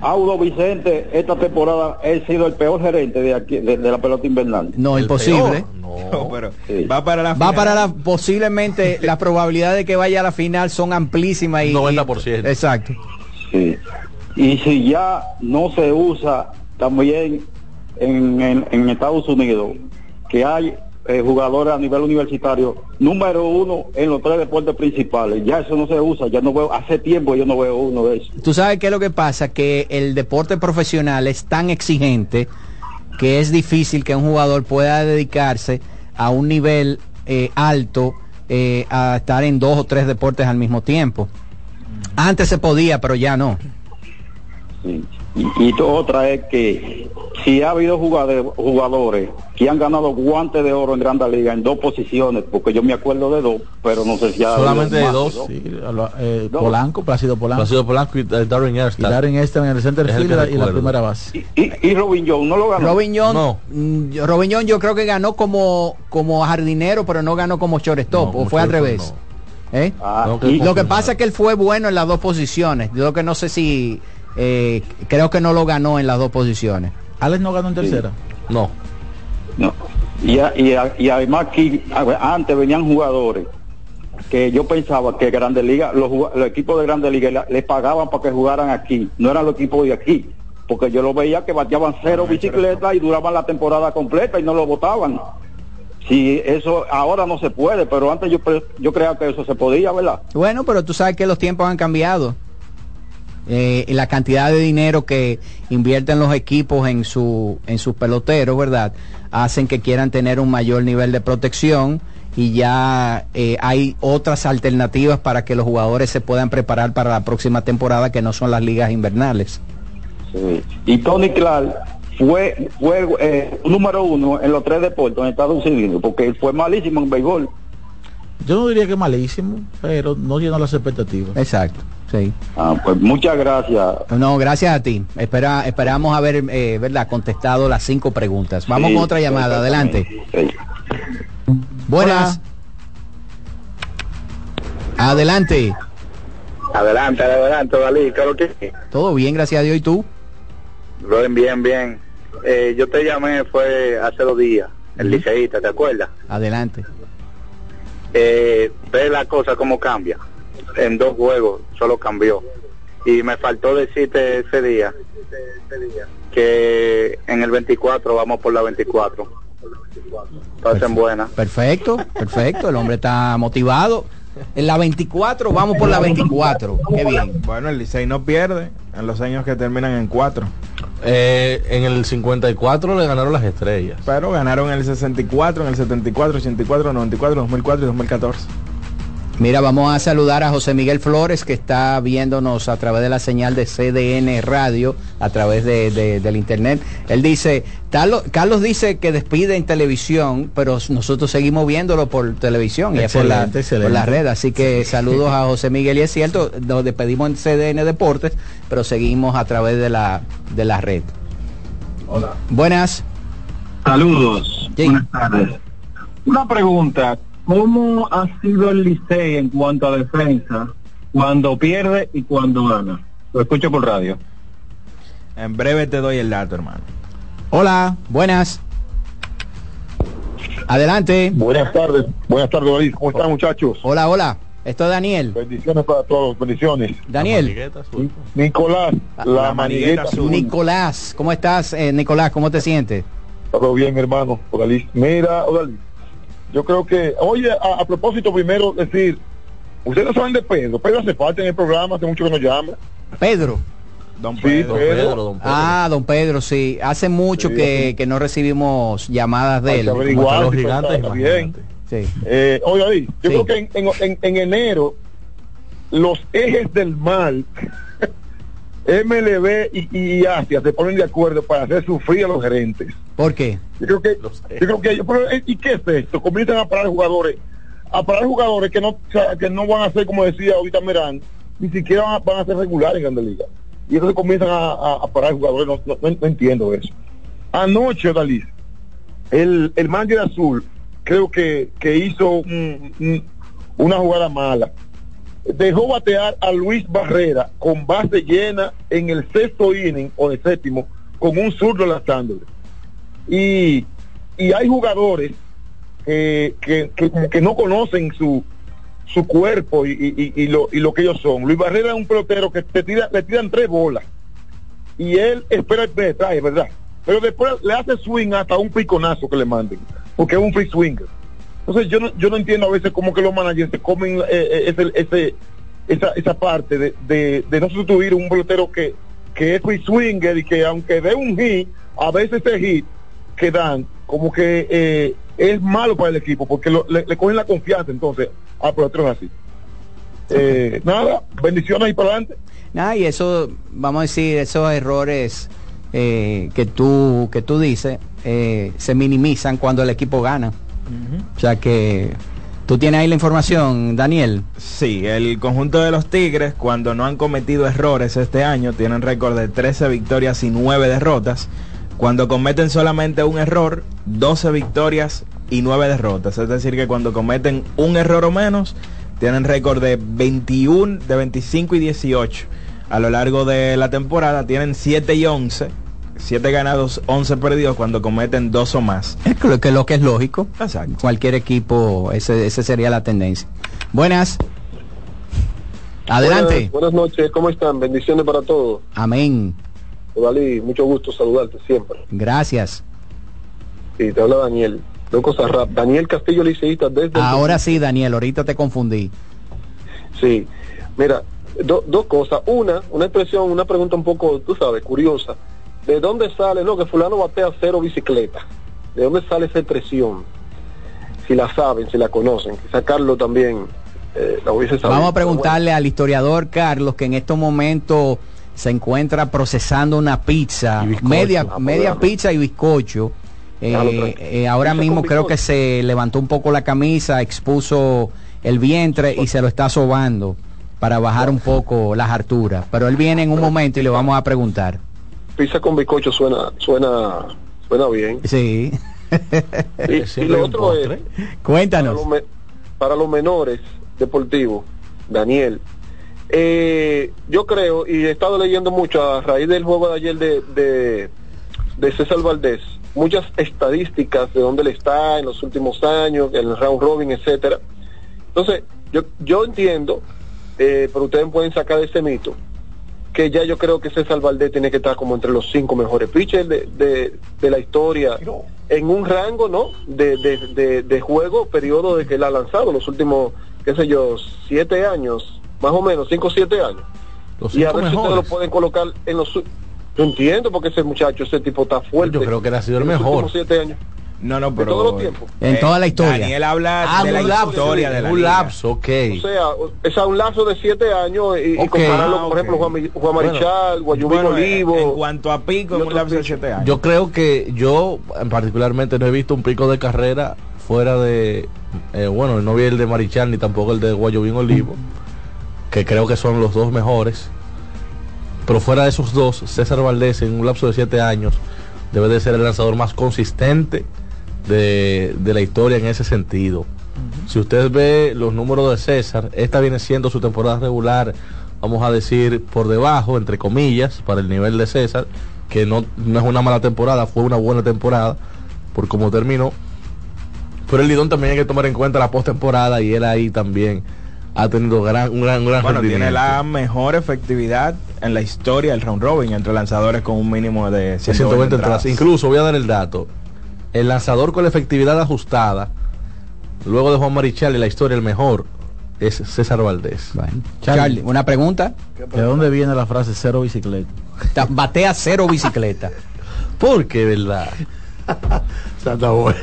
[SPEAKER 24] Audo Vicente esta temporada he sido el peor gerente de aquí de, de la pelota invernal.
[SPEAKER 3] No, imposible.
[SPEAKER 6] No, pero
[SPEAKER 24] Sí.
[SPEAKER 6] va para la
[SPEAKER 3] Va
[SPEAKER 6] final.
[SPEAKER 3] para la posiblemente las probabilidades de que vaya a la final son amplísimas y
[SPEAKER 4] 90%.
[SPEAKER 3] y- exacto.
[SPEAKER 24] Sí. Y si ya no se usa también en, Estados Unidos, que hay eh, jugadores a nivel universitario número uno en los tres deportes principales, ya eso no se usa, ya no veo, hace tiempo yo no veo uno de esos.
[SPEAKER 3] Tú sabes qué es lo que pasa, que el deporte profesional es tan exigente que es difícil que un jugador pueda dedicarse a un nivel eh, alto eh, a estar en dos o tres deportes al mismo tiempo. Antes se podía, pero ya no.
[SPEAKER 24] Sí. Y, y otra es que si ha habido jugadores, jugadores que han ganado guantes de oro en Grande Liga en dos posiciones, porque yo me acuerdo de dos, pero no sé si ha
[SPEAKER 4] Solamente de dos.
[SPEAKER 2] Sí, lo- eh,
[SPEAKER 24] Dos.
[SPEAKER 2] Polanco, Plácido Polanco.
[SPEAKER 4] Plácido Polanco y eh, Darren
[SPEAKER 2] Y
[SPEAKER 4] Erstad.
[SPEAKER 2] Darren en el center field y la- primera base.
[SPEAKER 24] Y, y Robin Jones no lo ganó.
[SPEAKER 3] Robin John,
[SPEAKER 4] No.
[SPEAKER 3] mm, Robin John yo creo que ganó como, como jardinero, pero no ganó como shortstop,
[SPEAKER 4] No,
[SPEAKER 3] o fue al revés. ¿Eh?
[SPEAKER 24] Ah,
[SPEAKER 4] No, que
[SPEAKER 24] y-
[SPEAKER 3] Lo que pasa es que él fue bueno en las dos posiciones. Yo lo que no sé si eh, creo que no lo ganó en las dos posiciones.
[SPEAKER 2] Alex no ganó en tercera.
[SPEAKER 4] No.
[SPEAKER 24] No. Y, a- y, a- y además aquí antes venían jugadores que yo pensaba que Grandes Ligas, los, equipos de Grandes Ligas la- les pagaban para que jugaran aquí, no eran los equipos de aquí, porque yo lo veía que bateaban cero bicicletas y duraban la temporada completa y no lo votaban. Si eso ahora no se puede, pero antes yo yo creía que eso se podía, ¿verdad?
[SPEAKER 3] Bueno, pero tú sabes que los tiempos han cambiado. Eh, la cantidad de dinero que invierten los equipos en su en sus peloteros, ¿verdad? Hacen que quieran tener un mayor nivel de protección y ya eh, hay otras alternativas para que los jugadores se puedan preparar para la próxima temporada que no son las ligas invernales.
[SPEAKER 24] Sí. Y Tony Clark fue fue eh, número uno en los tres deportes en Estados Unidos, porque fue malísimo en béisbol.
[SPEAKER 2] Yo no diría que malísimo, pero no llenó las expectativas.
[SPEAKER 3] Exacto, sí.
[SPEAKER 24] Ah, pues muchas gracias.
[SPEAKER 3] No, gracias a ti. Espera, esperamos haber, eh, ¿verdad? Contestado las cinco preguntas. Vamos
[SPEAKER 24] Sí,
[SPEAKER 3] con otra llamada. Adelante.
[SPEAKER 24] Sí.
[SPEAKER 3] Buenas. Adelante.
[SPEAKER 22] Adelante, adelante, Dalí, claro que
[SPEAKER 3] Todo bien, gracias a Dios. ¿Y tú?
[SPEAKER 22] Bien, bien, bien. Eh, yo te llamé, fue hace dos días, el liceísta, ¿te acuerdas?
[SPEAKER 3] Adelante.
[SPEAKER 22] Eh, ve la cosa como cambia. En dos juegos solo cambió. Y me faltó decirte ese día que en el 24 vamos por la 24. Pasen buena.
[SPEAKER 3] Perfecto, perfecto. El hombre está motivado. En la 24, vamos por la 24. Qué bien.
[SPEAKER 6] Bueno, el Licey no pierde en los años que terminan en cuatro.
[SPEAKER 4] Eh, en el 54 le ganaron las estrellas.
[SPEAKER 6] Pero ganaron en el 64, en el 74, 84, 94, 2004 y 2014.
[SPEAKER 3] Mira, vamos a saludar a José Miguel Flores, que está viéndonos a través de la señal de CDN Radio, a través de, de- del internet. Él dice, Carlos, dice que despide en televisión, pero nosotros seguimos viéndolo por televisión y por la,
[SPEAKER 2] Excelente, excelente.
[SPEAKER 3] por la red. Así que saludos a José Miguel. Y es cierto, nos despedimos en CDN Deportes, pero seguimos a través de la, de la red.
[SPEAKER 22] Hola.
[SPEAKER 3] Buenas.
[SPEAKER 22] Saludos.
[SPEAKER 3] Sí.
[SPEAKER 22] Buenas tardes. Una pregunta. ¿Cómo ha sido el Licey en cuanto a defensa cuando pierde y cuando gana? Lo escucho por radio.
[SPEAKER 6] En breve te doy el dato, hermano.
[SPEAKER 3] Hola, buenas. Adelante.
[SPEAKER 25] Buenas tardes, buenas tardes, David. ¿Cómo están, muchachos?
[SPEAKER 3] Hola, hola. Esto es Daniel.
[SPEAKER 25] Bendiciones para todos, bendiciones.
[SPEAKER 3] Daniel.
[SPEAKER 25] Nicolás, la, manigueta azul.
[SPEAKER 3] Nicolás, ¿cómo estás, eh, Nicolás? ¿Cómo te sientes?
[SPEAKER 25] Todo bien, hermano. Odalí. Mira, Odalí, yo creo que, oye, a, a propósito, primero decir, ustedes no saben de Pedro. Pedro hace falta en el programa, hace mucho que nos llama.
[SPEAKER 3] Pedro.
[SPEAKER 6] Don
[SPEAKER 25] Sí,
[SPEAKER 6] Pedro.
[SPEAKER 25] Pedro.
[SPEAKER 3] Ah, don Pedro, sí. Hace mucho
[SPEAKER 25] Sí,
[SPEAKER 3] que, que no recibimos llamadas de él.
[SPEAKER 25] averiguar
[SPEAKER 4] los gigantes,
[SPEAKER 25] está bien.
[SPEAKER 3] Sí.
[SPEAKER 25] Eh, oye, yo
[SPEAKER 3] Sí.
[SPEAKER 25] creo que en, en- en- en enero los ejes del mal, MLB y, y Asia se ponen de acuerdo para hacer sufrir a los gerentes.
[SPEAKER 3] ¿Por qué?
[SPEAKER 25] Yo creo que, yo creo que ellos- pero, eh, ¿y qué es esto? Comienzan a parar jugadores, a parar jugadores que no, o sea, que no van a ser, como decía ahorita Merán, ni siquiera van a, van a ser regulares en Grande Liga. Y entonces comienzan a, a- a parar jugadores, no, no- no- no entiendo eso. Anoche, Dalí, el, el manager azul creo que, que hizo un- un- una jugada mala. Dejó batear a Luis Barrera con base llena en el sexto inning o el séptimo con un zurdo lanzándole. Y, y hay jugadores que, que que no conocen su su cuerpo y- y lo, y lo que ellos son. Luis Barrera es un pelotero que te tira, le tiran tres bolas y él espera el penetraje, ¿verdad? Pero después le hace swing hasta un piconazo que le manden, porque es un free swinger. Entonces yo no, yo no entiendo a veces cómo que los managers se comen eh, eh, ese, ese, esa, esa parte de, de, de no sustituir un pelotero que, que es free swinger y que aunque dé un hit, a veces ese hit que dan como que eh, es malo para el equipo porque lo- le, le cogen la confianza entonces a peloteros así. Eh, nada, bendiciones ahí para adelante.
[SPEAKER 3] Nada, y eso, vamos a decir, esos errores eh, que tú que tú dices se minimizan cuando el equipo gana. O sea que tú tienes ahí la información, Daniel.
[SPEAKER 6] Sí, el conjunto de los Tigres, cuando no han cometido errores este año, tienen récord de 13 victorias y 9 derrotas. Cuando cometen solamente un error, 12 victorias y 9 derrotas. Es decir, que cuando cometen un error o menos, tienen récord de 21, de 25 y 18. A lo largo de la temporada tienen 7 y 11. 7 ganados, 11 perdidos cuando cometen dos o más.
[SPEAKER 3] Es lo que, lo que es lógico.
[SPEAKER 6] Exacto.
[SPEAKER 3] Cualquier equipo, ese, ese sería la tendencia. Buenas. Adelante.
[SPEAKER 26] Buenas, buenas noches, ¿cómo están? Bendiciones para todos.
[SPEAKER 3] Amén.
[SPEAKER 26] Dalí, mucho gusto saludarte siempre.
[SPEAKER 3] Gracias.
[SPEAKER 26] Sí, te habla Daniel. Dos cosas rap. Daniel Castillo Liceísta desde... el-
[SPEAKER 3] Ahora sí, Daniel, ahorita te confundí.
[SPEAKER 26] Sí, mira, do- dos cosas. Una, una expresión, una pregunta un poco, tú sabes, curiosa. ¿De dónde sale, no, que fulano batea cero bicicleta? ¿De dónde sale esa expresión? Si la saben, si la conocen. Quizá Carlos también eh, la hubiese sabido.
[SPEAKER 3] Vamos a preguntarle al historiador Carlos que en estos momentos se encuentra procesando una pizza, media, media pizza y bizcocho. Eh, eh, ahora mismo creo que se levantó un poco la camisa, expuso el vientre y se lo está sobando para bajar un poco las harturas. Pero él viene en un momento y le vamos a preguntar.
[SPEAKER 26] Pizza con bizcocho suena, suena, suena bien.
[SPEAKER 3] Sí.
[SPEAKER 26] Y, y lo otro es,
[SPEAKER 3] Cuéntanos.
[SPEAKER 26] Para los, me- para los menores deportivos, Daniel, eh, yo creo, y he estado leyendo mucho a raíz del juego de ayer de, de, de César Valdés, muchas estadísticas de dónde él está en los últimos años, el round robin, etcétera. Entonces, yo, yo entiendo, eh, pero ustedes pueden sacar ese mito, que ya yo creo que César Valdés tiene que estar como entre los cinco mejores pitchers de, de, de la historia en un rango, ¿no? De, de, de, de juego, periodo de que él ha lanzado los últimos, qué sé yo, siete años, más o menos, cinco o siete años.
[SPEAKER 4] Los
[SPEAKER 26] y a ver si ustedes lo
[SPEAKER 4] mejores.
[SPEAKER 26] pueden colocar en los... Yo entiendo porque ese muchacho, ese tipo está fuerte.
[SPEAKER 4] Yo creo que él ha sido el
[SPEAKER 26] en los
[SPEAKER 4] mejor.
[SPEAKER 26] últimos siete años.
[SPEAKER 6] No, no,
[SPEAKER 26] De
[SPEAKER 6] pero...
[SPEAKER 26] todos los tiempos.
[SPEAKER 3] En toda la historia.
[SPEAKER 6] Daniel habla
[SPEAKER 4] Ah,
[SPEAKER 6] de la
[SPEAKER 4] un lapso,
[SPEAKER 6] historia de la
[SPEAKER 4] un lapso, ok.
[SPEAKER 26] O sea, o- es a un lapso de siete años y, y
[SPEAKER 4] Ok.
[SPEAKER 26] compararlo,
[SPEAKER 6] Ah,
[SPEAKER 26] por ejemplo. Juan, Marichal, Guayubín
[SPEAKER 6] Bueno,
[SPEAKER 26] Olivo.
[SPEAKER 6] En cuanto a pico, en un lapso de siete años.
[SPEAKER 4] Yo creo que yo en particularmente no he visto un pico de carrera fuera de, eh, bueno, no vi el de Marichal ni tampoco el de Guayobín Olivo, que creo que son los dos mejores. Pero fuera de esos dos, César Valdés en un lapso de siete años debe de ser el lanzador más consistente de, de la historia en ese sentido. Si usted ve los números de César, esta viene siendo su temporada regular, vamos a decir, por debajo, entre comillas, para el nivel de César, que no, no es una mala temporada, fue una buena temporada, por cómo terminó. Pero el Lidón también hay que tomar en cuenta la postemporada y él ahí también ha tenido gran, un gran, gran
[SPEAKER 6] Bueno, tiene la mejor efectividad en la historia del round robin entre lanzadores con un mínimo de
[SPEAKER 4] de
[SPEAKER 6] 120
[SPEAKER 4] 120
[SPEAKER 6] entradas.
[SPEAKER 4] entradas. Incluso voy a dar el dato. El lanzador con la efectividad ajustada, luego de Juan Marichal y la historia el mejor, es César Valdés.
[SPEAKER 3] Charlie, una pregunta.
[SPEAKER 2] ¿De dónde viene la frase cero bicicleta?
[SPEAKER 3] Ta- Batea cero bicicleta.
[SPEAKER 4] ¿Por qué, verdad?
[SPEAKER 1] Está bueno.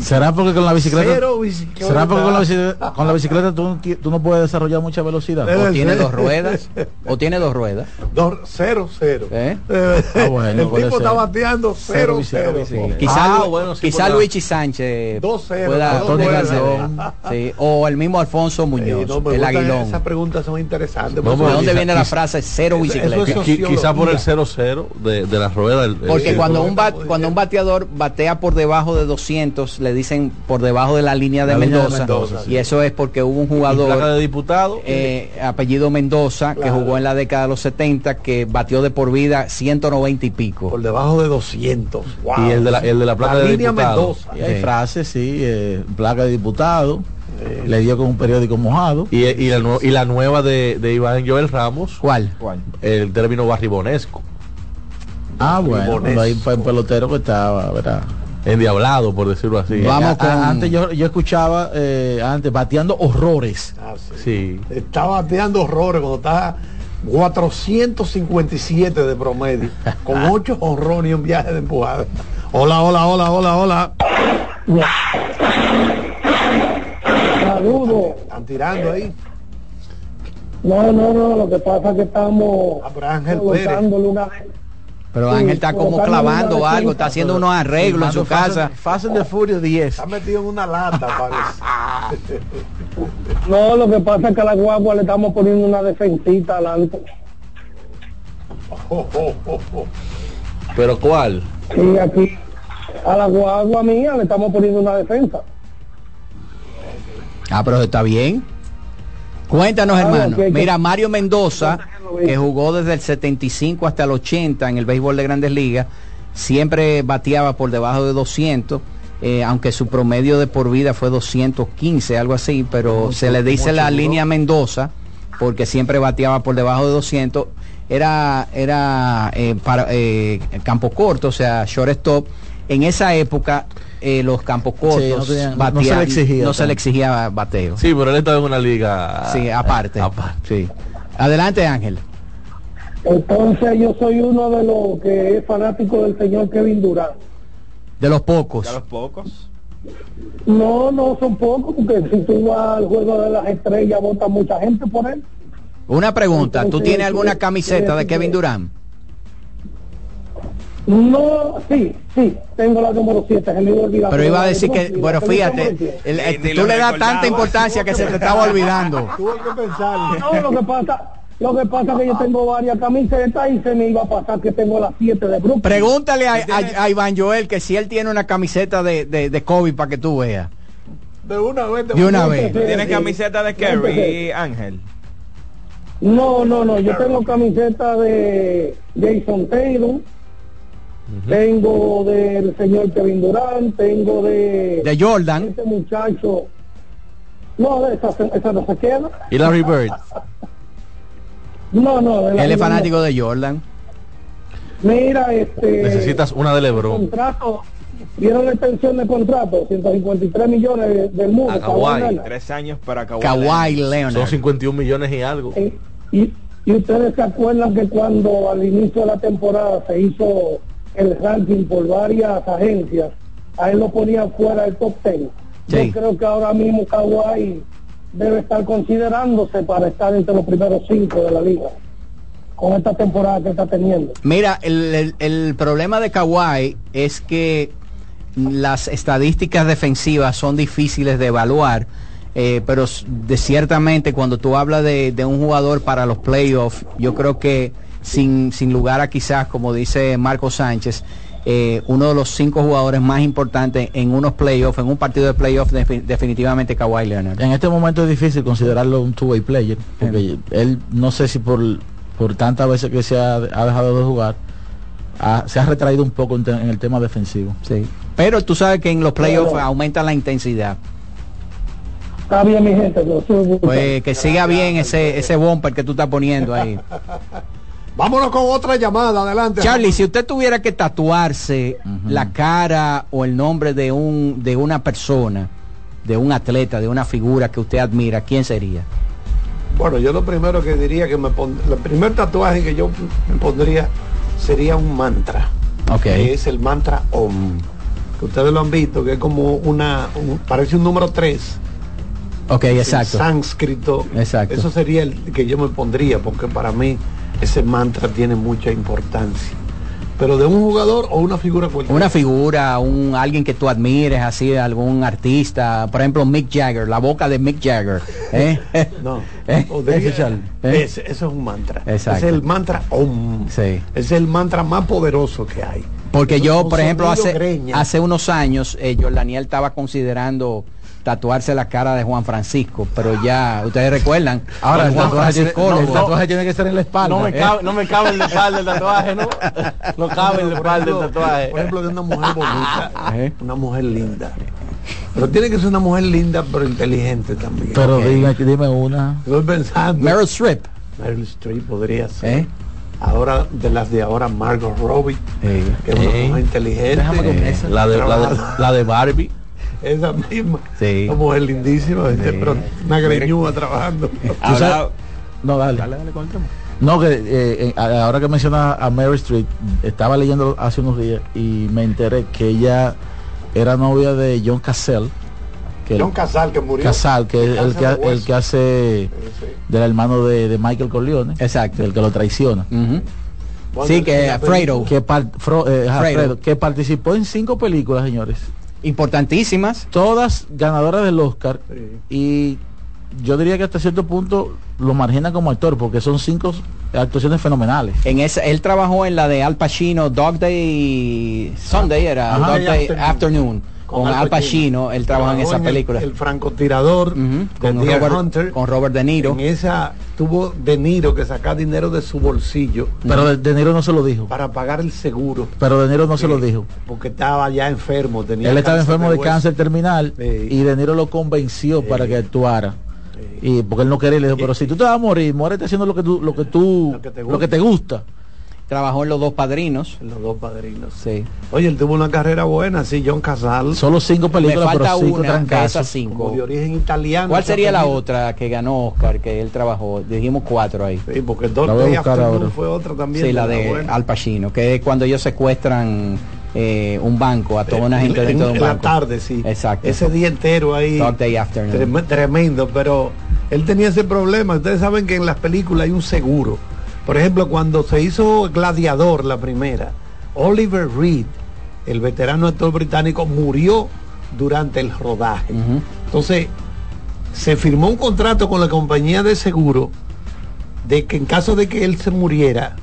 [SPEAKER 2] ¿Será porque con la bicicleta,
[SPEAKER 1] Cero bicicleta.
[SPEAKER 2] ¿será porque con la bicicleta, con la bicicleta tú, no tú no puedes desarrollar mucha velocidad?
[SPEAKER 1] Debe
[SPEAKER 3] O tiene dos ruedas. O tiene dos ruedas.
[SPEAKER 1] Dos, cero, cero.
[SPEAKER 3] ¿Eh?
[SPEAKER 1] Eh,
[SPEAKER 2] Ah, bueno,
[SPEAKER 1] el tipo está bateando
[SPEAKER 2] Cero
[SPEAKER 1] cero,
[SPEAKER 2] bicicleta.
[SPEAKER 1] cero.
[SPEAKER 3] Quizá,
[SPEAKER 4] Ah, bueno, sí,
[SPEAKER 3] quizá Luigi Sánchez
[SPEAKER 1] Dos cero,
[SPEAKER 3] pueda,
[SPEAKER 1] dos
[SPEAKER 2] Galdón.
[SPEAKER 3] hacer. Sí, O el mismo Alfonso
[SPEAKER 1] Eh,
[SPEAKER 3] Muñoz,
[SPEAKER 1] no, me
[SPEAKER 3] el aguilón.
[SPEAKER 1] Esas preguntas son interesantes.
[SPEAKER 4] No,
[SPEAKER 3] ¿De dónde
[SPEAKER 4] quizá-
[SPEAKER 3] viene la frase cero bicicleta?
[SPEAKER 1] eso
[SPEAKER 4] Quizá por el
[SPEAKER 1] sociología.
[SPEAKER 4] 0-0 de, de la rueda. el-
[SPEAKER 3] Porque cuando un, bat- cuando un bateador batea por debajo de 200 200 le dicen por debajo de la línea de
[SPEAKER 2] La línea de
[SPEAKER 3] Mendoza, y eso es porque hubo un jugador
[SPEAKER 4] de diputado?
[SPEAKER 3] eh, apellido Mendoza que jugó en la década de los 70 que batió de por vida 190 y pico.
[SPEAKER 1] Por debajo de 200. Wow.
[SPEAKER 4] Y el de la, el de la placa
[SPEAKER 1] La
[SPEAKER 4] de
[SPEAKER 1] línea
[SPEAKER 4] diputado.
[SPEAKER 1] Mendoza.
[SPEAKER 2] Y hay frases, sí, eh, placa de diputado, le dio con un periódico mojado.
[SPEAKER 4] Y, y la, nue- y la nueva de, de Iván Joel Ramos.
[SPEAKER 3] ¿Cuál?
[SPEAKER 4] El término barribonesco.
[SPEAKER 2] Ah, bueno, fue un pelotero que estaba, ¿verdad?
[SPEAKER 4] Endiablado, por decirlo así.
[SPEAKER 2] A- a- Antes yo, yo escuchaba, eh, antes, bateando horrores.
[SPEAKER 1] Ah, sí.
[SPEAKER 4] Sí.
[SPEAKER 1] Está bateando horrores cuando está 457 de promedio, con 8 honrones y un viaje de empujada. Hola, hola, hola, hola, hola.
[SPEAKER 27] Saludos.
[SPEAKER 1] Están tirando ahí.
[SPEAKER 27] No, no, no, lo que pasa es que estamos
[SPEAKER 1] Ángel
[SPEAKER 27] colocándole una
[SPEAKER 3] Pero
[SPEAKER 27] Sí,
[SPEAKER 3] Ángel está como clavando algo, está haciendo unos arreglos en su casa.
[SPEAKER 2] Fast de Furio 10.
[SPEAKER 1] Está metido en una lata, parece.
[SPEAKER 27] No, lo que pasa es que a la guagua le estamos poniendo una defensita adelante.
[SPEAKER 4] ¿Pero cuál?
[SPEAKER 27] Sí, aquí a la guagua mía le estamos poniendo una defensa.
[SPEAKER 3] Ah, pero está bien. Cuéntanos, hermano. Mira, Mario Mendoza, que jugó desde el 75 hasta el 80 en el béisbol de Grandes Ligas, siempre bateaba por debajo de 200, eh, aunque su promedio de por vida fue 215, algo así, pero se le dice la línea Mendoza porque siempre bateaba por debajo de 200. Era, era eh, para, eh, campo corto, o sea, shortstop. En esa época, eh, los campos cortos
[SPEAKER 2] no tenían- no se
[SPEAKER 3] bateaban-
[SPEAKER 2] le exigía
[SPEAKER 3] no se le
[SPEAKER 2] tanto.
[SPEAKER 3] exigía bateo.
[SPEAKER 4] Sí, pero él estaba en una liga.
[SPEAKER 3] Sí, aparte. Sí. Adelante, Ángel.
[SPEAKER 27] Entonces yo soy uno de los que es fanático del señor Kevin Durant.
[SPEAKER 3] De los pocos.
[SPEAKER 6] A los pocos.
[SPEAKER 27] No, no son pocos, porque si tú vas al juego de las estrellas, vota mucha gente por él.
[SPEAKER 3] Una pregunta. ¿Tú tienes alguna
[SPEAKER 27] ¿qué-
[SPEAKER 3] camiseta de
[SPEAKER 27] decir?
[SPEAKER 3] Kevin Durant?
[SPEAKER 27] No, sí, sí, tengo la número 7, se me iba a olvidar.
[SPEAKER 3] Pero iba a decir que, bueno, fíjate,
[SPEAKER 27] siete.
[SPEAKER 3] el- el-
[SPEAKER 6] Ni
[SPEAKER 3] tú le das tanta importancia que se te estaba olvidando.
[SPEAKER 1] Tuve que pensarlo.
[SPEAKER 27] No, lo que pasa, lo que pasa es que yo tengo varias camisetas y se me iba a pasar que tengo las 7 de Brooklyn.
[SPEAKER 3] Pregúntale a, a- a Iván Joel que si él tiene una camiseta de, de, de Kobe para que tú veas.
[SPEAKER 1] De una vez.
[SPEAKER 3] De una vez.
[SPEAKER 6] ¿Tú tienes camiseta de Kerry, Ángel?
[SPEAKER 27] No, no, no, yo tengo camiseta de Jason Taylor, tengo del señor Kevin Durant, tengo de...
[SPEAKER 3] De Jordan.
[SPEAKER 27] Este muchacho... No, esa, esa no se queda.
[SPEAKER 4] Y Larry Bird.
[SPEAKER 27] No, no. de la
[SPEAKER 3] Él es fanático de Jordan.
[SPEAKER 27] Mira, este...
[SPEAKER 4] Necesitas una de LeBron.
[SPEAKER 27] Contrato, dieron la extensión de contrato, 153 millones de- del mundo.
[SPEAKER 4] A Kawhi.
[SPEAKER 6] Tres años para Kawhi.
[SPEAKER 3] Kawhi
[SPEAKER 4] Son
[SPEAKER 3] Leonard.
[SPEAKER 4] 51 millones y algo.
[SPEAKER 27] Eh, y, y ustedes se acuerdan que cuando al inicio de la temporada se hizo el ranking por varias agencias, a él lo ponían fuera del top 10.
[SPEAKER 3] Sí.
[SPEAKER 27] Yo creo que ahora mismo Kawhi debe estar considerándose para estar entre los primeros cinco de la liga con esta temporada que está teniendo.
[SPEAKER 3] Mira, el, el- el problema de Kawhi es que las estadísticas defensivas son difíciles de evaluar, eh, pero de ciertamente cuando tú hablas de, de un jugador para los playoffs, yo creo que sin, sin lugar a quizás, como dice Marco Sánchez, eh, uno de los cinco jugadores más importantes en unos playoffs, en un partido de playoffs, defi- definitivamente Kawhi Leonard.
[SPEAKER 2] En este momento es difícil considerarlo un two-way player, porque él no sé si por, por tantas veces que se ha, ha dejado de jugar, ha- se ha retraído un poco en, te- en el tema defensivo.
[SPEAKER 3] Sí. Pero tú sabes que en los playoffs
[SPEAKER 27] Pero-
[SPEAKER 3] aumenta la intensidad.
[SPEAKER 27] Está bien mi gente,
[SPEAKER 3] Pues que siga bien ese, ese bumper que tú estás poniendo ahí.
[SPEAKER 1] Vámonos con otra llamada, adelante.
[SPEAKER 3] Charlie, si usted tuviera que tatuarse la cara o el nombre de un de una persona, de un atleta, de una figura que usted admira, ¿quién sería?
[SPEAKER 1] Bueno, yo lo primero que diría que me pon... el primer tatuaje que yo me pondría sería un mantra.
[SPEAKER 3] Ok.
[SPEAKER 1] Que es el mantra OM. Que ustedes lo han visto, que es como una, un- parece un número 3.
[SPEAKER 3] Ok, exacto.
[SPEAKER 1] sánscrito.
[SPEAKER 3] Exacto.
[SPEAKER 1] Eso sería el que yo me pondría, porque para mí ese mantra tiene mucha importancia. pero de un jugador o una figura cualquiera.
[SPEAKER 3] Una figura, un alguien que tú admires, así, algún artista, por ejemplo Mick Jagger, la boca de Mick Jagger. ¿eh?
[SPEAKER 1] No,
[SPEAKER 3] ¿Eh?
[SPEAKER 1] podría-
[SPEAKER 3] Ese, ¿eh?
[SPEAKER 1] ese, es un mantra.
[SPEAKER 3] Exacto.
[SPEAKER 1] Es el mantra Om.
[SPEAKER 3] Sí.
[SPEAKER 1] Es el mantra más poderoso que hay.
[SPEAKER 3] Porque yo, por ejemplo, hace,
[SPEAKER 1] greña.
[SPEAKER 3] hace unos años, eh, yo, Daniel estaba considerando tatuarse la cara de Juan Francisco, pero ya, ustedes recuerdan.
[SPEAKER 2] Ahora el tatuaje, tiene, el
[SPEAKER 3] no,
[SPEAKER 2] tiene que estar en la espalda.
[SPEAKER 4] No me,
[SPEAKER 2] ¿eh?
[SPEAKER 4] cabe, no me cabe en la espalda el tatuaje, ¿no? No cabe en la espalda el tatuaje.
[SPEAKER 1] Por ejemplo, de una mujer bonita,
[SPEAKER 3] ¿Eh?
[SPEAKER 1] una mujer linda. Pero tiene que ser una mujer linda, pero inteligente también.
[SPEAKER 2] Pero
[SPEAKER 1] Ok.
[SPEAKER 2] dime, dime una.
[SPEAKER 1] Estoy pensando.
[SPEAKER 3] Meryl Streep.
[SPEAKER 1] Meryl Streep podría ser.
[SPEAKER 3] ¿Eh?
[SPEAKER 1] Ahora, de las de ahora, Margot Robbie, que es una mujer inteligente.
[SPEAKER 4] Déjame con esa. La de, la, de, la de Barbie.
[SPEAKER 1] Esa misma.
[SPEAKER 3] Sí.
[SPEAKER 1] Una mujer lindísima, ¿viste? pero una greñuda trabajando.
[SPEAKER 2] ¿Tú sabes? No, dale. No, que eh, eh, ahora que mencionas a Mary Street, estaba leyendo hace unos días y me enteré que ella era novia de John Cassell. Que
[SPEAKER 1] John Casal, que murió.
[SPEAKER 2] Casal, que es el que, el que hace del hermano de, de Michael Corleone.
[SPEAKER 3] Exacto.
[SPEAKER 2] El que lo traiciona.
[SPEAKER 1] Bueno,
[SPEAKER 3] Sí, que Fredo.
[SPEAKER 2] Que, par- Fro- eh, ajá,
[SPEAKER 3] Fredo.
[SPEAKER 2] Fredo, que participó en cinco películas, señores.
[SPEAKER 3] Importantísimas.
[SPEAKER 2] Todas ganadoras del Oscar. Y yo diría que hasta cierto punto lo margina como actor, porque son cinco actuaciones fenomenales.
[SPEAKER 3] En esa, él trabajó en la de Al Pacino, Dog Day Sunday, era
[SPEAKER 1] Ajá.
[SPEAKER 3] Dog Day
[SPEAKER 1] Afternoon.
[SPEAKER 3] Afternoon. Con, Al Pacino, él trabajó en esa
[SPEAKER 1] el-
[SPEAKER 3] película.
[SPEAKER 1] El, francotirador
[SPEAKER 3] con, Robert,
[SPEAKER 1] Hunter.
[SPEAKER 3] con Robert De Niro.
[SPEAKER 1] En esa tuvo De Niro que sacar dinero de su bolsillo
[SPEAKER 2] Pero de, Niro no se lo dijo.
[SPEAKER 1] para pagar el seguro.
[SPEAKER 2] Pero De Niro no se lo dijo.
[SPEAKER 1] Porque estaba ya enfermo. Tenía
[SPEAKER 2] Él estaba enfermo de cáncer terminal
[SPEAKER 1] Sí.
[SPEAKER 2] y De Niro lo convenció para que actuara. Y porque él no quería, le dijo, pero si tú te vas a morir, muérete haciendo lo que tú, lo que tú,
[SPEAKER 1] Lo que te
[SPEAKER 2] lo que te gusta.
[SPEAKER 3] Trabajó en Los Dos Padrinos.
[SPEAKER 1] Los dos padrinos.
[SPEAKER 3] Sí.
[SPEAKER 1] Oye, él tuvo una carrera buena, sí, John Casal.
[SPEAKER 2] Solo cinco
[SPEAKER 3] Me
[SPEAKER 2] películas,
[SPEAKER 3] falta
[SPEAKER 2] pero cinco
[SPEAKER 3] una de esas cinco.
[SPEAKER 1] como de origen italiano.
[SPEAKER 3] ¿Cuál sería la otra que ganó Oscar, que él trabajó? Dijimos cuatro ahí.
[SPEAKER 1] Sí, porque
[SPEAKER 2] ahora.
[SPEAKER 1] fue otra también.
[SPEAKER 3] Sí, la de
[SPEAKER 1] buena.
[SPEAKER 3] Al Pacino, que es cuando ellos secuestran eh, un banco, a toda una
[SPEAKER 1] En-
[SPEAKER 3] gente
[SPEAKER 1] en-
[SPEAKER 3] dentro de un
[SPEAKER 1] en la tarde, sí.
[SPEAKER 3] Exacto.
[SPEAKER 1] Ese día entero ahí.
[SPEAKER 3] Dog Day Afternoon.
[SPEAKER 1] Trem- Tremendo, pero él tenía ese problema. Ustedes saben que en las películas hay un seguro. Por ejemplo, cuando se hizo Gladiador, la primera, Oliver Reed, el veterano actor británico, murió durante el rodaje. Entonces, se firmó un contrato con la compañía de seguro de que en caso de que él se muriera,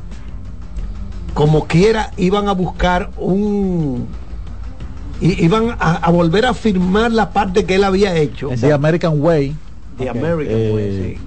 [SPEAKER 1] como quiera, iban a buscar un... Iban a, a volver a firmar la parte que él había hecho.
[SPEAKER 2] The American Way.
[SPEAKER 1] The. American
[SPEAKER 2] Eh,
[SPEAKER 1] Way, sí.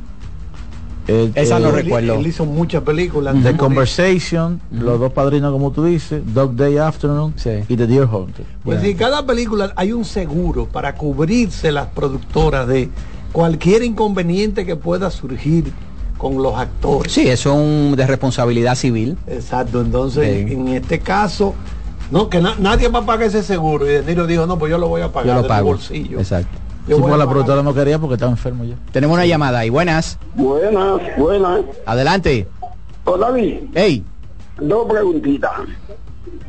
[SPEAKER 2] Eh,
[SPEAKER 3] Esa
[SPEAKER 2] eh,
[SPEAKER 3] no
[SPEAKER 1] Él-
[SPEAKER 3] recuerdo.
[SPEAKER 1] Él hizo muchas películas.
[SPEAKER 2] The
[SPEAKER 1] de morir.
[SPEAKER 2] Conversation, Los dos padrinos, como tú dices, Dog Day Afternoon
[SPEAKER 3] Sí.
[SPEAKER 2] y The Deer Hunter.
[SPEAKER 1] Pues en cada película hay un seguro para cubrirse las productoras de cualquier inconveniente que pueda surgir con los actores.
[SPEAKER 3] Sí, eso es un de responsabilidad civil.
[SPEAKER 1] Exacto, entonces
[SPEAKER 3] Sí.
[SPEAKER 1] en este caso, no, que na- nadie va a pagar ese seguro. Y De Niro dijo, no, pues yo lo voy a pagar
[SPEAKER 3] Yo lo
[SPEAKER 1] de mi
[SPEAKER 3] pago.
[SPEAKER 1] bolsillo.
[SPEAKER 3] Exacto.
[SPEAKER 1] Yo a
[SPEAKER 2] la productora no quería porque estaba enfermo ya.
[SPEAKER 3] Tenemos una llamada ahí. Buenas.
[SPEAKER 28] Buenas, buenas.
[SPEAKER 3] Adelante.
[SPEAKER 28] Hola, David.
[SPEAKER 3] Hey.
[SPEAKER 28] Dos preguntitas.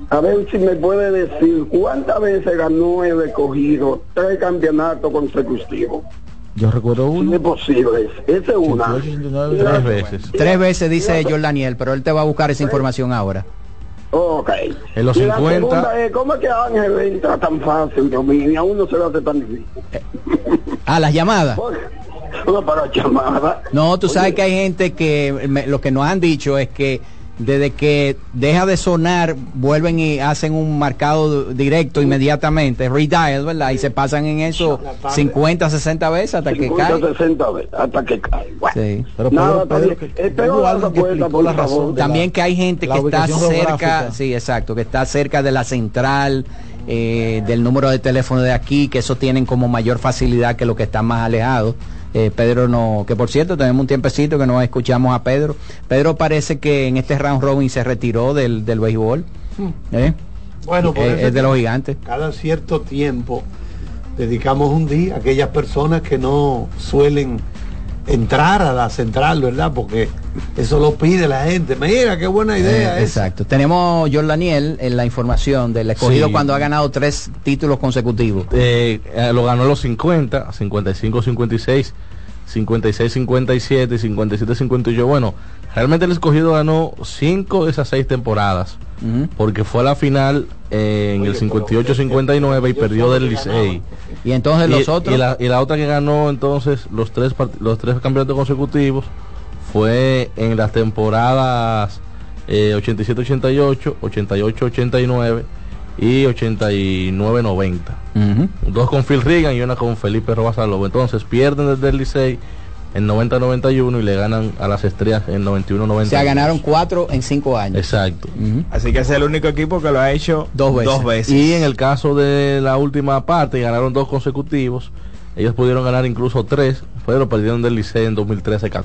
[SPEAKER 28] A ver si me puede decir cuántas veces ganó el escogido tres campeonatos consecutivos.
[SPEAKER 2] Yo recuerdo uno.
[SPEAKER 28] es posible. Esa es una.
[SPEAKER 2] 89,
[SPEAKER 28] Y la-
[SPEAKER 4] Tres veces.
[SPEAKER 3] Tres veces dice John Daniel, pero él te va a buscar esa información ahora.
[SPEAKER 28] Ok.
[SPEAKER 4] En los
[SPEAKER 28] y la
[SPEAKER 4] 50.
[SPEAKER 28] segunda es, ¿cómo es que Ángel entra tan fácil, Dios mío, y a uno se le hace tan difícil?
[SPEAKER 3] Ah, las llamadas.
[SPEAKER 28] Una para llamada.
[SPEAKER 3] No, tú sabes que hay gente que me- lo que nos han dicho es que desde que deja de sonar, vuelven y hacen un marcado directo inmediatamente, redial, ¿verdad? Y se pasan en eso 50, 60 veces hasta que
[SPEAKER 28] 50,
[SPEAKER 3] cae.
[SPEAKER 28] 60 veces, hasta que cae. Bueno,
[SPEAKER 3] Sí.
[SPEAKER 2] Pero
[SPEAKER 28] Nada,
[SPEAKER 2] Pedro, Pedro,
[SPEAKER 28] está
[SPEAKER 2] que-
[SPEAKER 28] la
[SPEAKER 2] alguien que explicó la razón la-
[SPEAKER 3] También que hay gente que está cerca,
[SPEAKER 2] geográfica.
[SPEAKER 3] sí, exacto, que está cerca de la central, eh, del número de teléfono de aquí, que eso tienen como mayor facilidad que los que están más alejados. Eh, Pedro no, que por cierto tenemos un tiempecito que no escuchamos a Pedro. Pedro parece que en este round robin se retiró del, del béisbol. ¿eh?
[SPEAKER 1] Bueno, por
[SPEAKER 3] Eh,
[SPEAKER 1] eso
[SPEAKER 3] es de los gigantes.
[SPEAKER 1] Cada cierto tiempo dedicamos un día a aquellas personas que no suelen entrar a la central, ¿verdad? Porque eso lo pide la gente. Mira, qué buena idea
[SPEAKER 3] Eh,
[SPEAKER 1] es.
[SPEAKER 3] exacto. Tenemos John Daniel en la información del escogido
[SPEAKER 4] Sí.
[SPEAKER 3] cuando ha ganado tres títulos consecutivos.
[SPEAKER 4] Eh, eh, lo ganó en los 50, 55, 56, 56-57 y 57-58. Bueno, realmente el escogido ganó 5 de esas 6 temporadas. Porque fue a la final en el 58-59 y perdió del Licey.
[SPEAKER 3] Y entonces los otros.
[SPEAKER 4] Y la, y la otra que ganó entonces los tres, los tres campeonatos consecutivos fue en las temporadas eh, 87-88, 88-89 y 89-90. Dos con Phil Reagan y una con Felipe Robasalobo. Entonces pierden desde el Licey en 90-91 y le ganan a las estrellas en 91-90.
[SPEAKER 3] O sea, ganaron cuatro en cinco años.
[SPEAKER 4] Exacto.
[SPEAKER 6] Así que es el único equipo que lo ha hecho
[SPEAKER 3] Dos veces.
[SPEAKER 6] Dos veces.
[SPEAKER 4] Y en el caso de la última parte, ganaron dos consecutivos. Ellos pudieron ganar incluso tres, pero perdieron del Licey en 2013-14.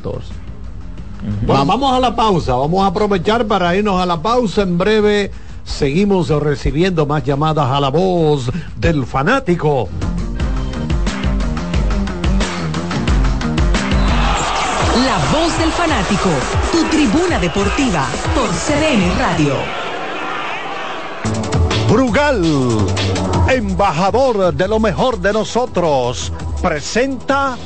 [SPEAKER 1] Bueno, vamos a la pausa. Vamos a aprovechar para irnos a la pausa. En breve seguimos recibiendo más llamadas a la voz del fanático.
[SPEAKER 12] Voz del fanático, tu tribuna deportiva por CDN Radio.
[SPEAKER 1] Brugal, embajador de lo mejor de nosotros, presenta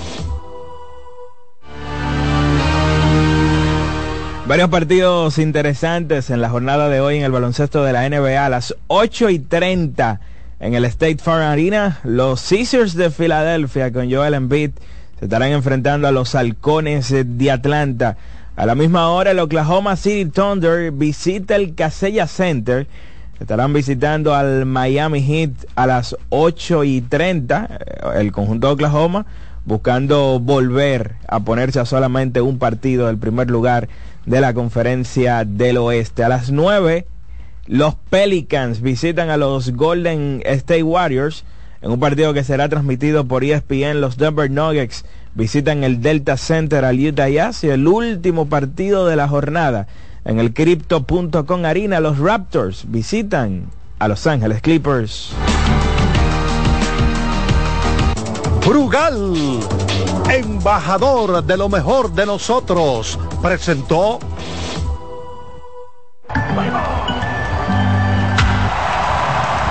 [SPEAKER 6] Varios partidos interesantes en la jornada de hoy en el baloncesto de la NBA a las 8 y 30 en el State Farm Arena. Los Caesars de Filadelfia con Joel Embiid se estarán enfrentando a los halcones de Atlanta. A la misma hora el Oklahoma City Thunder visita el Casella Center. Estarán visitando al Miami Heat a las 8 y 30. eh, El conjunto de Oklahoma buscando volver a ponerse a solamente un partido del primer lugar de la conferencia del oeste. A las 9, los Pelicans visitan a los Golden State Warriors en un partido que será transmitido por ESPN. Los Denver Nuggets visitan el Delta Center al Utah Jazz y el último partido de la jornada en el Crypto.com Arena. Los Raptors visitan a Los Ángeles Clippers.
[SPEAKER 1] Brugal, embajador de lo mejor de nosotros, presentó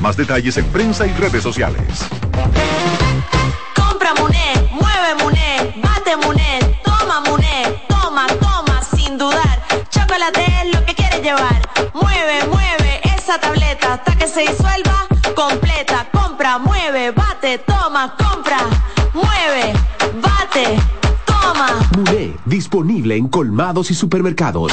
[SPEAKER 13] Más detalles en prensa y redes sociales.
[SPEAKER 8] Compra Muné, mueve Muné, bate Muné, toma Muné, toma, toma, sin dudar. Chocolate es lo que quieres llevar. Mueve, mueve esa tableta hasta que se disuelva completa. Compra, mueve, bate, toma, compra, mueve, bate, toma.
[SPEAKER 29] Muné, disponible en colmados y supermercados.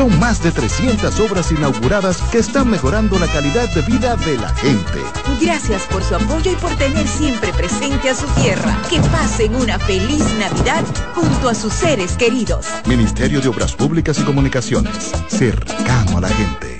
[SPEAKER 14] Son más de 300 obras inauguradas que están mejorando la calidad de vida de la gente.
[SPEAKER 8] Gracias por su apoyo y por tener siempre presente a su tierra. Que pasen una feliz Navidad junto a sus seres queridos.
[SPEAKER 14] Ministerio de Obras Públicas y Comunicaciones, cercano a la gente.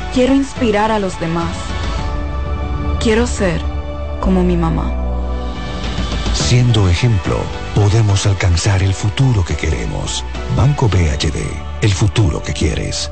[SPEAKER 30] quiero inspirar a los demás. Quiero ser como mi mamá.
[SPEAKER 31] Siendo ejemplo, podemos alcanzar el futuro que queremos. Banco BHD, el futuro que quieres.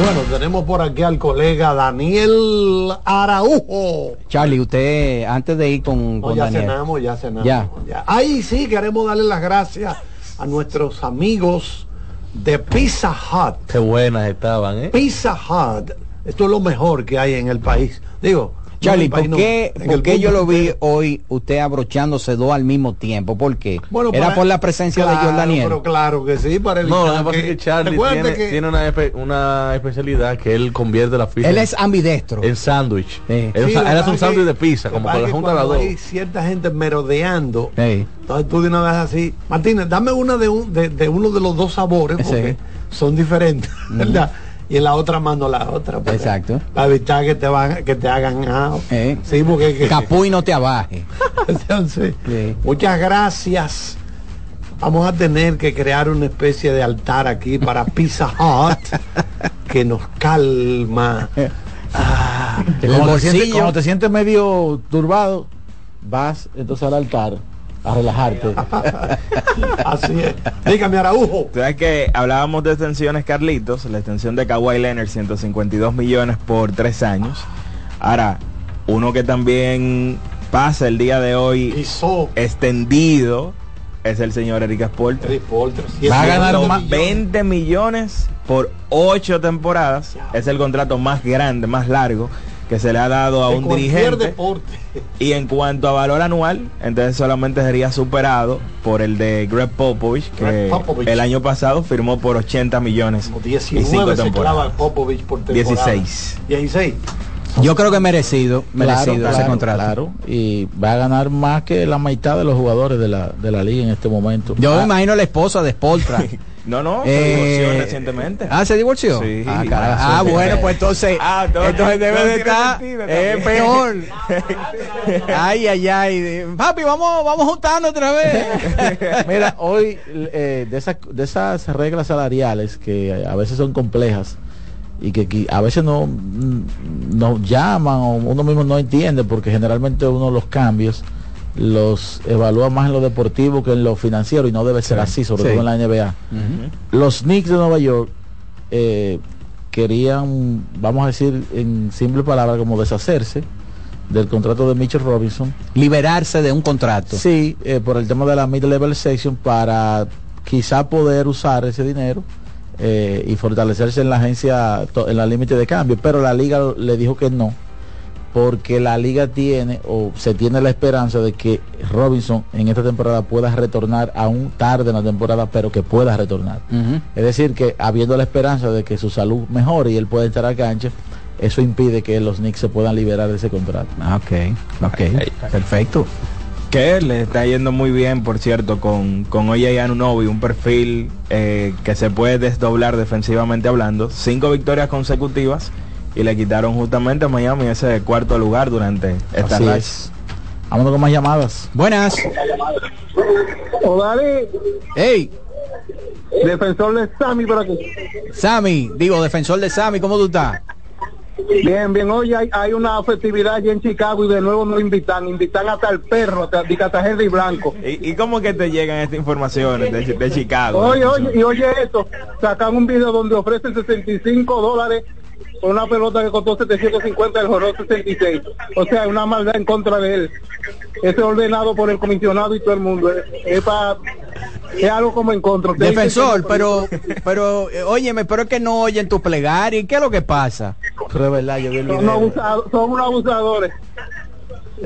[SPEAKER 1] Bueno, tenemos por aquí al colega Daniel Araujo.
[SPEAKER 3] Charlie, usted, antes de ir con,
[SPEAKER 1] No,
[SPEAKER 3] con
[SPEAKER 1] ya
[SPEAKER 3] Daniel.
[SPEAKER 1] cenamos, ya cenamos.
[SPEAKER 3] Ya.
[SPEAKER 1] ya. Ahí sí queremos darle las gracias a nuestros amigos de Pizza Hut.
[SPEAKER 4] Qué buenas estaban, ¿eh?
[SPEAKER 1] Pizza Hut. Esto es lo mejor que hay en el país. Digo,
[SPEAKER 3] Charlie,
[SPEAKER 1] no el
[SPEAKER 3] ¿por qué,
[SPEAKER 1] no,
[SPEAKER 3] por
[SPEAKER 1] el
[SPEAKER 3] qué yo lo vi hoy usted abrochándose dos al mismo tiempo? ¿Por qué?
[SPEAKER 1] Bueno,
[SPEAKER 3] Era
[SPEAKER 1] para-
[SPEAKER 3] por la presencia de
[SPEAKER 1] Claro,
[SPEAKER 3] John Daniel.
[SPEAKER 1] Pero claro que sí, para
[SPEAKER 4] No,
[SPEAKER 1] evitar
[SPEAKER 4] lo que que Charlie tiene,
[SPEAKER 1] que-
[SPEAKER 4] tiene una, espe- una especialidad que él convierte la pizza.
[SPEAKER 3] Él es ambidestro.
[SPEAKER 4] En sándwich. Él,
[SPEAKER 1] Sí,
[SPEAKER 4] él
[SPEAKER 1] que
[SPEAKER 4] hace un sándwich de pizza, como
[SPEAKER 1] es que
[SPEAKER 4] junta las dos.
[SPEAKER 1] Hay cierta gente merodeando.
[SPEAKER 3] Sí.
[SPEAKER 1] Entonces tú de una vez así, Martínez, dame una de, un, de, de uno de los dos sabores porque son diferentes, ¿verdad? Y en la otra mano la otra.
[SPEAKER 3] Exacto.
[SPEAKER 1] Para evitar que te van, que te hagan ah, Sí, porque que-
[SPEAKER 3] Capuy no te abaje.
[SPEAKER 1] Entonces, muchas gracias. Vamos a tener que crear una especie de altar aquí para Pizza Hut que nos calma. Ah,
[SPEAKER 2] Que cuando, te sientes, cuando te sientes medio turbado, vas entonces al altar a relajarte.
[SPEAKER 1] Así es. Dígame, Araujo.
[SPEAKER 6] ¿Sabes que hablábamos de extensiones, Carlitos? La extensión de Kawhi Leonard, 152 millones por tres años. Ahora, uno que también pasa el día de hoy extendido es el señor Eric Spolter.
[SPEAKER 2] Va a ganar más-
[SPEAKER 6] 20 millones por 8 temporadas. Es el contrato más grande, más largo que se le ha dado a
[SPEAKER 1] De
[SPEAKER 6] un dirigente.
[SPEAKER 1] deporte.
[SPEAKER 6] Y en cuanto a valor anual, entonces solamente sería superado por el de Greg Popovich, que
[SPEAKER 1] Greg Popovich.
[SPEAKER 6] el año pasado firmó por 80 millones y
[SPEAKER 1] 19
[SPEAKER 6] cinco
[SPEAKER 1] se clava
[SPEAKER 6] temporadas.
[SPEAKER 1] Popovich por temporada.
[SPEAKER 6] 16.
[SPEAKER 1] 16.
[SPEAKER 3] Yo creo que merecido, merecido
[SPEAKER 2] Claro,
[SPEAKER 3] ese
[SPEAKER 2] claro,
[SPEAKER 3] contrato.
[SPEAKER 2] claro. Y va a ganar más que la mitad de los jugadores de la, de la liga en este momento.
[SPEAKER 3] Yo me
[SPEAKER 2] Ah,
[SPEAKER 3] imagino la esposa de Spoltra.
[SPEAKER 6] No, no,
[SPEAKER 3] Eh,
[SPEAKER 6] se divorció recientemente.
[SPEAKER 3] Ah, ¿se divorció?
[SPEAKER 6] Sí.
[SPEAKER 3] Ah, ah, bueno, pues entonces,
[SPEAKER 6] Ah,
[SPEAKER 3] entonces debe de estar eh, peor. ay, ay, ay. Papi, vamos, vamos juntando otra vez.
[SPEAKER 2] Mira, hoy eh, de, esas, de esas reglas salariales que a veces son complejas y que a veces no mm, nos llaman o uno mismo no entiende porque generalmente uno los cambios los evalúa más en lo deportivo que en lo financiero y no debe ser así, sobre
[SPEAKER 3] sí.
[SPEAKER 2] todo en la NBA. Los Knicks de Nueva York eh, querían, vamos a decir en simple palabra, como deshacerse del contrato de Mitchell Robinson.
[SPEAKER 3] Liberarse de un contrato.
[SPEAKER 2] Sí, eh, por el tema de la mid-level section para quizá poder usar ese dinero eh, y fortalecerse en la agencia, en la límite de cambio. Pero la liga le dijo que no, porque la liga tiene o se tiene la esperanza de que Robinson en esta temporada pueda retornar aún tarde en la temporada, pero que pueda retornar. Es decir, que habiendo la esperanza de que su salud mejore y él pueda estar a cancha, eso impide que los Knicks se puedan liberar de ese contrato.
[SPEAKER 3] Ah, ok, ok, perfecto.
[SPEAKER 6] Que le está yendo muy bien, por cierto, con, con Oye Anunobi, un perfil eh, que se puede desdoblar defensivamente hablando. Cinco victorias consecutivas y le quitaron justamente a Miami ese cuarto lugar durante esta
[SPEAKER 2] Así es. Vámonos con más llamadas.
[SPEAKER 3] Buenas.
[SPEAKER 32] Odali,
[SPEAKER 3] Hey,
[SPEAKER 32] defensor de Sammy por aquí.
[SPEAKER 3] Sammy, digo, defensor de Sammy, ¿cómo tú estás?
[SPEAKER 32] Bien, bien, hoy hay, hay una festividad allí en Chicago y de nuevo nos invitan, invitan hasta el perro, hasta de Cartagena y Blanco.
[SPEAKER 6] ¿Y, y cómo que te llegan estas informaciones de, de Chicago?
[SPEAKER 32] Oye, oye, y oye esto, sacan un video donde ofrecen 65 dólares por una pelota que costó 750 el joró 66. O sea, una maldad en contra de él. Eso es ordenado por el comisionado y todo el mundo. Es, es, pa- es algo como en contra.
[SPEAKER 3] Defensor,
[SPEAKER 32] que-
[SPEAKER 3] pero, pero, eh, óyeme, pero es que no oyen tu plegaria. ¿Y qué es lo que pasa?
[SPEAKER 2] Pero es verdad, yo vi el
[SPEAKER 32] son,
[SPEAKER 2] video.
[SPEAKER 32] abusado- son unos abusadores.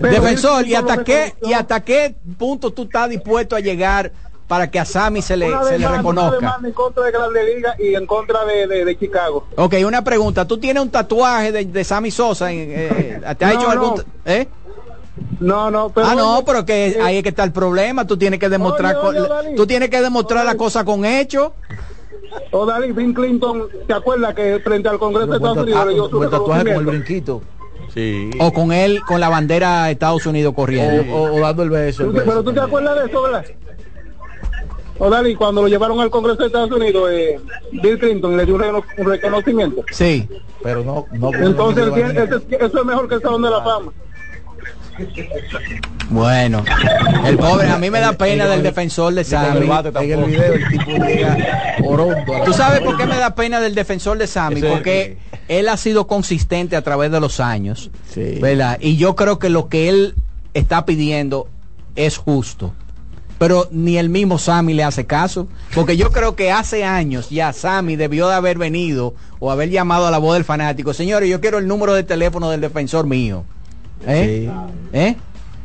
[SPEAKER 32] Pero
[SPEAKER 3] Defensor, ¿y hasta qué, y hasta qué punto tú estás dispuesto a llegar para que a Sammy se le,
[SPEAKER 32] una
[SPEAKER 3] se le
[SPEAKER 32] demanda, una
[SPEAKER 3] reconozca?
[SPEAKER 32] demanda en contra de Grande Liga y en contra de, de- de Chicago.
[SPEAKER 3] Ok, una pregunta. ¿Tú tienes un tatuaje de, de Sammy Sosa? en- eh, ¿Te has
[SPEAKER 32] No,
[SPEAKER 3] hecho algún...
[SPEAKER 32] no.
[SPEAKER 3] ¿Eh?
[SPEAKER 32] No, no, pero
[SPEAKER 3] ah, no,
[SPEAKER 32] oye,
[SPEAKER 3] pero que
[SPEAKER 32] eh,
[SPEAKER 3] ahí es que está el problema. Tú tienes que demostrar,
[SPEAKER 32] Oye, oye,
[SPEAKER 3] co-
[SPEAKER 32] Dani.
[SPEAKER 3] tú tienes que demostrar la cosa con hechos.
[SPEAKER 32] O Dalí, Bill Clinton, ¿te acuerdas que frente al Congreso de Estados Unidos le dio
[SPEAKER 2] tatuaje,
[SPEAKER 32] su
[SPEAKER 2] buen tatuaje con el brinquito.
[SPEAKER 4] Sí.
[SPEAKER 3] O con él, con la bandera de Estados Unidos corriendo.
[SPEAKER 2] O, o- o dando el beso. el beso.
[SPEAKER 32] Pero tú te acuerdas de eso, ¿verdad? O Dalí, cuando lo llevaron al Congreso de Estados Unidos, eh, Bill Clinton le dio un, reconocimiento.
[SPEAKER 3] Sí.
[SPEAKER 2] Pero no, no.
[SPEAKER 32] Entonces,
[SPEAKER 2] no-
[SPEAKER 32] él tiene- ese es- eso es mejor que el Salón de la Fama.
[SPEAKER 3] Bueno, el pobre, a mí me da pena del defensor de Sammy.
[SPEAKER 2] el, en el video el tipo llega orondo. a la-
[SPEAKER 3] ¿Tú sabes por qué me da pena del defensor de Sammy? Porque él ha sido consistente a través de los años,
[SPEAKER 2] Sí.
[SPEAKER 3] ¿verdad? Y yo creo que lo que él está pidiendo es justo. Pero ni el mismo Sammy le hace caso. Porque yo creo que hace años ya Sammy debió de haber venido o haber llamado a la voz del fanático. Señores, yo quiero el número de teléfono del defensor mío. ¿Eh? ¿Eh?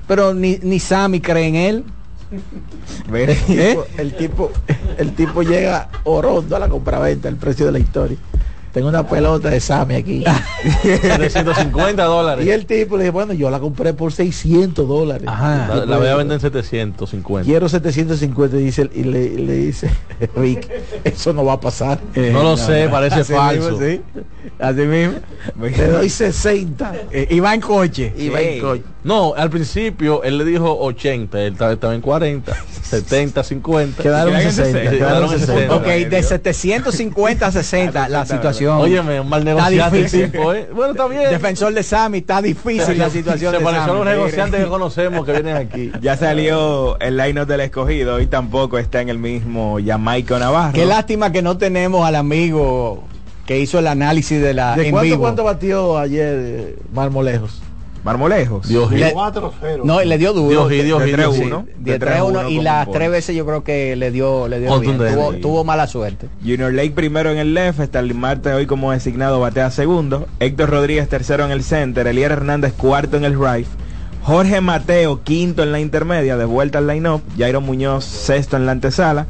[SPEAKER 3] Pero ni, ni Sammy cree en él.
[SPEAKER 2] El tipo, el tipo, el tipo llega orondo a la compraventa, el precio de la historia. Tengo una pelota de Sammy aquí.
[SPEAKER 4] 350 dólares.
[SPEAKER 2] Y el tipo le dice, bueno, yo la compré por 600 dólares.
[SPEAKER 4] La, la voy a vender en 750.
[SPEAKER 2] Quiero 750 y, dice, y le, dice, Rick, eso no va a pasar.
[SPEAKER 4] No lo sé, parece falso.
[SPEAKER 2] mismo, sí.
[SPEAKER 3] Así mismo.
[SPEAKER 2] Le doy 60.
[SPEAKER 3] Eh, y va en coche.
[SPEAKER 2] Y va en coche.
[SPEAKER 4] No, al principio él le dijo 80, él estaba, estaba en 40, 70, 50.
[SPEAKER 2] Quedaron en
[SPEAKER 4] Sí,
[SPEAKER 2] 60,
[SPEAKER 4] quedaron
[SPEAKER 2] quedaron
[SPEAKER 4] en
[SPEAKER 2] en
[SPEAKER 4] 60.
[SPEAKER 3] Ok, de 750 a 60 la situación.
[SPEAKER 4] Óyeme, un mal
[SPEAKER 3] Está
[SPEAKER 4] negociante el tipo, ¿eh? Bueno, está bien.
[SPEAKER 3] Defensor de Sammy, está difícil la situación
[SPEAKER 4] Se
[SPEAKER 3] de
[SPEAKER 4] pareció a
[SPEAKER 3] Sammy.
[SPEAKER 4] los negociantes que conocemos que vienen aquí.
[SPEAKER 6] Ya salió el line del escogido y tampoco está en el mismo Jamaica Navarro.
[SPEAKER 3] Qué lástima que no tenemos al amigo que hizo el análisis de la
[SPEAKER 2] ¿De
[SPEAKER 3] en
[SPEAKER 2] cuánto,
[SPEAKER 3] vivo.
[SPEAKER 2] cuánto batió ayer eh, Marmolejos?
[SPEAKER 6] Marmolejos.
[SPEAKER 3] Le-
[SPEAKER 1] 4-0.
[SPEAKER 3] No, y le dio duro.
[SPEAKER 6] Dios y Dios y
[SPEAKER 3] De
[SPEAKER 6] Dios.
[SPEAKER 3] 3-1.
[SPEAKER 6] Sí,
[SPEAKER 3] De
[SPEAKER 6] de
[SPEAKER 3] 3-1 y
[SPEAKER 6] 3-1
[SPEAKER 3] las tres veces yo creo que le dio, le dio bien. Tuvo, tuvo mala suerte.
[SPEAKER 6] Junior Lake primero en el left, Starling Marte hoy como designado batea segundo, Héctor Rodríguez tercero en el center, Elier Hernández cuarto en el right, Jorge Mateo quinto en la intermedia, de vuelta al line-up, Jairo Muñoz sexto en la antesala,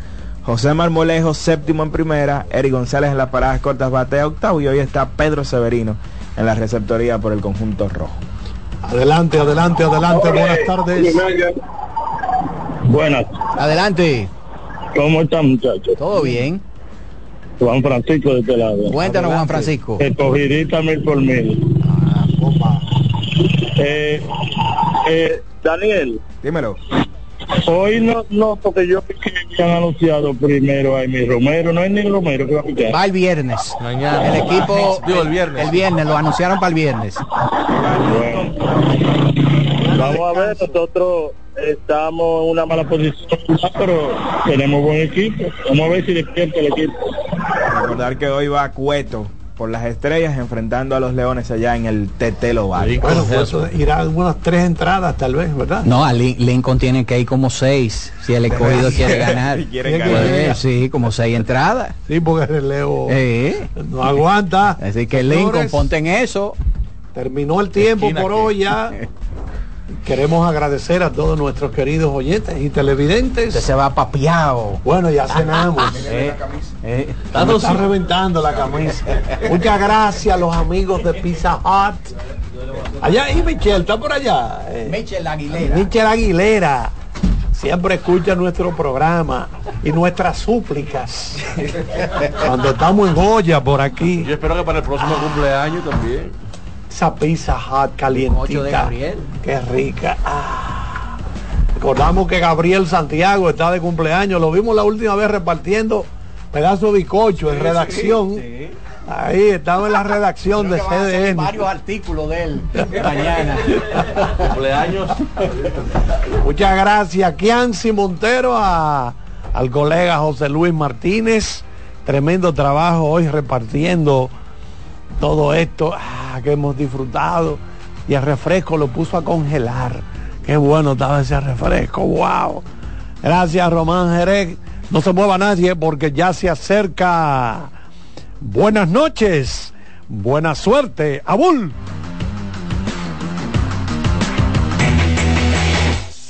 [SPEAKER 6] José Marmolejo séptimo en primera, Eric González en las paradas cortas batea octavo y hoy está Pedro Severino en la receptoría por el conjunto rojo.
[SPEAKER 1] Adelante, adelante, adelante. Buenas tardes.
[SPEAKER 33] Buenas.
[SPEAKER 3] Adelante.
[SPEAKER 33] ¿Cómo están muchachos?
[SPEAKER 3] Todo bien.
[SPEAKER 33] Juan Francisco de este lado.
[SPEAKER 3] Cuéntanos, Juan Francisco.
[SPEAKER 33] Escogidita mil por mil. Eh, eh, Daniel.
[SPEAKER 6] Dímelo.
[SPEAKER 33] Hoy no, no, porque yo que han anunciado primero a Emi Romero. No es ni Romero que va a pichar.
[SPEAKER 3] Va el viernes.
[SPEAKER 4] Mañana.
[SPEAKER 3] El equipo.
[SPEAKER 4] Digo, el viernes.
[SPEAKER 3] El viernes, lo anunciaron para el viernes.
[SPEAKER 33] Vamos a ver, nosotros estamos en una mala posición, pero tenemos buen equipo. Vamos a ver si despierta el equipo.
[SPEAKER 6] Recordar que hoy va Cueto por las estrellas enfrentando a los Leones allá en el Tetelo Valle.
[SPEAKER 1] Bueno, pues eso irá unas tres entradas tal vez, ¿verdad?
[SPEAKER 3] No, a Lin- Lincoln tiene que ir como seis si el escogido quiere ganar.
[SPEAKER 1] Quiere ganar.
[SPEAKER 3] Pues, sí, como seis entradas.
[SPEAKER 1] Sí, porque el relevo
[SPEAKER 3] Eh.
[SPEAKER 1] no aguanta.
[SPEAKER 3] Así que Lincoln, ponte en eso.
[SPEAKER 1] Terminó el tiempo
[SPEAKER 3] Esquina
[SPEAKER 1] por
[SPEAKER 3] que-
[SPEAKER 1] hoy ya. Queremos agradecer a todos nuestros queridos oyentes y televidentes.
[SPEAKER 3] se va papiado.
[SPEAKER 1] Bueno, ya cenamos.
[SPEAKER 3] Eh, eh.
[SPEAKER 1] Se me está reventando la camisa. Muchas gracias a los amigos de Pizza Hut. Allá, y Michelle, está por allá. Eh,
[SPEAKER 3] Michel Aguilera.
[SPEAKER 1] Michelle Aguilera. Siempre escucha nuestro programa y nuestras súplicas. Cuando estamos en Goya por aquí.
[SPEAKER 4] Yo espero que para el próximo cumpleaños también.
[SPEAKER 1] Esa pizza hot
[SPEAKER 3] Ocho de
[SPEAKER 1] calientita.
[SPEAKER 3] Gabriel.
[SPEAKER 1] Qué rica. Ah. Recordamos que Gabriel Santiago está de cumpleaños. Lo vimos la última vez repartiendo pedazos de bizcocho en redacción. Ahí estaba en la redacción de CDN.
[SPEAKER 3] varios artículos de él mañana.
[SPEAKER 4] Cumpleaños.
[SPEAKER 1] Muchas gracias, Kianci Montero, a- al colega José Luis Martínez. Tremendo trabajo hoy repartiendo todo esto ah, que hemos disfrutado. Y el refresco lo puso a congelar. Qué bueno estaba ese refresco, wow. Gracias, Román Jerez. No se mueva nadie porque ya se acerca. Buenas noches, buena suerte, Abul.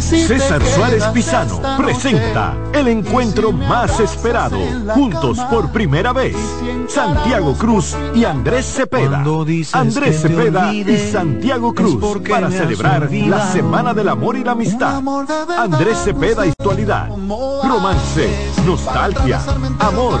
[SPEAKER 34] César Suárez Pisano presenta el encuentro más esperado, juntos por primera vez, Santiago Cruz y Andrés Cepeda. Andrés Cepeda y Santiago Cruz para celebrar la Semana del Amor y la Amistad. Andrés Cepeda y actualidad, romance, nostalgia, amor,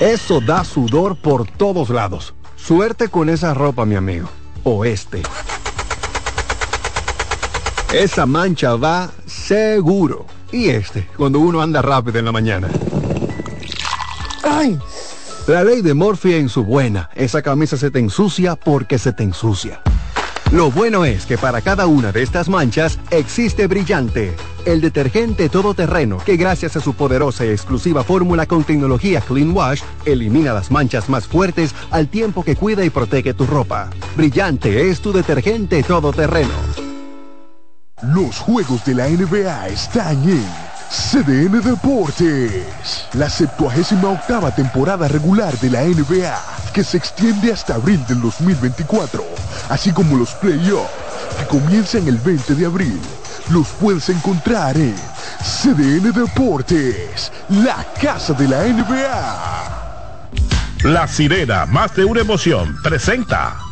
[SPEAKER 35] Eso da sudor por todos lados. Suerte con esa ropa, mi amigo. O este. Esa mancha va seguro. Y este, cuando uno anda rápido en la mañana. ¡Ay! La ley de Morphy en su buena. Esa camisa se te ensucia porque se te ensucia. Lo bueno es que para cada una de estas manchas existe Brillante, el detergente todoterreno que gracias a su poderosa y exclusiva fórmula con tecnología Clean Wash elimina las manchas más fuertes al tiempo que cuida y protege tu ropa. Brillante es tu detergente todoterreno.
[SPEAKER 36] Los juegos de la NBA están en CDN Deportes. La 78 temporada regular de la NBA, que se extiende hasta abril del 2024, así como los playoffs, que comienzan el 20 de abril. Los puedes encontrar en CDN Deportes, la casa de la NBA.
[SPEAKER 15] La sirena, más de una emoción, presenta.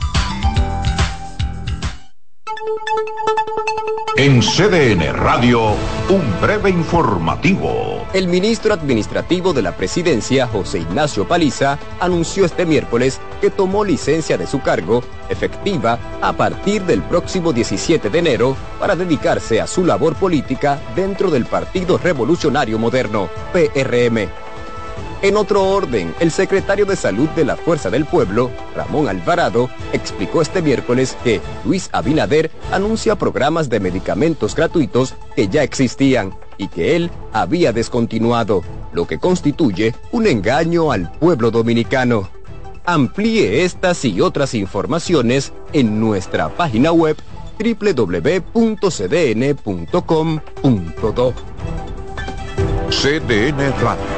[SPEAKER 13] En CDN Radio, un breve informativo.
[SPEAKER 37] El ministro administrativo de la presidencia, José Ignacio Paliza, anunció este miércoles que tomó licencia de su cargo, efectiva a partir del próximo 17 de enero, para dedicarse a su labor política dentro del Partido Revolucionario Moderno, PRM. En otro orden, el secretario de Salud de la Fuerza del Pueblo, Ramón Alvarado, explicó este miércoles que Luis Abinader anuncia programas de medicamentos gratuitos que ya existían y que él había descontinuado, lo que constituye un engaño al pueblo dominicano. Amplíe estas y otras informaciones en nuestra página web www.cdn.com.do.
[SPEAKER 13] CDN Radio.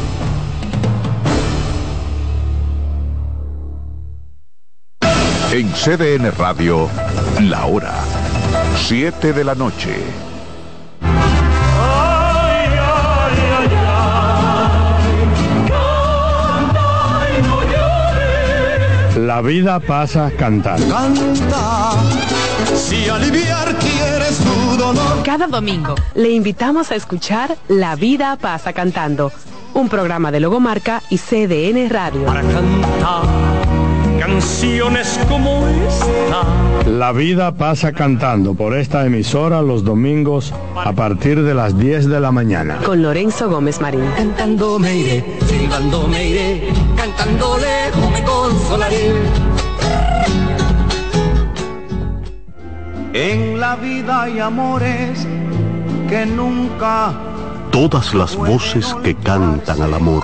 [SPEAKER 13] En CDN Radio, la hora 7 de la noche.
[SPEAKER 1] La vida pasa cantando.
[SPEAKER 38] Canta, si aliviar quieres tu dolor.
[SPEAKER 39] Cada domingo le invitamos a escuchar La vida pasa cantando, un programa de Logomarca y CDN Radio.
[SPEAKER 40] Para cantar canciones como esta.
[SPEAKER 1] La vida pasa cantando por esta emisora los domingos a partir de las 10 de la mañana.
[SPEAKER 39] Con Lorenzo Gómez Marín.
[SPEAKER 38] Cantando me iré, silbando me iré, cantando lejos me consolaré.
[SPEAKER 41] En la vida hay amores que nunca
[SPEAKER 42] todas las voces que cantan al amor.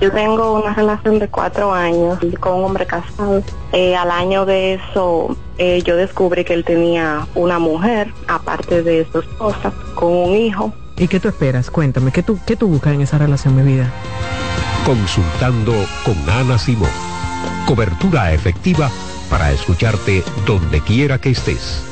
[SPEAKER 43] Yo tengo una relación de cuatro años con un hombre casado. Eh, al año de eso, eh, yo descubrí que él tenía una mujer, aparte de su esposa, con un hijo.
[SPEAKER 44] ¿Y qué tú esperas? Cuéntame, ¿qué tú, qué tú buscas en esa relación, mi vida?
[SPEAKER 45] Consultando con Ana Simón. Cobertura efectiva para escucharte donde quiera que estés.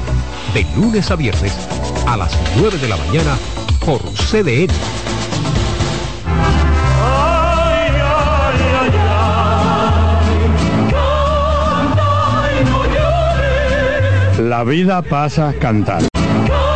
[SPEAKER 45] De lunes a viernes a las 9 de la mañana por CDN.
[SPEAKER 46] La vida pasa cantando.